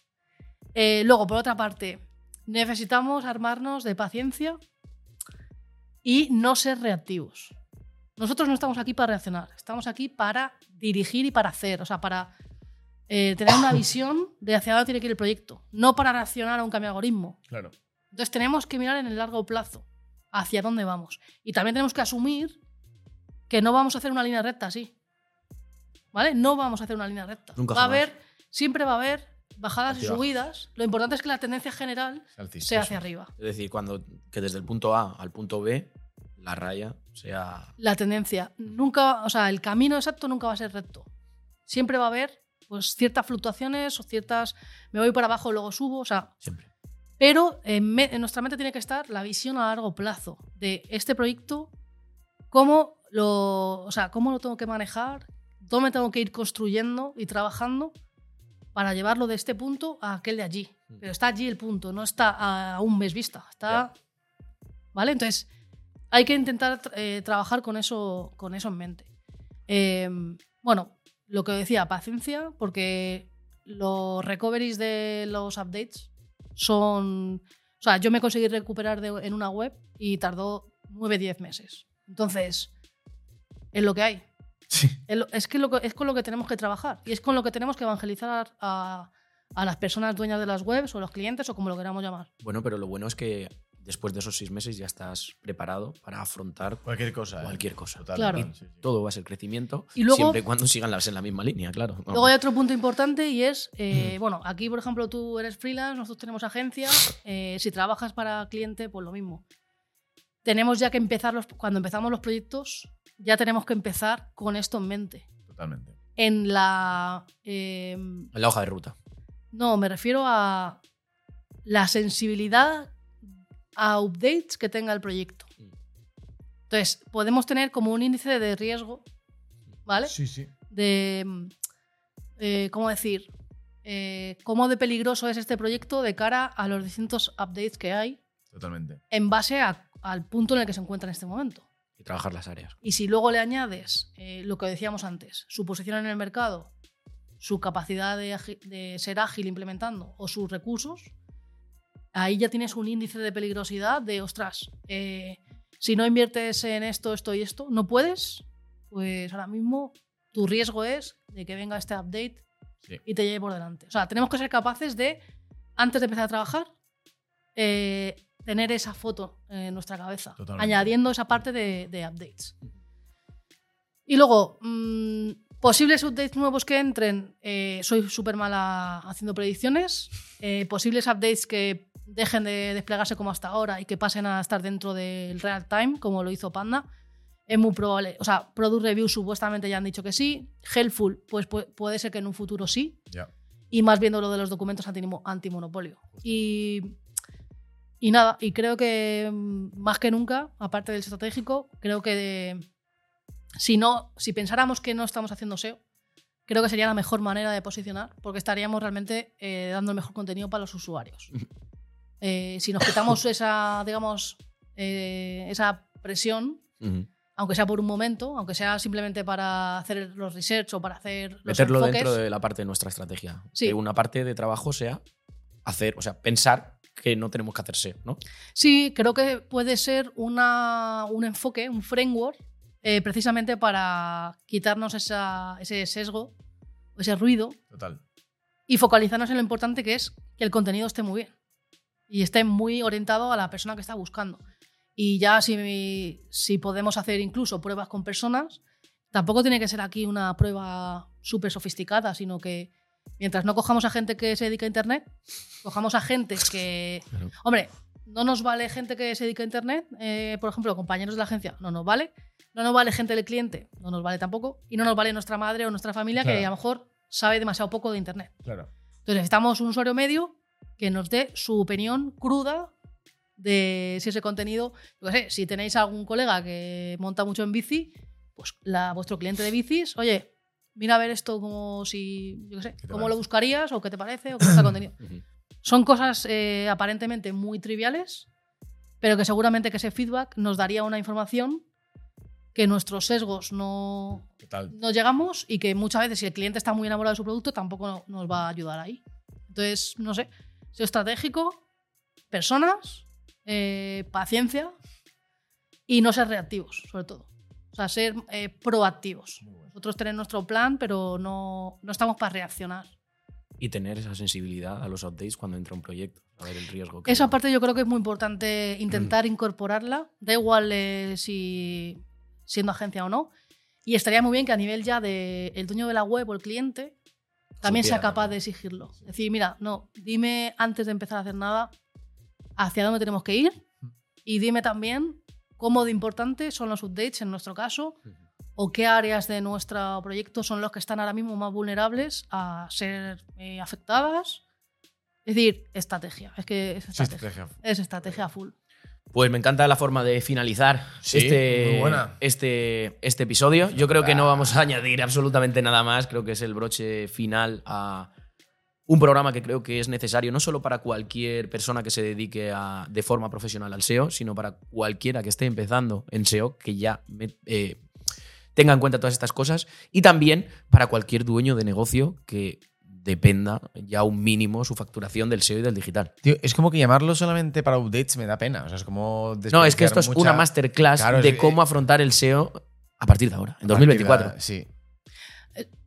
Eh, luego, por otra parte, necesitamos armarnos de paciencia y no ser reactivos. Nosotros no estamos aquí para reaccionar, estamos aquí para dirigir y para hacer, o sea, para eh, tener una visión de hacia dónde tiene que ir el proyecto, no para reaccionar a un cambio de algoritmo. Claro. Entonces tenemos que mirar en el largo plazo hacia dónde vamos. Y también tenemos que asumir que no vamos a hacer una línea recta así. ¿Vale? No vamos a hacer una línea recta. Nunca va a haber, siempre va a haber bajadas y subidas. Lo importante es que la tendencia general sea hacia arriba. Es decir, cuando que desde el punto A al punto B, la raya sea. La tendencia. Nunca, o sea, el camino exacto nunca va a ser recto. Siempre va a haber pues ciertas fluctuaciones o ciertas me voy para abajo, luego subo, o sea, Siempre. Pero en, me- en nuestra mente tiene que estar la visión a largo plazo de este proyecto, cómo lo, o sea, cómo lo tengo que manejar, dónde tengo que ir construyendo y trabajando para llevarlo de este punto a aquel de allí. Pero está allí el punto, no está a un mes vista. Está, ¿Vale? Entonces, hay que intentar eh, trabajar con eso, con eso en mente. Eh, bueno, lo que decía, paciencia, porque los recoveries de los updates son... O sea, yo me conseguí recuperar de- en una web y tardó 9-10 meses. Entonces, es lo que hay. Es, que lo que- es con lo que tenemos que trabajar y es con lo que tenemos que evangelizar a, a las personas dueñas de las webs o los clientes o como lo queramos llamar. Bueno, pero lo bueno es que después de esos seis meses ya estás preparado para afrontar Cualquier cosa. ¿eh? cualquier cosa. Totalmente, Claro. sí, sí. Todo va a ser crecimiento, Y luego- siempre y cuando sigan las en la misma línea, claro. Vamos. Luego hay otro punto importante y es, eh, bueno, aquí por ejemplo tú eres freelance, nosotros tenemos agencia, eh, si trabajas para cliente, pues lo mismo. Tenemos ya que empezar, los, cuando empezamos los proyectos, ya tenemos que empezar con esto en mente. Totalmente. En la... eh, En la hoja de ruta. no, me refiero a la sensibilidad a updates que tenga el proyecto. Entonces, podemos tener como un índice de riesgo, ¿vale? Sí, sí. de, mm, eh, ¿cómo decir? Eh, cómo de peligroso es este proyecto de cara a los distintos updates que hay Totalmente. en base a- al punto en el que se encuentra en este momento. Y trabajar las áreas. Y si luego le añades eh, lo que decíamos antes, su posición en el mercado, su capacidad de, ser ágil implementando o sus recursos, ahí ya tienes un índice de peligrosidad de, ostras, eh, si no inviertes en esto, esto y esto, no puedes, pues ahora mismo tu riesgo es de que venga este update Sí. y te lleve por delante. O sea, tenemos que ser capaces de, antes de empezar a trabajar, eh, tener esa foto en nuestra cabeza, Totalmente. añadiendo esa parte de, de updates. Y luego, mm, posibles updates nuevos que entren, eh, soy súper mala haciendo predicciones. Eh, posibles updates que dejen de desplegarse como hasta ahora y que pasen a estar dentro del real time, como lo hizo Panda. Es muy probable. O sea, Product Review supuestamente ya han dicho que sí. Helpful, pues pu- puede ser que en un futuro sí y más viendo lo de los documentos antimo- antimonopolio. Y, y nada, y creo que mm, más que nunca, aparte del estratégico, creo que si no, si pensáramos que no estamos haciendo SEO, creo que sería la mejor manera de posicionar, porque estaríamos realmente eh, dando el mejor contenido para los usuarios. Eh, si nos quitamos esa, digamos, eh, esa presión, aunque sea por un momento, aunque sea simplemente para hacer los research o para hacer los Meterlo enfoques, dentro de la parte de nuestra estrategia. Sí. Que una parte de trabajo sea hacer, o sea, pensar que no tenemos que hacer SEO, ¿no? Sí, creo que puede ser una, un enfoque, un framework, eh, precisamente para quitarnos esa- ese sesgo, ese ruido Total. y focalizarnos en lo importante que es que el contenido esté muy bien y esté muy orientado a la persona que está buscando. Y ya si, si podemos hacer incluso pruebas con personas, tampoco tiene que ser aquí una prueba súper sofisticada, sino que mientras no cojamos a gente que se dedica a Internet, cojamos a gente que... Claro. Hombre, no nos vale gente que se dedica a Internet, eh, por ejemplo, compañeros de la agencia, no nos vale. No nos vale gente del cliente, no nos vale tampoco. Y no nos vale nuestra madre o nuestra familia que Claro. a lo mejor sabe demasiado poco de Internet. Claro. Entonces necesitamos un usuario medio que nos dé su opinión cruda de si ese contenido, yo qué sé, si tenéis algún colega que monta mucho en bici, pues la, vuestro cliente de bicis, oye, mira a ver esto como si, yo qué sé, ¿Qué cómo lo buscarías o qué te parece o cómo está contenido. Son cosas eh, aparentemente muy triviales, pero que seguramente que ese feedback nos daría una información que nuestros sesgos no, Total. no llegamos y que muchas veces si el cliente está muy enamorado de su producto tampoco no- nos va a ayudar ahí. Entonces, no sé, ser estratégico, personas, eh, paciencia y no ser reactivos, sobre todo. O sea, ser eh, proactivos. Nosotros tenemos nuestro plan, pero no, no estamos para reaccionar. Y tener esa sensibilidad a los updates cuando entra un proyecto. A ver el riesgo. que- Esa parte yo creo que es muy importante intentar incorporarla, da igual eh, si siendo agencia o no. Y estaría muy bien que a nivel ya del el dueño de la web o el cliente también sea capaz de exigirlo. Decir, mira, no, dime antes de empezar a hacer nada hacia dónde tenemos que ir y dime también cómo de importantes son los updates en nuestro caso o qué áreas de nuestro proyecto son los que están ahora mismo más vulnerables a ser eh, afectadas. Es decir, estrategia. Es que es Sí, estrategia. estrategia. Es estrategia full. Pues me encanta la forma de finalizar Sí, este, este, este episodio. Yo creo que no vamos a añadir absolutamente nada más. Creo que es el broche final a un programa que creo que es necesario no solo para cualquier persona que se dedique a- de forma profesional al SEO, sino para cualquiera que esté empezando en SEO, que ya me- eh, tenga en cuenta todas estas cosas. Y también para cualquier dueño de negocio que dependa ya un mínimo su facturación del SEO y del digital. Tío, es como que llamarlo solamente para updates me da pena. O sea, es como. No, es que esto es una masterclass Claro, de es- cómo afrontar el SEO a partir de ahora, en 2024. partida- Sí.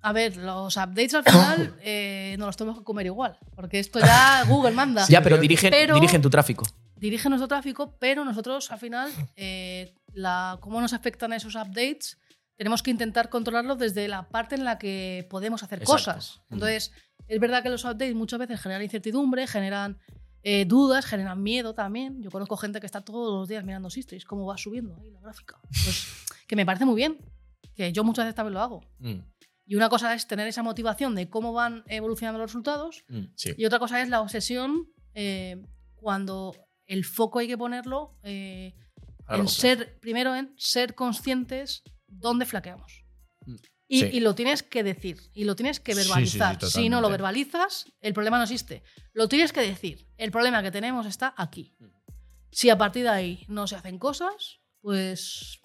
A ver, los updates al final eh, nos los tenemos que comer igual, porque esto ya Google manda. ya, pero dirigen, Pero- dirigen tu tráfico. dirige nuestro tráfico, pero nosotros al final, eh, la, cómo nos afectan esos updates, tenemos que intentar controlarlos desde la parte en la que podemos hacer Exacto. cosas. Entonces, es verdad que los updates muchas veces generan incertidumbre, generan eh, dudas, generan miedo también. Yo conozco gente que está todos los días mirando Sistris, cómo va subiendo ahí la gráfica. Pues que me parece muy bien, que yo muchas veces también lo hago. Mm, Y una cosa es tener esa motivación de cómo van evolucionando los resultados mm. Sí. y otra cosa es la obsesión eh, cuando el foco hay que ponerlo eh, en ser, primero en ser conscientes dónde flaqueamos. Mm. Y, Sí. y lo tienes que decir, y lo tienes que sí, verbalizar. si no lo verbalizas, el problema no existe. Lo tienes que decir. El problema que tenemos está aquí. Mm. Si a partir de ahí no se hacen cosas, pues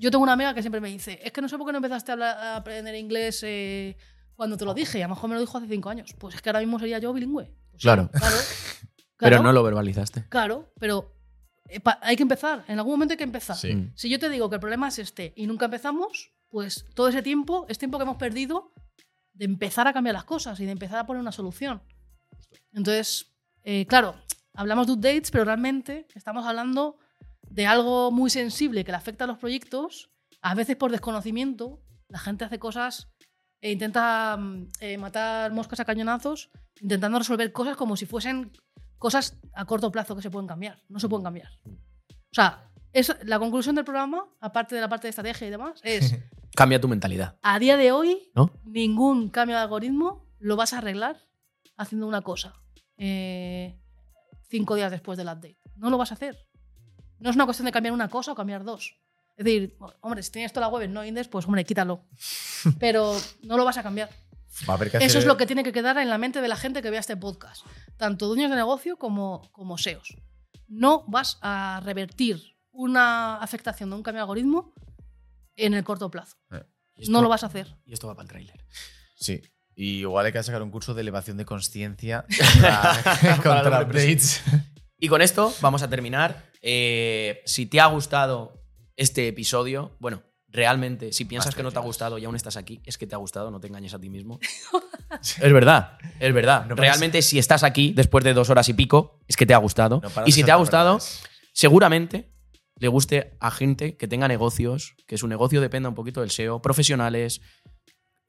Yo tengo una amiga que siempre me dice, es que no sé por qué no empezaste a, hablar- a aprender inglés eh, cuando te lo dije, y a lo mejor me lo dijo hace cinco años. Pues es que ahora mismo sería yo bilingüe. Pues Claro. claro. Pero no lo verbalizaste. Claro, pero eh, hay que empezar. En algún momento hay que empezar. Sí. Mm. Si yo te digo que el problema es este y nunca empezamos, pues todo ese tiempo es tiempo que hemos perdido de empezar a cambiar las cosas y de empezar a poner una solución. Entonces, eh, claro, hablamos de updates, pero realmente estamos hablando de algo muy sensible que le afecta a los proyectos. A veces por desconocimiento, la gente hace cosas e intenta mm, eh, matar moscas a cañonazos, intentando resolver cosas como si fuesen cosas a corto plazo que se pueden cambiar. No se pueden cambiar. O sea, es, la conclusión del programa, aparte de la parte de estrategia y demás, es Cambia tu mentalidad, a día de hoy ¿no? ningún cambio de algoritmo lo vas a arreglar haciendo una cosa eh, cinco días después del update. No lo vas a hacer. No es una cuestión de cambiar una cosa o cambiar dos. Es decir, hombre, si tienes toda la web en no index, pues hombre, quítalo. Pero no lo vas a cambiar. Va a haber que Eso hacer- es lo que tiene que quedar en la mente de la gente que vea este podcast. Tanto dueños de negocio como, como SEOs. No vas a revertir una afectación de un cambio de algoritmo en el corto plazo. Esto- No lo vas a hacer. Y esto va para el tráiler. Sí. Y igual hay que sacar un curso de elevación de conciencia contra, contra updates. Y con esto vamos a terminar. Eh, si te ha gustado este episodio, bueno, realmente, si piensas Más que no te ha gustado y aún estás aquí, es que te ha gustado, no te engañes a ti mismo. es verdad, es verdad. No realmente, si estás aquí después de dos horas y pico, es que te ha gustado. No y si te ha gustado, verdades. seguramente le guste a gente que tenga negocios, que su negocio dependa un poquito del SEO, profesionales.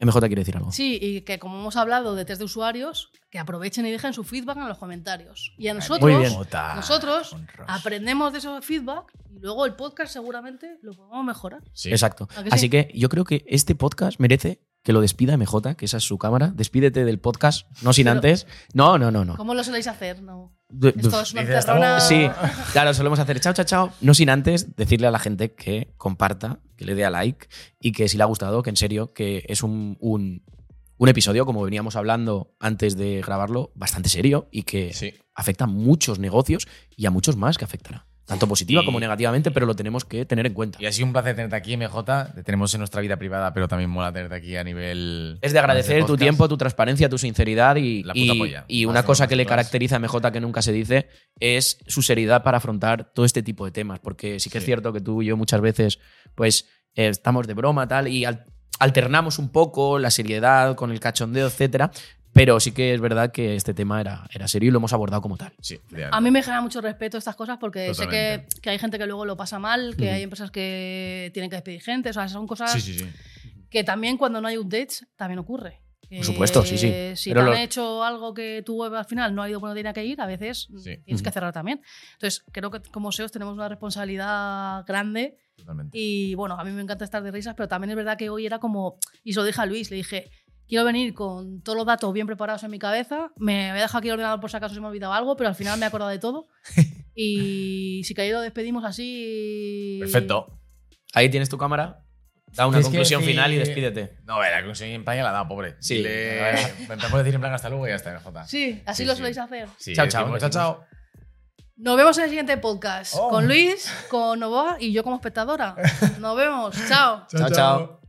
MJ quiere decir algo. Sí, y que como hemos hablado de test de usuarios, que aprovechen y dejen su feedback en los comentarios. Y a nosotros, Muy bien. Jota, nosotros aprendemos de ese feedback y luego el podcast seguramente lo podemos mejorar. Sí. Exacto. Así que yo creo que este podcast merece que lo despida MJ, que esa es su cámara. Despídete del podcast, no sin Pero- antes. No, no, no, no. ¿Cómo lo soléis hacer? No. Esto es una Sí, claro, solemos hacer chao, chao, chao. No sin antes decirle a la gente que comparta, que le dé a like y que si le ha gustado, que en serio, que es un, un, un episodio, como veníamos hablando antes de grabarlo, bastante serio y que Sí. afecta a muchos negocios y a muchos más que afectará. Tanto positiva Y- como negativamente, pero lo tenemos que tener en cuenta. Y ha sido un placer tenerte aquí, MJ. Te tenemos en nuestra vida privada, pero también mola tenerte aquí a nivel. Es de agradecer tu tiempo, tu transparencia, tu sinceridad y, La puta y- polla. y Más una cosa que le caracteriza a MJ que nunca se dice es su seriedad para afrontar todo este tipo de temas. Porque sí que es cierto que tú y yo muchas veces pues eh, estamos de broma tal y al- alternamos un poco la seriedad con el cachondeo, etcétera. Pero sí que es verdad que este tema era, era serio y lo hemos abordado como tal. Sí, A mí me genera mucho respeto estas cosas porque sé que, que hay gente que luego lo pasa mal, que hay empresas que tienen que despedir gente. O sea, son cosas Sí, sí, sí. que también cuando no hay updates también ocurre. Por supuesto, sí, sí. Si Pero te lo- han hecho algo que tu web al final no ha ido por donde tenía que ir, a veces Sí. tienes que cerrar también. Entonces, creo que como SEOs tenemos una responsabilidad grande Totalmente. y bueno, a mí me encanta estar de risas, pero también es verdad que hoy era como, y se lo dije a Luis, le dije, quiero venir con todos los datos bien preparados en mi cabeza, me voy a dejar aquí el ordenador por si acaso se me ha olvidado algo, pero al final me he acordado de todo. y si queréis lo despedimos así. Perfecto. Ahí tienes tu cámara, da una conclusión decir- final y despídete. No, a ver, la conclusión en plan ya la ha dado, pobre. Sí. Me puedes decir en plan hasta luego y ya está, MJ. Sí, así Sí, lo sí. soléis hacer. Sí, Chao, chao, decimos Chao, chao. Nos vemos en el siguiente podcast Oh. con Luis, con Novoa y yo como espectadora. Nos vemos. Chao. Chao, chao.